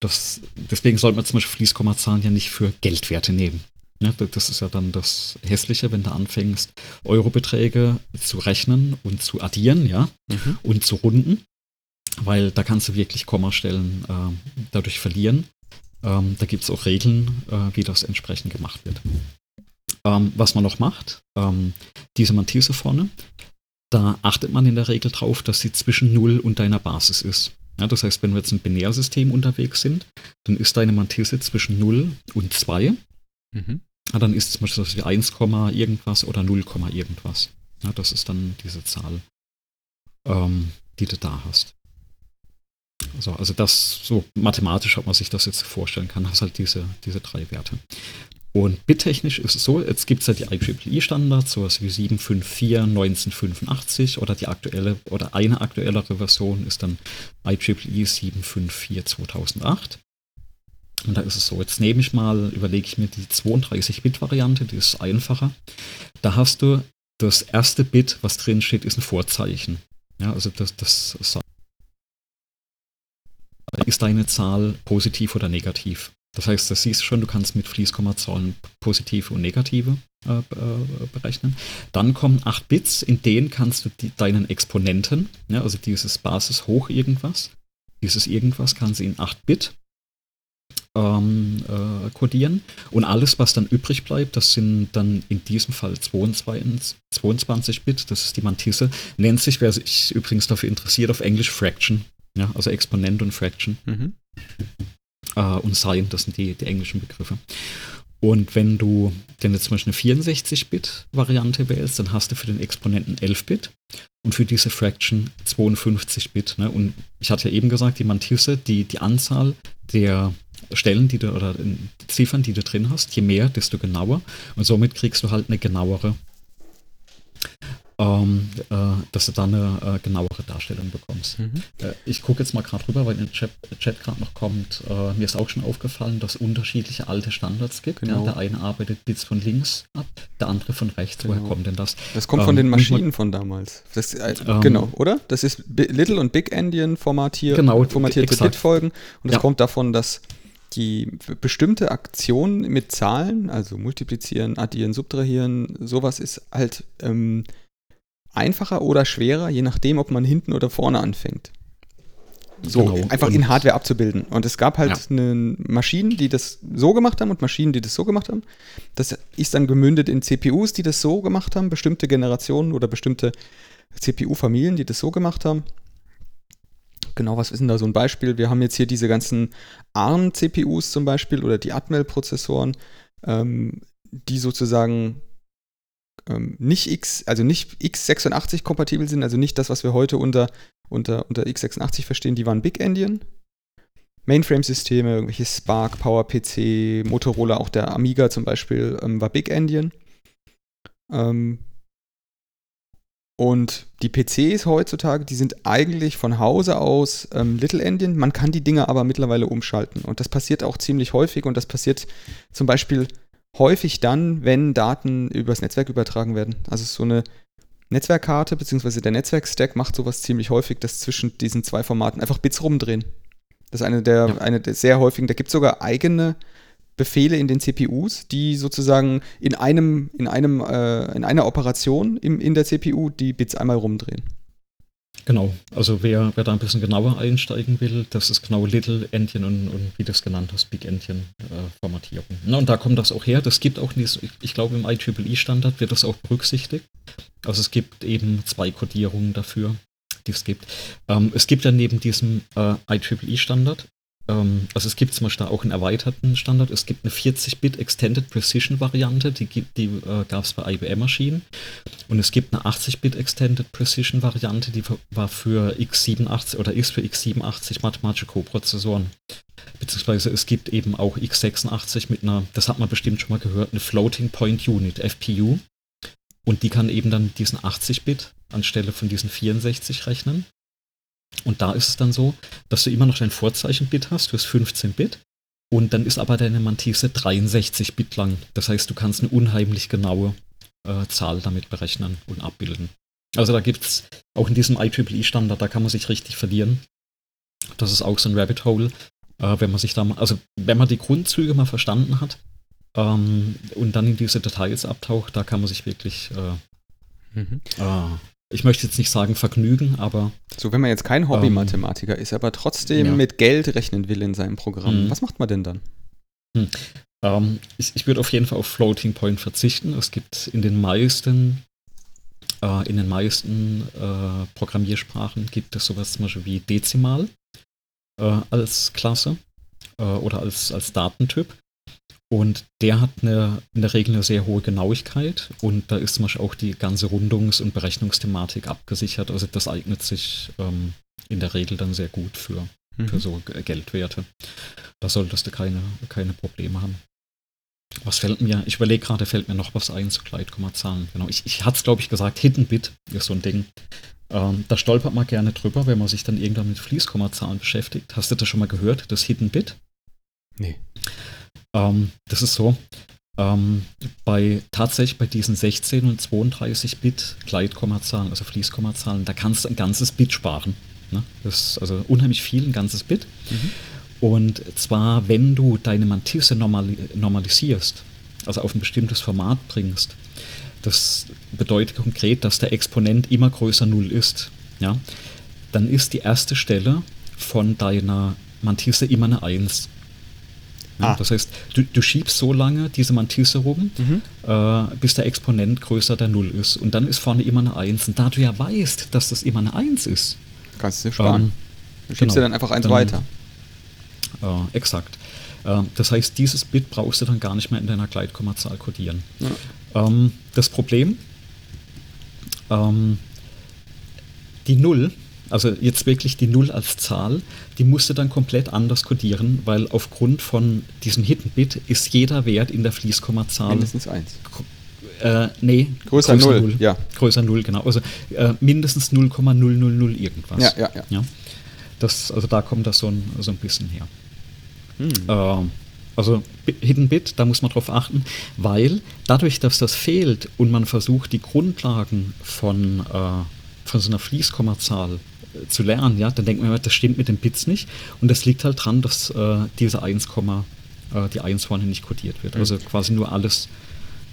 Das, deswegen sollte man zum Beispiel Fließkommazahlen ja nicht für Geldwerte nehmen. Ne? das ist ja dann das Hässliche, wenn du anfängst, Eurobeträge zu rechnen und zu addieren, ja, mhm. und zu runden weil da kannst du wirklich Kommastellen äh, dadurch verlieren. Ähm, da gibt es auch Regeln, äh, wie das entsprechend gemacht wird. Ähm, was man noch macht, ähm, diese Mantisse vorne, da achtet man in der Regel drauf, dass sie zwischen 0 und deiner Basis ist. Ja, das heißt, wenn wir jetzt im Binärsystem unterwegs sind, dann ist deine Mantisse zwischen 0 und 2. Mhm. Ja, dann ist es zum Beispiel wie 1, irgendwas oder 0, irgendwas. Ja, das ist dann diese Zahl, ähm, die du da hast. So, also das, so mathematisch, ob man sich das jetzt vorstellen kann, hast halt diese, diese drei Werte. Und bittechnisch ist es so, jetzt gibt es ja die IEEE-Standards, sowas wie 754 1985 oder die aktuelle oder eine aktuellere Version ist dann IEEE 754 2008. Und da ist es so, jetzt nehme ich mal, überlege ich mir die 32-Bit-Variante, die ist einfacher. Da hast du das erste Bit, was drin steht, ist ein Vorzeichen. Ja, also das, das ist deine Zahl positiv oder negativ. Das heißt, das siehst du schon, du kannst mit Fließkommazahlen positive und negative äh, äh, berechnen. Dann kommen 8 Bits, in denen kannst du die, deinen Exponenten, ja, also dieses Basis hoch irgendwas, dieses irgendwas kannst du in 8 Bit ähm, äh, codieren. Und alles, was dann übrig bleibt, das sind dann in diesem Fall 22, 22 Bit, das ist die Mantisse, nennt sich, wer sich übrigens dafür interessiert, auf Englisch Fraction. Ja, also Exponent und Fraction. Mhm. Äh, und Sign, das sind die, die englischen Begriffe. Und wenn du denn jetzt zum Beispiel eine 64-Bit-Variante wählst, dann hast du für den Exponenten 11-Bit und für diese Fraction 52-Bit. Ne? Und ich hatte ja eben gesagt, die Mantisse, die, die Anzahl der Stellen, die du oder Ziffern, die du drin hast, je mehr, desto genauer. Und somit kriegst du halt eine genauere ähm, äh, dass du da eine äh, genauere Darstellung bekommst. Mhm. Äh, ich gucke jetzt mal gerade rüber, weil in den Chat, Chat gerade noch kommt. Äh, mir ist auch schon aufgefallen, dass es unterschiedliche alte Standards gibt. Genau. Ja, der eine arbeitet Bits von links ab, der andere von rechts. Genau. Woher kommt denn das? Das kommt ähm, von den Maschinen von damals. Das, äh, ähm, genau, oder? Das ist Little und Big Endian formatiert, genau, formatierte Bitfolgen. Und das ja. kommt davon, dass die bestimmte Aktionen mit Zahlen, also multiplizieren, addieren, subtrahieren, sowas ist halt ähm, einfacher oder schwerer, je nachdem, ob man hinten oder vorne anfängt. So, genau. einfach und in Hardware abzubilden. Und es gab halt ja. Maschinen, die das so gemacht haben und Maschinen, die das so gemacht haben. Das ist dann gemündet in CPUs, die das so gemacht haben, bestimmte Generationen oder bestimmte CPU-Familien, die das so gemacht haben. Genau, was ist denn da so ein Beispiel? Wir haben jetzt hier diese ganzen ARM-CPUs zum Beispiel oder die Atmel-Prozessoren, ähm, die sozusagen ähm, nicht X, also nicht x86 kompatibel sind, also nicht das, was wir heute unter, unter, unter x86 verstehen, die waren Big Endian. Mainframe-Systeme, irgendwelche Spark, PowerPC, Motorola, auch der Amiga zum Beispiel, ähm, war Big Endian. Ähm, Und die PCs heutzutage, die sind eigentlich von Hause aus ähm, Little Endian. Man kann die Dinge aber mittlerweile umschalten. Und das passiert auch ziemlich häufig. Und das passiert zum Beispiel häufig dann, wenn Daten übers Netzwerk übertragen werden. Also so eine Netzwerkkarte bzw. der Netzwerkstack macht sowas ziemlich häufig, dass zwischen diesen zwei Formaten einfach Bits rumdrehen. Das ist eine der, ja. eine der sehr häufigen, da gibt es sogar eigene Befehle in den CPUs, die sozusagen in einem, in einem, äh, in einer Operation im, in der CPU die Bits einmal rumdrehen. Genau, also wer, wer da ein bisschen genauer einsteigen will, das ist genau Little Endian und, und wie du es genannt hast, Big Endian äh, Formatierung. Na, und da kommt das auch her. Das gibt auch, nicht, ich glaube im IEEE-Standard wird das auch berücksichtigt. Also es gibt eben zwei Codierungen dafür, die es gibt. Ähm, es gibt ja neben diesem äh, IEEE-Standard ähm, also es gibt zum Beispiel auch einen erweiterten Standard. Es gibt eine 40-Bit Extended Precision Variante, die, die äh, gab es bei IBM-Maschinen. Und es gibt eine 80-Bit Extended Precision Variante, die war für x87 oder ist für x87 mathematische Koprozessoren. Beziehungsweise es gibt eben auch x86 mit einer, das hat man bestimmt schon mal gehört, eine Floating Point Unit, FPU. Und die kann eben dann diesen 80-Bit anstelle von diesen 64 rechnen. Und da ist es dann so, dass du immer noch dein Vorzeichen-Bit hast, du hast 15 Bit. Und dann ist aber deine Mantisse 63 Bit lang. Das heißt, du kannst eine unheimlich genaue äh, Zahl damit berechnen und abbilden. Also da gibt es auch in diesem IEEE-Standard, da kann man sich richtig verlieren. Das ist auch so ein Rabbit Hole, äh, wenn man sich da mal, also wenn man die Grundzüge mal verstanden hat ähm, und dann in diese Details abtaucht, da kann man sich wirklich äh, mhm. Ich möchte jetzt nicht sagen Vergnügen, aber. So, wenn man jetzt kein Hobby-Mathematiker ähm, ist, aber trotzdem ja. mit Geld rechnen will in seinem Programm, mhm. was macht man denn dann? Hm. Ähm, ich, ich würde auf jeden Fall auf Floating Point verzichten. Es gibt in den meisten, äh, in den meisten äh, Programmiersprachen gibt es sowas zum Beispiel wie Dezimal äh, als Klasse äh, oder als, als Datentyp. Und der hat eine, in der Regel eine sehr hohe Genauigkeit und da ist zum Beispiel auch die ganze Rundungs- und Berechnungsthematik abgesichert. Also das eignet sich ähm, in der Regel dann sehr gut für, mhm. für so Geldwerte. Da solltest du keine, keine Probleme haben. Was fällt mir, ich überlege gerade, fällt mir noch was ein zu Gleitkommazahlen. Genau, ich, ich hatte es, glaube ich, gesagt, Hidden Bit ist so ein Ding. Ähm, da stolpert man gerne drüber, wenn man sich dann irgendwann mit Fließkommazahlen beschäftigt. Hast du das schon mal gehört, das Hidden Bit? Nee. Ähm, das ist so. Ähm, bei tatsächlich bei diesen 16 und 32 Bit Gleitkommazahlen, also Fließkommazahlen, da kannst du ein ganzes Bit sparen. Ne? Das ist also unheimlich viel, ein ganzes Bit. Mhm. Und zwar, wenn du deine Mantisse normali normalisierst, also auf ein bestimmtes Format bringst, das bedeutet konkret, dass der Exponent immer größer 0 ist. Ja? Dann ist die erste Stelle von deiner Mantisse immer eine 1. Ne? Ah. Das heißt, du, du, schiebst so lange diese Mantisse rum, mhm. äh, bis der Exponent größer der Null ist. Und dann ist vorne immer eine 1. Und da du ja weißt, dass das immer eine 1 ist, kannst du dir sparen. Ähm, du schiebst genau, ja dann einfach eins dann, weiter. Äh, exakt. Äh, das heißt, dieses Bit brauchst du dann gar nicht mehr in deiner Gleitkommazahl kodieren. Ja. Ähm, das Problem, ähm, die Null also jetzt wirklich die Null als Zahl, die musste dann komplett anders codieren, weil aufgrund von diesem Hidden Bit ist jeder Wert in der Fließkommazahl. Mindestens 1. Äh, nee, größer, größer 0, 0, ja. Größer 0, genau. Also äh, mindestens 0,000 irgendwas. Ja, ja, ja. ja? Das, also da kommt das so ein, so ein bisschen her. Hm. Äh, also Hidden Bit, da muss man drauf achten, weil dadurch, dass das fehlt und man versucht, die Grundlagen von, äh, von so einer Fließkommazahl zu lernen, ja, dann denkt man, das stimmt mit den Bits nicht. Und das liegt halt dran, dass äh, diese 1, äh, die 1 vorne nicht kodiert wird. Also mhm. quasi nur alles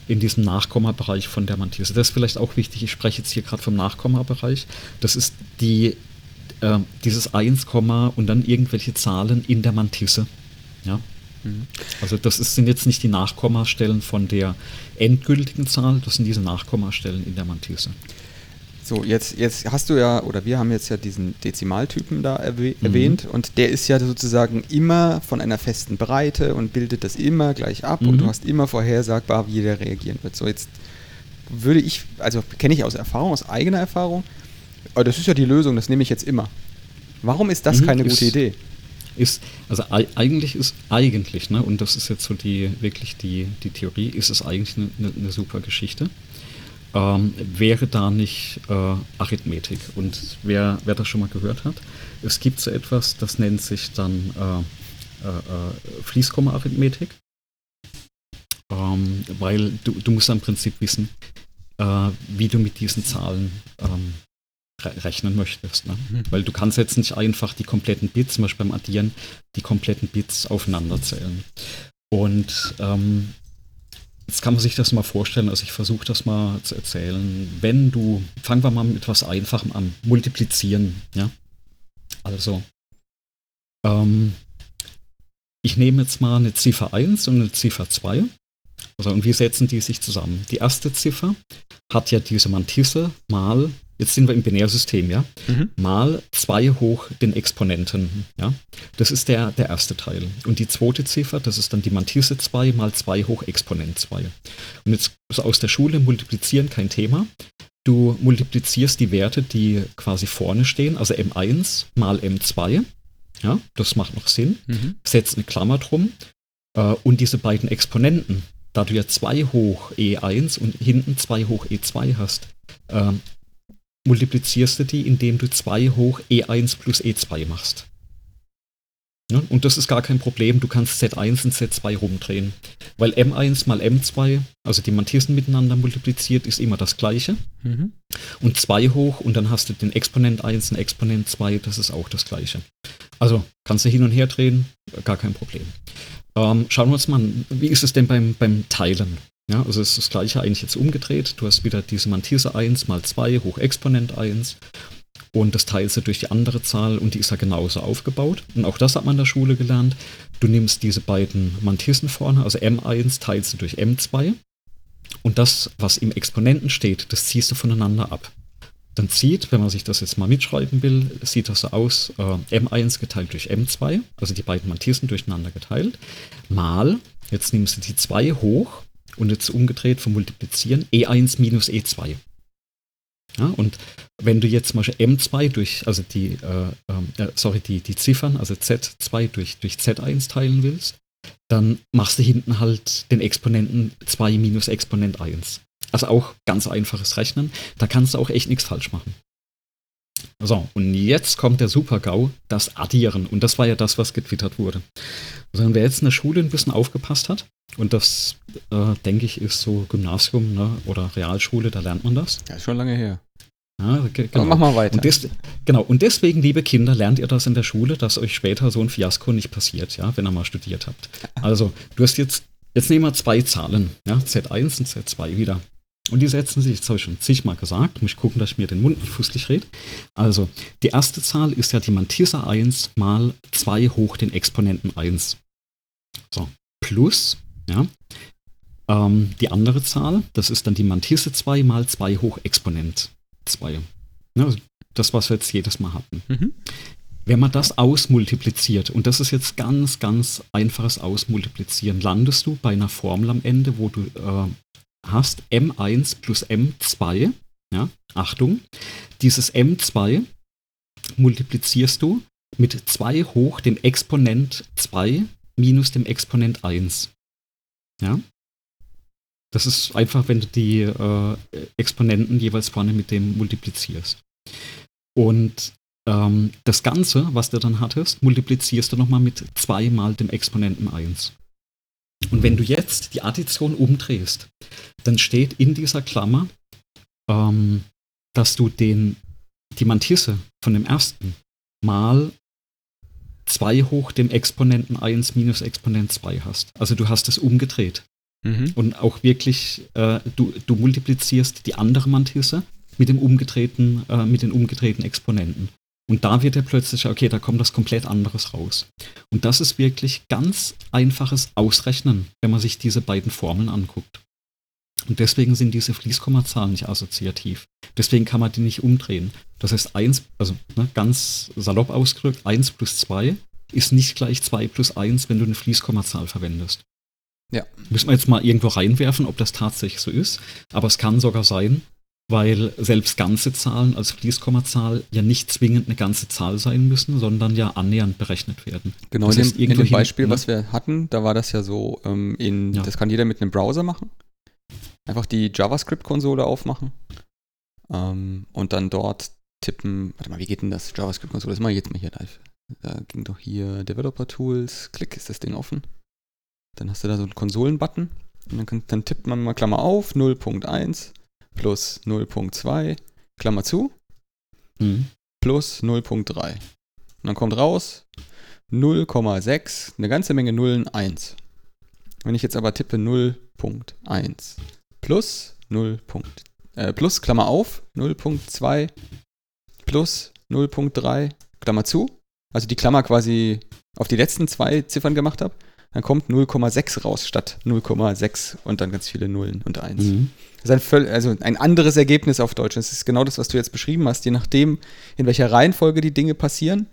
in diesem Nachkommabereich von der Mantisse. Das ist vielleicht auch wichtig, ich spreche jetzt hier gerade vom Nachkommabereich. Das ist die, äh, dieses 1, und dann irgendwelche Zahlen in der Mantisse. Ja? Mhm. Also das ist, sind jetzt nicht die Nachkommastellen von der endgültigen Zahl, das sind diese Nachkommastellen in der Mantisse. So, jetzt, jetzt hast du ja, oder wir haben jetzt ja diesen Dezimaltypen da erwäh mhm. erwähnt und der ist ja sozusagen immer von einer festen Breite und bildet das immer gleich ab mhm. und du hast immer vorhersagbar, wie der reagieren wird. So, jetzt würde ich, also kenne ich aus Erfahrung, aus eigener Erfahrung, aber das ist ja die Lösung, das nehme ich jetzt immer. Warum ist das mhm, keine ist, gute Idee? Ist, also eigentlich ist eigentlich, ne, und das ist jetzt so die wirklich die, die Theorie, ist es eigentlich eine, eine, eine super Geschichte. Ähm, wäre da nicht äh, Arithmetik. Und wer, wer das schon mal gehört hat, es gibt so etwas, das nennt sich dann äh, äh, äh Fließkomma-Arithmetik. Ähm, weil du, du musst im Prinzip wissen, äh, wie du mit diesen Zahlen ähm, rechnen möchtest. Ne? Mhm. Weil du kannst jetzt nicht einfach die kompletten Bits, zum Beispiel beim Addieren, die kompletten Bits aufeinander zählen. Und ähm, jetzt kann man sich das mal vorstellen, also ich versuche das mal zu erzählen. Wenn du, fangen wir mal mit etwas Einfachem an, multiplizieren. Ja? Also, ähm, ich nehme jetzt mal eine Ziffer 1 und eine Ziffer 2. Also, und wie setzen die sich zusammen? Die erste Ziffer hat ja diese Mantisse mal Jetzt sind wir im Binärsystem, ja, mhm. mal 2 hoch den Exponenten, ja. Das ist der, der erste Teil. Und die zweite Ziffer, das ist dann die Mantisse 2 mal 2 hoch Exponent 2. Und jetzt also aus der Schule multiplizieren kein Thema. Du multiplizierst die Werte, die quasi vorne stehen, also M1 mal M2. Ja, das macht noch Sinn. Mhm. Setzt eine Klammer drum. Äh, und diese beiden Exponenten, da du ja 2 hoch E1 und hinten 2 hoch E2 hast, äh, multiplizierst du die, indem du 2 hoch E1 plus E2 machst. Ja, und das ist gar kein Problem, du kannst Z1 und Z2 rumdrehen. Weil M1 mal M2, also die Mantissen miteinander multipliziert, ist immer das gleiche. Mhm. Und 2 hoch und dann hast du den Exponent 1 und Exponent 2, das ist auch das gleiche. Also kannst du hin und her drehen, gar kein Problem. Ähm, schauen wir uns mal an, wie ist es denn beim, beim Teilen? Ja, also ist das gleiche eigentlich jetzt umgedreht. Du hast wieder diese Mantisse 1 mal 2 hoch Exponent 1 und das teilst du durch die andere Zahl und die ist ja genauso aufgebaut. Und auch das hat man in der Schule gelernt. Du nimmst diese beiden Mantissen vorne, also M1 teilst du durch M2 und das, was im Exponenten steht, das ziehst du voneinander ab. Dann zieht, wenn man sich das jetzt mal mitschreiben will, sieht das so aus, äh, M1 geteilt durch M2, also die beiden Mantissen durcheinander geteilt, mal, jetzt nimmst du die 2 hoch und jetzt umgedreht vom Multiplizieren E1 minus E2. Ja, und wenn du jetzt zum Beispiel M2 durch, also die, äh, äh, sorry, die, die Ziffern, also Z2 durch, durch Z1 teilen willst, dann machst du hinten halt den Exponenten 2 minus Exponent 1. Also auch ganz einfaches Rechnen. Da kannst du auch echt nichts falsch machen. So, und jetzt kommt der Super-GAU, das Addieren. Und das war ja das, was getwittert wurde. Also, wer jetzt in der Schule ein bisschen aufgepasst hat, und das, äh, denke ich, ist so Gymnasium ne, oder Realschule, da lernt man das. Ja, ist schon lange her. Ja, genau. Aber mach mal weiter. Und des, genau, und deswegen, liebe Kinder, lernt ihr das in der Schule, dass euch später so ein Fiasko nicht passiert, ja, wenn ihr mal studiert habt. Also, du hast jetzt, jetzt nehmen wir zwei Zahlen, ja, Z1 und Z2 wieder. Und die setzen sich, das habe ich schon zigmal gesagt, muss ich gucken, dass ich mir den Mund nicht fußlich rede. Also, die erste Zahl ist ja die Mantissa 1 mal 2 hoch den Exponenten 1. So, plus, ja, ähm, die andere Zahl, das ist dann die Mantisse 2 mal 2 hoch Exponent 2. Ja, also das, was wir jetzt jedes Mal hatten. Mhm. Wenn man das ausmultipliziert, und das ist jetzt ganz, ganz einfaches Ausmultiplizieren, landest du bei einer Formel am Ende, wo du äh, hast M1 plus M2, ja, Achtung, dieses M2 multiplizierst du mit 2 hoch dem Exponent 2 minus dem Exponent 1. Ja? Das ist einfach, wenn du die äh, Exponenten jeweils vorne mit dem multiplizierst. Und ähm, das Ganze, was du dann hattest, multiplizierst du nochmal mit 2 mal dem Exponenten 1. Und wenn du jetzt die Addition umdrehst, dann steht in dieser Klammer, ähm, dass du den, die Mantisse von dem ersten mal 2 hoch dem Exponenten 1 minus Exponent 2 hast. Also du hast es umgedreht. Mhm. Und auch wirklich, äh, du, du multiplizierst die andere Mantisse mit dem umgedrehten, äh, mit den umgedrehten Exponenten. Und da wird er plötzlich, okay, da kommt was komplett anderes raus. Und das ist wirklich ganz einfaches Ausrechnen, wenn man sich diese beiden Formeln anguckt. Und deswegen sind diese Fließkommazahlen nicht assoziativ. Deswegen kann man die nicht umdrehen. Das heißt, 1, also ne, ganz salopp ausgedrückt, 1 plus 2 ist nicht gleich 2 plus 1, wenn du eine Fließkommazahl verwendest. Ja. Müssen wir jetzt mal irgendwo reinwerfen, ob das tatsächlich so ist. Aber es kann sogar sein, weil selbst ganze Zahlen als Fließkommazahl ja nicht zwingend eine ganze Zahl sein müssen, sondern ja annähernd berechnet werden. Genau, das heißt, in, dem, Beispiel, hin, ne? was wir hatten, da war das ja so, ähm, in, ja. das kann jeder mit einem Browser machen. Einfach die JavaScript-Konsole aufmachen ähm, und dann dort tippen. Warte mal, wie geht denn das? JavaScript-Konsole, das mache ich jetzt mal hier live. Da ging doch hier Developer Tools, Klick, ist das Ding offen. Dann hast du da so einen Konsolen-Button und dann, kann, dann tippt man mal Klammer auf 0.1 plus 0.2 Klammer zu Mhm. plus 0.3. Und dann kommt raus 0,6, eine ganze Menge Nullen, 1. Wenn ich jetzt aber tippe 0.1 plus 0. Äh, plus Klammer auf 0.2 plus 0.3 Klammer zu, also die Klammer quasi auf die letzten zwei Ziffern gemacht habe, dann kommt 0,6 raus statt 0,6 und dann ganz viele Nullen und 1. Mhm. Das ist ein, völ- also ein anderes Ergebnis auf Deutsch. Das ist genau das, was du jetzt beschrieben hast. Je nachdem, in welcher Reihenfolge die Dinge passieren,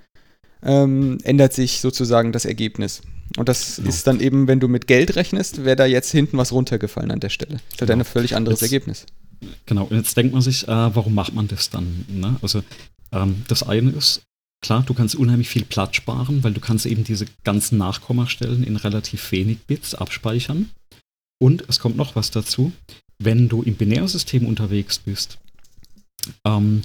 ähm, ändert sich sozusagen das Ergebnis. Und das Genau. ist dann eben, wenn du mit Geld rechnest, wäre da jetzt hinten was runtergefallen an der Stelle. Das ist halt Genau. ein völlig anderes Jetzt- Ergebnis. Genau, und jetzt denkt man sich, äh, warum macht man das dann? Ne? Also ähm, das eine ist, klar, du kannst unheimlich viel Platz sparen, weil du kannst eben diese ganzen Nachkommastellen in relativ wenig Bits abspeichern. Und es kommt noch was dazu, wenn du im Binärsystem unterwegs bist, ähm,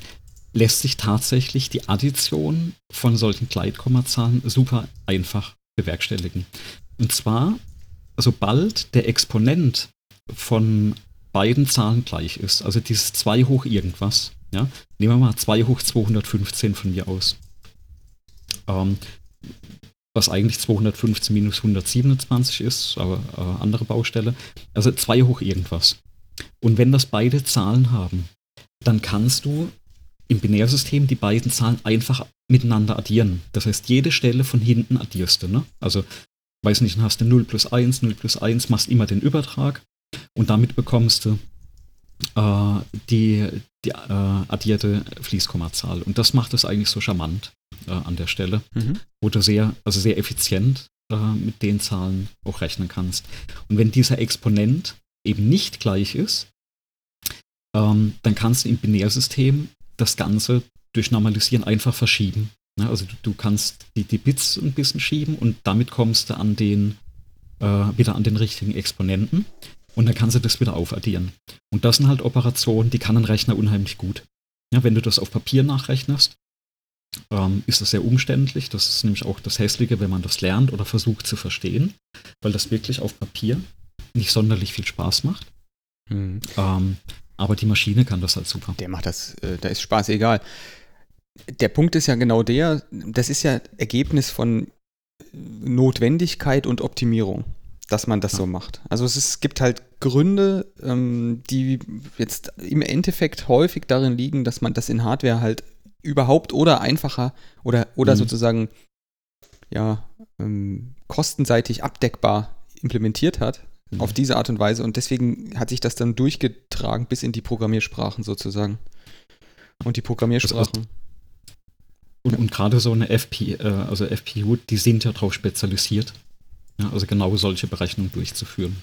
lässt sich tatsächlich die Addition von solchen Gleitkommazahlen super einfach bewerkstelligen. Und zwar, sobald der Exponent von beiden Zahlen gleich ist, also dieses 2 hoch irgendwas, ja, nehmen wir mal 2 hoch 215 von mir aus. Ähm, was eigentlich 215 minus 127 ist, aber äh, andere Baustelle. Also 2 hoch irgendwas. Und wenn das beide Zahlen haben, dann kannst du im Binärsystem die beiden Zahlen einfach miteinander addieren. Das heißt, jede Stelle von hinten addierst du. Ne? Also, weiß nicht, dann hast du 0 plus 1, 0 plus 1, machst immer den Übertrag und damit bekommst du äh, die, die äh, addierte Fließkommazahl. Und das macht es eigentlich so charmant äh, an der Stelle, Mhm. wo du sehr, also sehr effizient äh, mit den Zahlen auch rechnen kannst. Und wenn dieser Exponent eben nicht gleich ist, ähm, dann kannst du im Binärsystem das Ganze durch Normalisieren einfach verschieben. Ne? Also du, du kannst die, die Bits ein bisschen schieben und damit kommst du an den, äh, wieder an den richtigen Exponenten und dann kannst du das wieder aufaddieren. Und das sind halt Operationen, die kann ein Rechner unheimlich gut. Ja, wenn du das auf Papier nachrechnest, ähm, ist das sehr umständlich. Das ist nämlich auch das Hässliche, wenn man das lernt oder versucht zu verstehen, weil das wirklich auf Papier nicht sonderlich viel Spaß macht. Mhm. Ähm, aber die Maschine kann das halt super. Der macht das, äh, da ist Spaß egal. Der Punkt ist ja genau der, das ist ja Ergebnis von Notwendigkeit und Optimierung, dass man das Ja. so macht. Also es, ist, es gibt halt Gründe, ähm, die jetzt im Endeffekt häufig darin liegen, dass man das in Hardware halt überhaupt oder einfacher oder, oder Mhm. sozusagen ja ähm, kostenseitig abdeckbar implementiert hat Mhm. auf diese Art und Weise und deswegen hat sich das dann durchgetragen bis in die Programmiersprachen sozusagen. Und die Programmiersprachen. Und, und gerade so eine FP, äh, also FPU, die sind ja darauf spezialisiert, ja, also genau solche Berechnungen durchzuführen.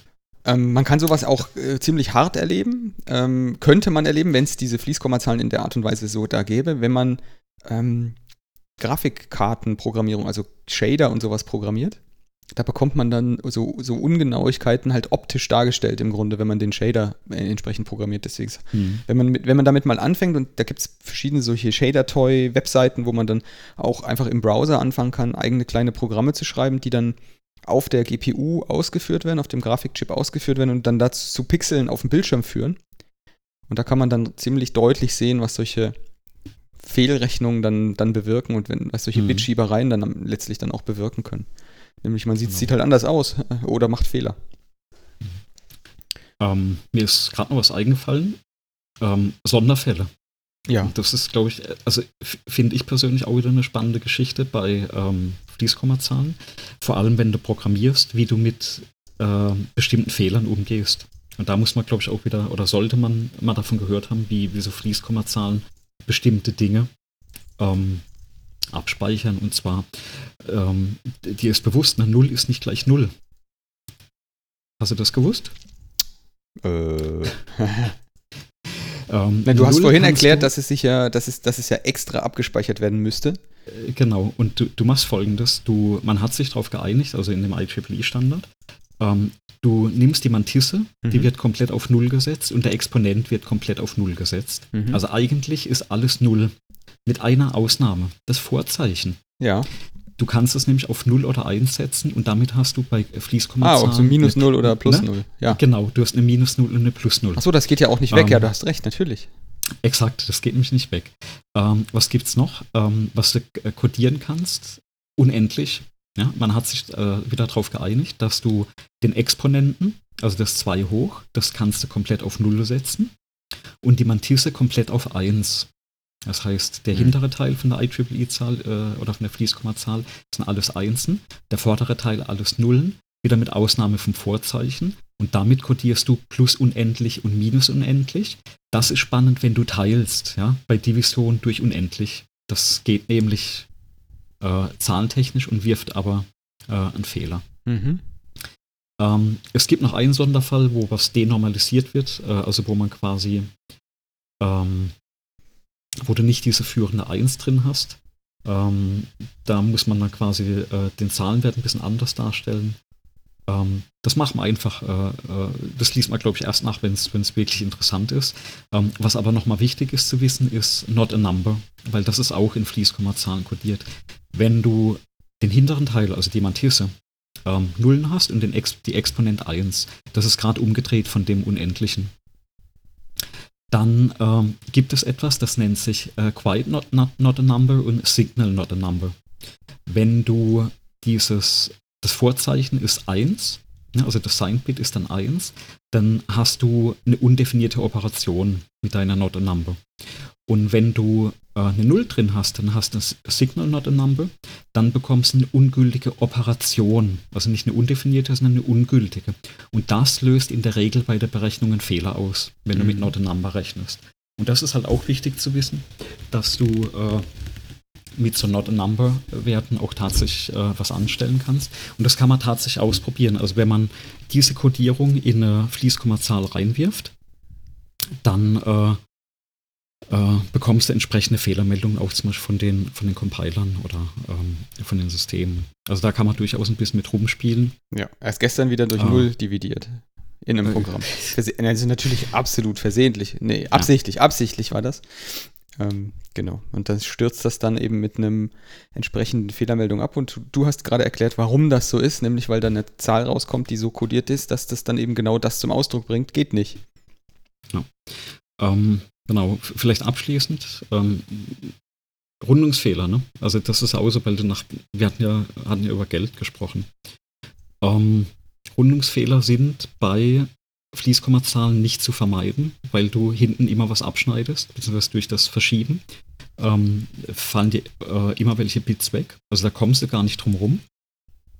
Ähm, man kann sowas auch äh, ziemlich hart erleben. Ähm, könnte man erleben, wenn es diese Fließkommazahlen in der Art und Weise so da gäbe, wenn man ähm, Grafikkartenprogrammierung, also Shader und sowas programmiert. Da bekommt man dann so, so Ungenauigkeiten halt optisch dargestellt im Grunde, wenn man den Shader äh, entsprechend programmiert. Deswegen Hm. wenn man, mit, wenn man damit mal anfängt, und da gibt es verschiedene solche Shader-Toy-Webseiten, wo man dann auch einfach im Browser anfangen kann, eigene kleine Programme zu schreiben, die dann auf der GPU ausgeführt werden, auf dem Grafikchip ausgeführt werden und dann dazu zu Pixeln auf dem Bildschirm führen. Und da kann man dann ziemlich deutlich sehen, was solche Fehlrechnungen dann, dann bewirken und wenn, was solche Mhm. Bitschiebereien dann letztlich dann auch bewirken können. Nämlich man sieht, Genau. sieht halt anders aus äh, oder macht Fehler. Ähm, mir ist gerade noch was eingefallen. Ähm, Sonderfälle. Ja. Das ist, glaube ich, äh, also finde ich persönlich auch wieder eine spannende Geschichte bei ähm, Fließkommazahlen. Vor allem, wenn du programmierst, wie du mit ähm, bestimmten Fehlern umgehst. Und da muss man, glaube ich, auch wieder, oder sollte man mal davon gehört haben, wie, wie so Fließkommazahlen bestimmte Dinge ähm, abspeichern. Und zwar, ähm, dir ist bewusst, na, Null ist nicht gleich Null. Hast du das gewusst? Äh. Ähm, du hast vorhin erklärt, dass es sich ja, dass es, dass es ja extra abgespeichert werden müsste. Äh, Genau, und du, du machst folgendes, du, man hat sich darauf geeinigt, also in dem IEEE-Standard, Ähm, du nimmst die Mantisse, die Mhm. wird komplett auf Null gesetzt und der Exponent wird komplett auf Null gesetzt. Mhm. Also eigentlich ist alles Null. Mit einer Ausnahme, das Vorzeichen. ja. Du kannst es nämlich auf 0 oder 1 setzen und damit hast du bei Ah, Fließkommazahlen... ob so minus eine- 0 oder plus ne? 0. Ja. Genau, du hast eine Minus 0 und eine Plus 0. Achso, das geht ja auch nicht weg. Ähm, ja, du hast recht, natürlich. Exakt, das geht nämlich nicht weg. Ähm, was gibt's noch, ähm, was du äh, codieren kannst? Unendlich. Ja, man hat sich äh, wieder darauf geeinigt, dass du den Exponenten, also das 2 hoch, das kannst du komplett auf 0 setzen und die Mantisse komplett auf 1. Das heißt, der Mhm. hintere Teil von der IEEE-Zahl äh, oder von der Fließkommazahl sind alles Einsen, der vordere Teil alles Nullen, wieder mit Ausnahme vom Vorzeichen. Und damit codierst du plus unendlich und minus unendlich. Das ist spannend, wenn du teilst, ja, bei Division durch unendlich. Das geht nämlich äh, zahlentechnisch und wirft aber äh, einen Fehler. Mhm. Ähm, es gibt noch einen Sonderfall, wo was denormalisiert wird, äh, also wo man quasi, ähm, wo du nicht diese führende 1 drin hast. Ähm, da muss man dann quasi äh, den Zahlenwert ein bisschen anders darstellen. Ähm, das machen wir einfach, äh, äh, das liest man, glaube ich, erst nach, wenn es wirklich interessant ist. Ähm, was aber nochmal wichtig ist zu wissen, ist not a number, weil das ist auch in Fließkommazahlen kodiert. Wenn du den hinteren Teil, also die Mantisse, ähm, Nullen hast und den Ex die Exponent 1. Das ist gerade umgedreht von dem Unendlichen. Dann ähm, gibt es etwas, das nennt sich äh, Quite not, not, not a Number und Signal not a Number. Wenn du dieses, das Vorzeichen ist 1, ne, also das Sign-Bit ist dann 1, dann hast du eine undefinierte Operation mit deiner Not a Number. Und wenn du äh, eine 0 drin hast, dann hast du das Signal not a Number, dann bekommst du eine ungültige Operation. Also nicht eine undefinierte, sondern eine ungültige. Und das löst in der Regel bei der Berechnung einen Fehler aus, wenn du mit Mhm. Not a Number rechnest. Und das ist halt auch wichtig zu wissen, dass du äh, mit so Not a Number Werten auch tatsächlich äh, was anstellen kannst. Und das kann man tatsächlich ausprobieren. Also wenn man diese Codierung in eine Fließkommazahl reinwirft, dann äh, äh, bekommst du entsprechende Fehlermeldungen auch zum Beispiel von den, von den Compilern oder ähm, von den Systemen. Also da kann man durchaus ein bisschen mit rumspielen. Ja, erst gestern wieder durch Ah. 0 dividiert. In einem Äh. Programm. Also natürlich absolut versehentlich. Nee, absichtlich, absichtlich war das. Ähm, genau. Und dann stürzt das dann eben mit einem entsprechenden Fehlermeldung ab. Und du- hast gerade erklärt, warum das so ist, nämlich weil da eine Zahl rauskommt, die so kodiert ist, dass das dann eben genau das zum Ausdruck bringt. Geht nicht. Ähm, genau, vielleicht abschließend. Ähm, Rundungsfehler, ne? Also das ist du nach, wir hatten ja, hatten ja über Geld gesprochen. Ähm, Rundungsfehler sind bei Fließkommazahlen nicht zu vermeiden, weil du hinten immer was abschneidest, beziehungsweise durch das Verschieben ähm, fallen dir äh, immer welche Bits weg. Also da kommst du gar nicht drum rum.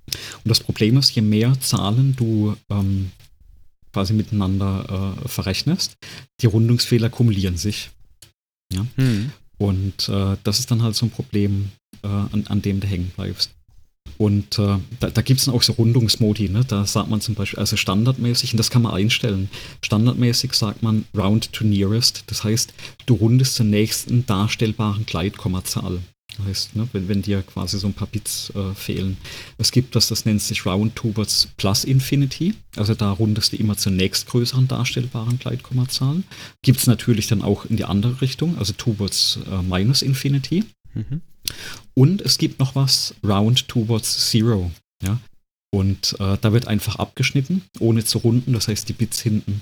Und das Problem ist, je mehr Zahlen du ähm, quasi miteinander äh, verrechnest, die Rundungsfehler kumulieren sich. Hm. Und äh, das ist dann halt so ein Problem, äh, an, an dem du hängen bleibst. Und äh, da, da gibt es dann auch so Rundungsmodi, ne? Da sagt man zum Beispiel, also standardmäßig, und das kann man einstellen. Standardmäßig sagt man round to nearest. Das heißt, du rundest zur nächsten darstellbaren Gleitkommazahl. Das heißt, ne, wenn, wenn dir quasi so ein paar Bits äh, fehlen. Es gibt was, das nennt sich round towards plus infinity. Also da rundest du immer zur nächstgrößeren darstellbaren Gleitkommazahlen. Gibt es natürlich dann auch in die andere Richtung, also towards äh, minus infinity. Mhm. Und es gibt noch was round towards zero. Ja? Und äh, da wird einfach abgeschnitten, ohne zu runden. Das heißt, die Bits hinten,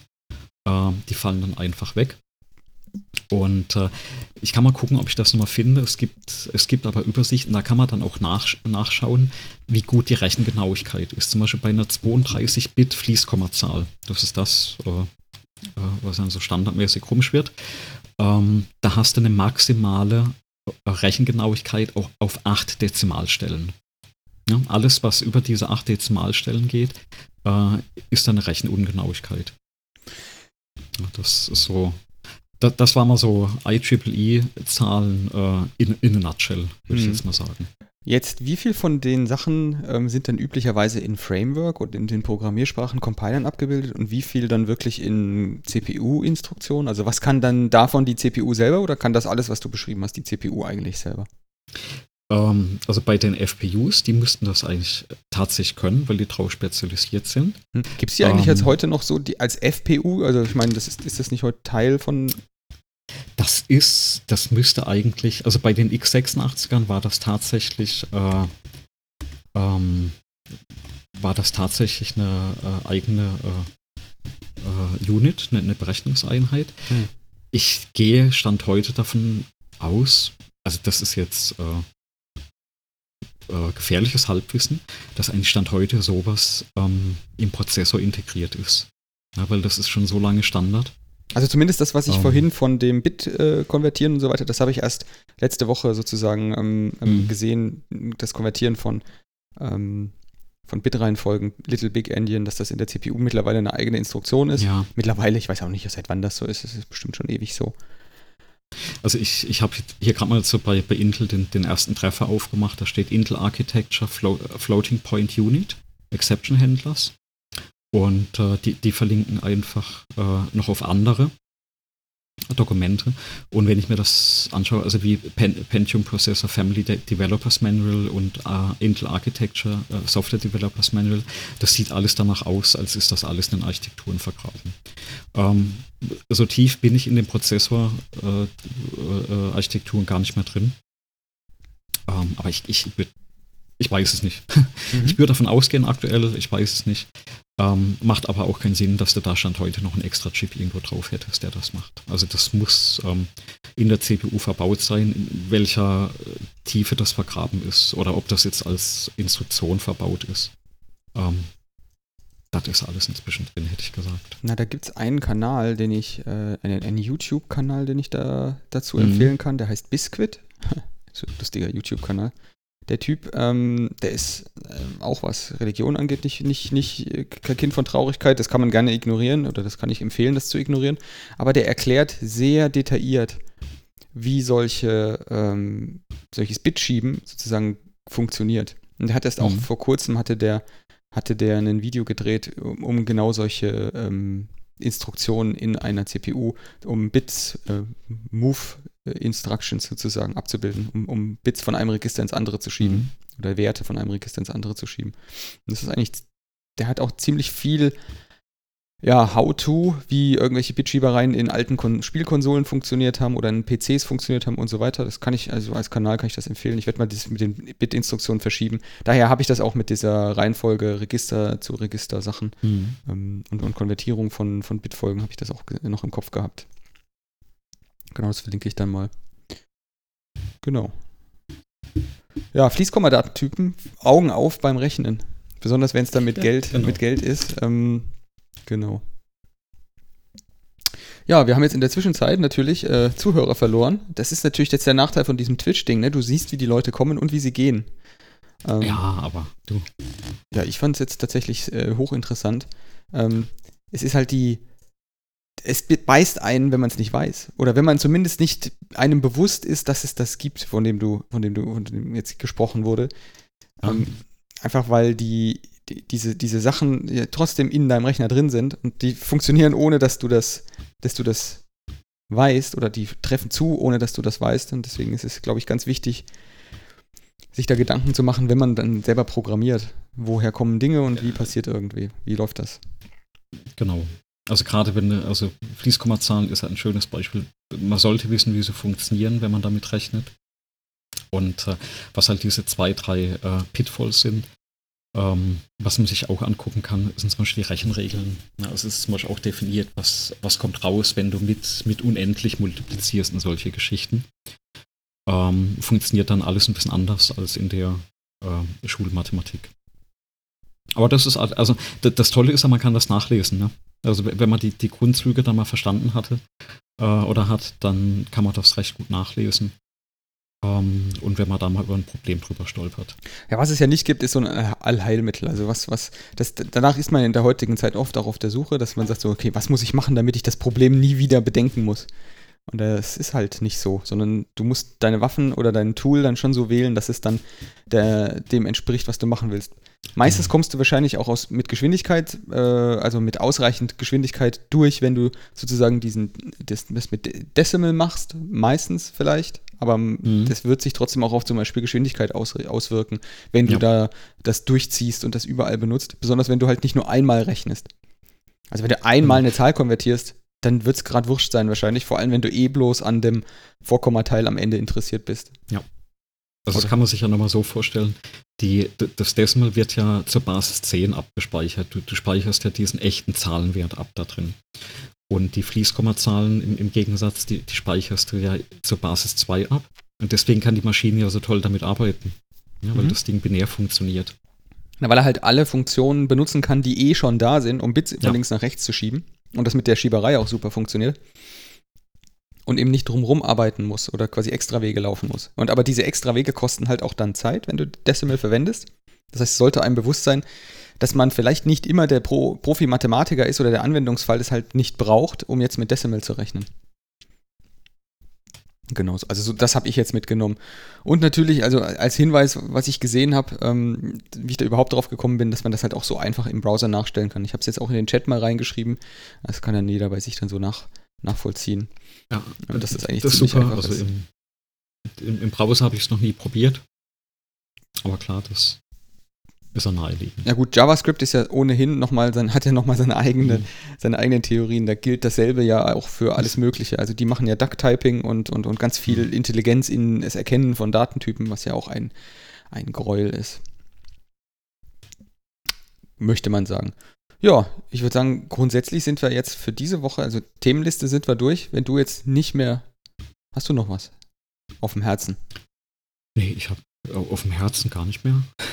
äh, die fallen dann einfach weg. Und äh, ich kann mal gucken, ob ich das nochmal finde. Es gibt, es gibt aber Übersichten, da kann man dann auch nach, nachschauen, wie gut die Rechengenauigkeit ist. Zum Beispiel bei einer 32-Bit-Fließkommazahl. Das ist das, äh, äh, was dann so standardmäßig rumschwirrt. Ähm, da hast du eine maximale Rechengenauigkeit auch auf 8 Dezimalstellen. Ja, alles, was über diese 8 Dezimalstellen geht, äh, ist dann eine Rechenungenauigkeit. Das ist so. Das, das war mal so IEEE-Zahlen äh, in, in a nutshell, würde ich Hm. jetzt mal sagen. Jetzt, wie viel von den Sachen ähm, sind denn üblicherweise in Framework und in den Programmiersprachen Compilern abgebildet und wie viel dann wirklich in CPU-Instruktionen? Also was kann dann davon die CPU selber oder kann das alles, was du beschrieben hast, die CPU eigentlich selber? Ähm, also bei den FPUs, die müssten das eigentlich tatsächlich können, weil die drauf spezialisiert sind. Hm. Gibt es die eigentlich ähm, jetzt heute noch so die, als FPU? Also ich meine, das ist, ist das nicht heute Teil von das ist, das müsste eigentlich, also bei den x86ern war das tatsächlich, äh, ähm, war das tatsächlich eine äh, eigene äh, äh Unit, eine, eine Berechnungseinheit. Hm. Ich gehe Stand heute davon aus, also das ist jetzt äh, äh, gefährliches Halbwissen, dass eigentlich Stand heute sowas ähm, im Prozessor integriert ist. Ja, weil das ist schon so lange Standard. Also zumindest das, was ich um. vorhin von dem Bit äh, konvertieren und so weiter, das habe ich erst letzte Woche sozusagen ähm, mhm. gesehen, das Konvertieren von, ähm, von Bit-Reihenfolgen, Little Big Endian, dass das in der CPU mittlerweile eine eigene Instruktion ist. Ja. Mittlerweile, ich weiß auch nicht, seit wann das so ist, es ist bestimmt schon ewig so. Also ich, ich habe hier gerade mal so bei, bei Intel den, den ersten Treffer aufgemacht, da steht Intel Architecture Flo Floating Point Unit, Exception Handlers. Und äh, die, die verlinken einfach äh, noch auf andere Dokumente. Und wenn ich mir das anschaue, also wie Pen Pentium Processor Family De Developers Manual und äh, Intel Architecture äh, Software Developers Manual, das sieht alles danach aus, als ist das alles in Architekturen vergraben. Ähm, so tief bin ich in den Prozessor-Architekturen äh, äh, gar nicht mehr drin. Ähm, aber ich, ich, ich weiß es nicht. Mhm. Ich würde davon ausgehen aktuell, ich weiß es nicht. Ähm, macht aber auch keinen Sinn, dass du da Stand heute noch einen extra Chip irgendwo drauf hättest, der das macht. Also das muss ähm, in der CPU verbaut sein, in welcher äh, Tiefe das vergraben ist oder ob das jetzt als Instruktion verbaut ist. Ähm, das ist alles inzwischen drin, hätte ich gesagt. Na, da gibt es einen Kanal, den ich, äh, einen, einen YouTube-Kanal, den ich da dazu mhm. empfehlen kann, der heißt Biscuit. so ein lustiger YouTube-Kanal. Der Typ, ähm, der ist äh, auch was Religion angeht, nicht, nicht, nicht äh, kein Kind von Traurigkeit. Das kann man gerne ignorieren oder das kann ich empfehlen, das zu ignorieren. Aber der erklärt sehr detailliert, wie solche, ähm, solches Bitschieben sozusagen funktioniert. Und er hat erst mhm. auch vor kurzem hatte der, hatte der ein Video gedreht, um, um genau solche ähm, Instruktionen in einer CPU, um Bits, äh, Move Instructions sozusagen abzubilden, um, um, Bits von einem Register ins andere zu schieben mhm. oder Werte von einem Register ins andere zu schieben. Und das ist eigentlich, der hat auch ziemlich viel ja, How-to, wie irgendwelche Bitschiebereien in alten Kon Spielkonsolen funktioniert haben oder in PCs funktioniert haben und so weiter. Das kann ich, also als Kanal kann ich das empfehlen. Ich werde mal das mit den Bit-Instruktionen verschieben. Daher habe ich das auch mit dieser Reihenfolge Register zu Register-Sachen mhm. ähm, und, und, Konvertierung von, von Bitfolgen habe ich das auch noch im Kopf gehabt. Genau, das verlinke ich dann mal. Genau. Ja, Fließkommadatentypen, Augen auf beim Rechnen. Besonders wenn es dann mit, ja, Geld, genau. mit Geld ist. Ähm, Genau. Ja, wir haben jetzt in der Zwischenzeit natürlich äh, Zuhörer verloren. Das ist natürlich jetzt der Nachteil von diesem Twitch-Ding, ne? Du siehst, wie die Leute kommen und wie sie gehen. Ähm, ja, aber du. Ja, ich fand es jetzt tatsächlich äh, hochinteressant. Ähm, es ist halt die. Es beißt einen, wenn man es nicht weiß. Oder wenn man zumindest nicht einem bewusst ist, dass es das gibt, von dem du, von dem du, von dem jetzt gesprochen wurde. Ähm, einfach weil die die, diese, diese Sachen ja, trotzdem in deinem Rechner drin sind und die funktionieren ohne, dass du das, dass du das weißt oder die treffen zu, ohne dass du das weißt. Und deswegen ist es, glaube ich, ganz wichtig, sich da Gedanken zu machen, wenn man dann selber programmiert. Woher kommen Dinge und wie passiert irgendwie? Wie läuft das? Genau. Also gerade wenn, also Fließkommazahlen ist halt ein schönes Beispiel. Man sollte wissen, wie sie funktionieren, wenn man damit rechnet. Und äh, was halt diese zwei, drei äh, Pitfalls sind, ähm, was man sich auch angucken kann, sind zum Beispiel die Rechenregeln. Ja, also es ist zum Beispiel auch definiert, was, was kommt raus, wenn du mit, mit unendlich multiplizierst und solche Geschichten. Ähm, funktioniert dann alles ein bisschen anders als in der äh, Schulmathematik. Aber das ist, also das Tolle ist ja, man kann das nachlesen. Ne? Also wenn man die, die Grundzüge dann mal verstanden hatte äh, oder hat, dann kann man das recht gut nachlesen. Ähm, und wenn man da mal über ein Problem drüber stolpert. Ja, was es ja nicht gibt, ist so ein Allheilmittel. Also was, was, das, danach ist man in der heutigen Zeit oft auch auf der Suche, dass man sagt so, okay, was muss ich machen, damit ich das Problem nie wieder bedenken muss? Und das ist halt nicht so, sondern du musst deine Waffen oder dein Tool dann schon so wählen, dass es dann der, dem entspricht, was du machen willst. Meistens kommst du wahrscheinlich auch aus, mit Geschwindigkeit, äh, also mit ausreichend Geschwindigkeit durch, wenn du sozusagen diesen, das, das mit Decimal machst, meistens vielleicht. aber mhm. das wird sich trotzdem auch auf zum Beispiel Geschwindigkeit aus, auswirken, wenn du ja. da das durchziehst und das überall benutzt. Besonders wenn du halt nicht nur einmal rechnest. Also wenn du einmal mhm. eine Zahl konvertierst, dann wird es gerade wurscht sein wahrscheinlich, vor allem wenn du eh bloß an dem Vorkommateil am Ende interessiert bist. Ja. Also das kann man sich ja nochmal so vorstellen. Die, das Decimal wird ja zur Basis 10 abgespeichert. Du, du, speicherst ja diesen echten Zahlenwert ab da drin. Und die Fließkommazahlen im, im Gegensatz, die, die, speicherst du ja zur Basis 2 ab. Und deswegen kann die Maschine ja so toll damit arbeiten. Ja, weil mhm. das Ding binär funktioniert. Na, weil er halt alle Funktionen benutzen kann, die eh schon da sind, um Bits von ja. links nach rechts zu schieben. Und das mit der Schieberei auch super funktioniert. Und eben nicht drumrum arbeiten muss oder quasi extra Wege laufen muss. Und aber diese extra Wege kosten halt auch dann Zeit, wenn du Decimal verwendest. Das heißt, es sollte einem bewusst sein, dass man vielleicht nicht immer der Pro Profi-Mathematiker ist oder der Anwendungsfall es halt nicht braucht, um jetzt mit Decimal zu rechnen. Genau, also so, das habe ich jetzt mitgenommen. Und natürlich, also als Hinweis, was ich gesehen habe, ähm, wie ich da überhaupt drauf gekommen bin, dass man das halt auch so einfach im Browser nachstellen kann. Ich habe es jetzt auch in den Chat mal reingeschrieben. Das kann dann jeder bei sich dann so nach, nachvollziehen. Ja, und das ist eigentlich das ziemlich super. Einfach. Also im, im, im Browser habe ich es noch nie probiert. Aber klar, das ist er naheliegend. Ja gut, JavaScript ist ja ohnehin nochmal, sein, hat ja nochmal seine, eigene, mhm. seine eigenen Theorien. Da gilt dasselbe ja auch für alles Mögliche. Also die machen ja Duck-Typing und, und, und ganz viel mhm. Intelligenz in das Erkennen von Datentypen, was ja auch ein, ein Gräuel ist. Möchte man sagen. Ja, ich würde sagen, grundsätzlich sind wir jetzt für diese Woche, also Themenliste sind wir durch. Wenn du jetzt nicht mehr. Hast du noch was auf dem Herzen? Nee, ich habe auf dem Herzen gar nicht mehr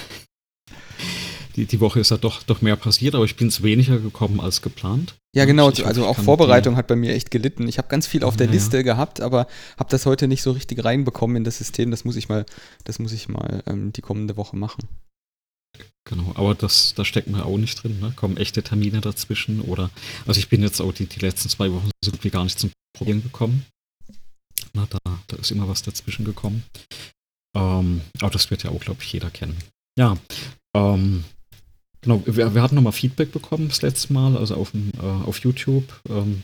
die, die Woche ist ja doch, doch mehr passiert, aber ich bin es weniger gekommen als geplant. Ja, genau. Ich, also auch Vorbereitung hat bei mir echt gelitten. Ich habe ganz viel auf der ja, Liste gehabt, aber habe das heute nicht so richtig reinbekommen in das System. Das muss ich mal, das muss ich mal ähm, die kommende Woche machen. Genau, aber das, da steckt mir auch nicht drin. Ne? Kommen echte Termine dazwischen oder, also ich bin jetzt auch die, die letzten zwei Wochen so gut wie gar nicht zum Problem gekommen. Na, da, da ist immer was dazwischen gekommen. Ähm, aber das wird ja auch, glaube ich, jeder kennen. Ja, ähm, Genau, wir, wir hatten nochmal Feedback bekommen das letzte Mal, also auf, äh, auf YouTube. Ähm,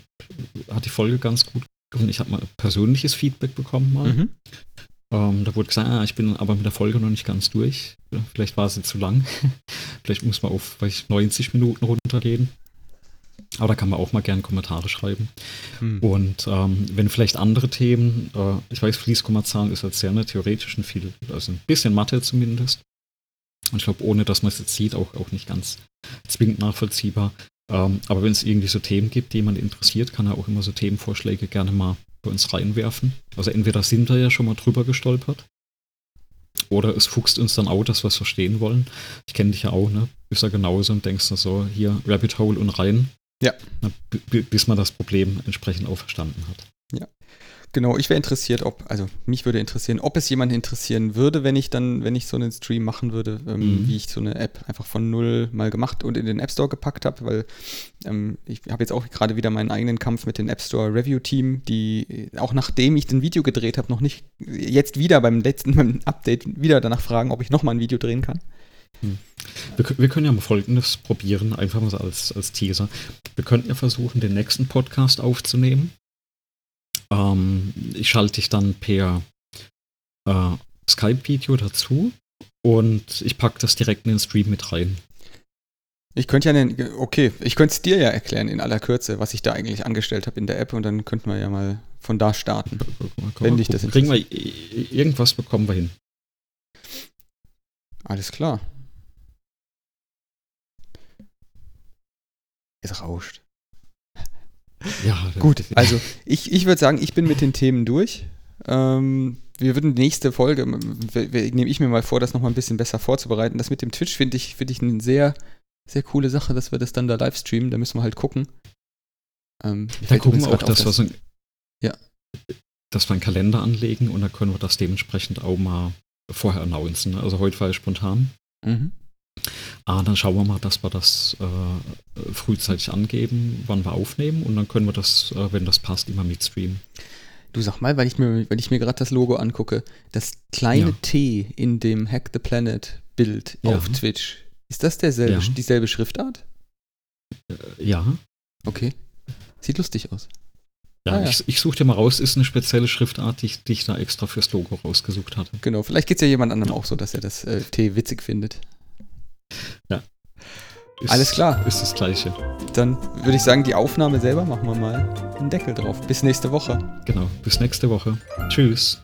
hat die Folge ganz gut und ich habe mal persönliches Feedback bekommen mal. Mhm. Ähm, da wurde gesagt, ah, ich bin aber mit der Folge noch nicht ganz durch. Vielleicht war sie zu lang. Vielleicht muss man auf ich, 90 Minuten runtergehen. Aber da kann man auch mal gerne Kommentare schreiben. Mhm. Und ähm, wenn vielleicht andere Themen, äh, ich weiß, Fließkommazahlen ist halt sehr ne, theoretisch und viel, also ein bisschen Mathe zumindest. Und ich glaube, ohne dass man es jetzt sieht, auch, auch nicht ganz zwingend nachvollziehbar. Ähm, aber wenn es irgendwie so Themen gibt, die jemand interessiert, kann er auch immer so Themenvorschläge gerne mal bei uns reinwerfen. Also entweder sind wir ja schon mal drüber gestolpert, oder es fuchst uns dann auch, dass wir es verstehen wollen. Ich kenne dich ja auch, ne? Bist ja genauso und denkst so, hier Rabbit Hole und rein. Ja. bis man das Problem entsprechend auch verstanden hat. Ja. Genau, ich wäre interessiert, ob, also mich würde interessieren, ob es jemanden interessieren würde, wenn ich dann, wenn ich so einen Stream machen würde, ähm, mhm. wie ich so eine App einfach von null mal gemacht und in den App Store gepackt habe, weil ähm, ich habe jetzt auch gerade wieder meinen eigenen Kampf mit dem App Store Review Team, die auch nachdem ich ein Video gedreht habe, noch nicht jetzt wieder beim letzten beim Update wieder danach fragen, ob ich nochmal ein Video drehen kann. Hm. Wir, wir, können ja mal Folgendes probieren, einfach mal so als, als Teaser. Wir könnten ja versuchen, den nächsten Podcast aufzunehmen ähm, ich schalte dich dann per äh, Skype-Video dazu und ich packe das direkt in den Stream mit rein. Ich könnte ja, den, okay, ich könnte es dir ja erklären in aller Kürze, was ich da eigentlich angestellt habe in der App und dann könnten wir ja mal von da starten. wenn dich das Kriegen wir irgendwas bekommen wir hin. Alles klar. Es rauscht. Ja, gut. Also ich, ich würde sagen, ich bin mit den Themen durch. Ähm, wir würden die nächste Folge, nehme ich mir mal vor, das nochmal ein bisschen besser vorzubereiten. Das mit dem Twitch finde ich, find ich eine sehr, sehr coole Sache, dass wir das dann da live streamen. Da müssen wir halt gucken. Ähm, da gucken wir auch, dass wir so ein, ja. dass wir einen Kalender anlegen und dann können wir das dementsprechend auch mal vorher announcen. Also heute war es spontan. Mhm. Ah, dann schauen wir mal, dass wir das äh, frühzeitig angeben, wann wir aufnehmen und dann können wir das, äh, wenn das passt, immer mitstreamen. Du sag mal, weil ich mir, weil ich mir gerade das Logo angucke, das kleine ja. T in dem Hack the Planet Bild ja. auf Twitch, ist das derselbe, ja. dieselbe Schriftart? Äh, ja. Okay. Sieht lustig aus. Ja, Ah, ja. ich, ich suche dir mal raus, ist eine spezielle Schriftart, die ich, die ich da extra fürs Logo rausgesucht hatte. Genau, vielleicht geht es ja jemand anderem auch so, dass er das äh, T witzig findet. Ist, Alles klar. Ist das gleiche. Dann würde ich sagen, die Aufnahme selber machen wir mal einen Deckel drauf. Bis nächste Woche. Genau. Bis nächste Woche. Tschüss.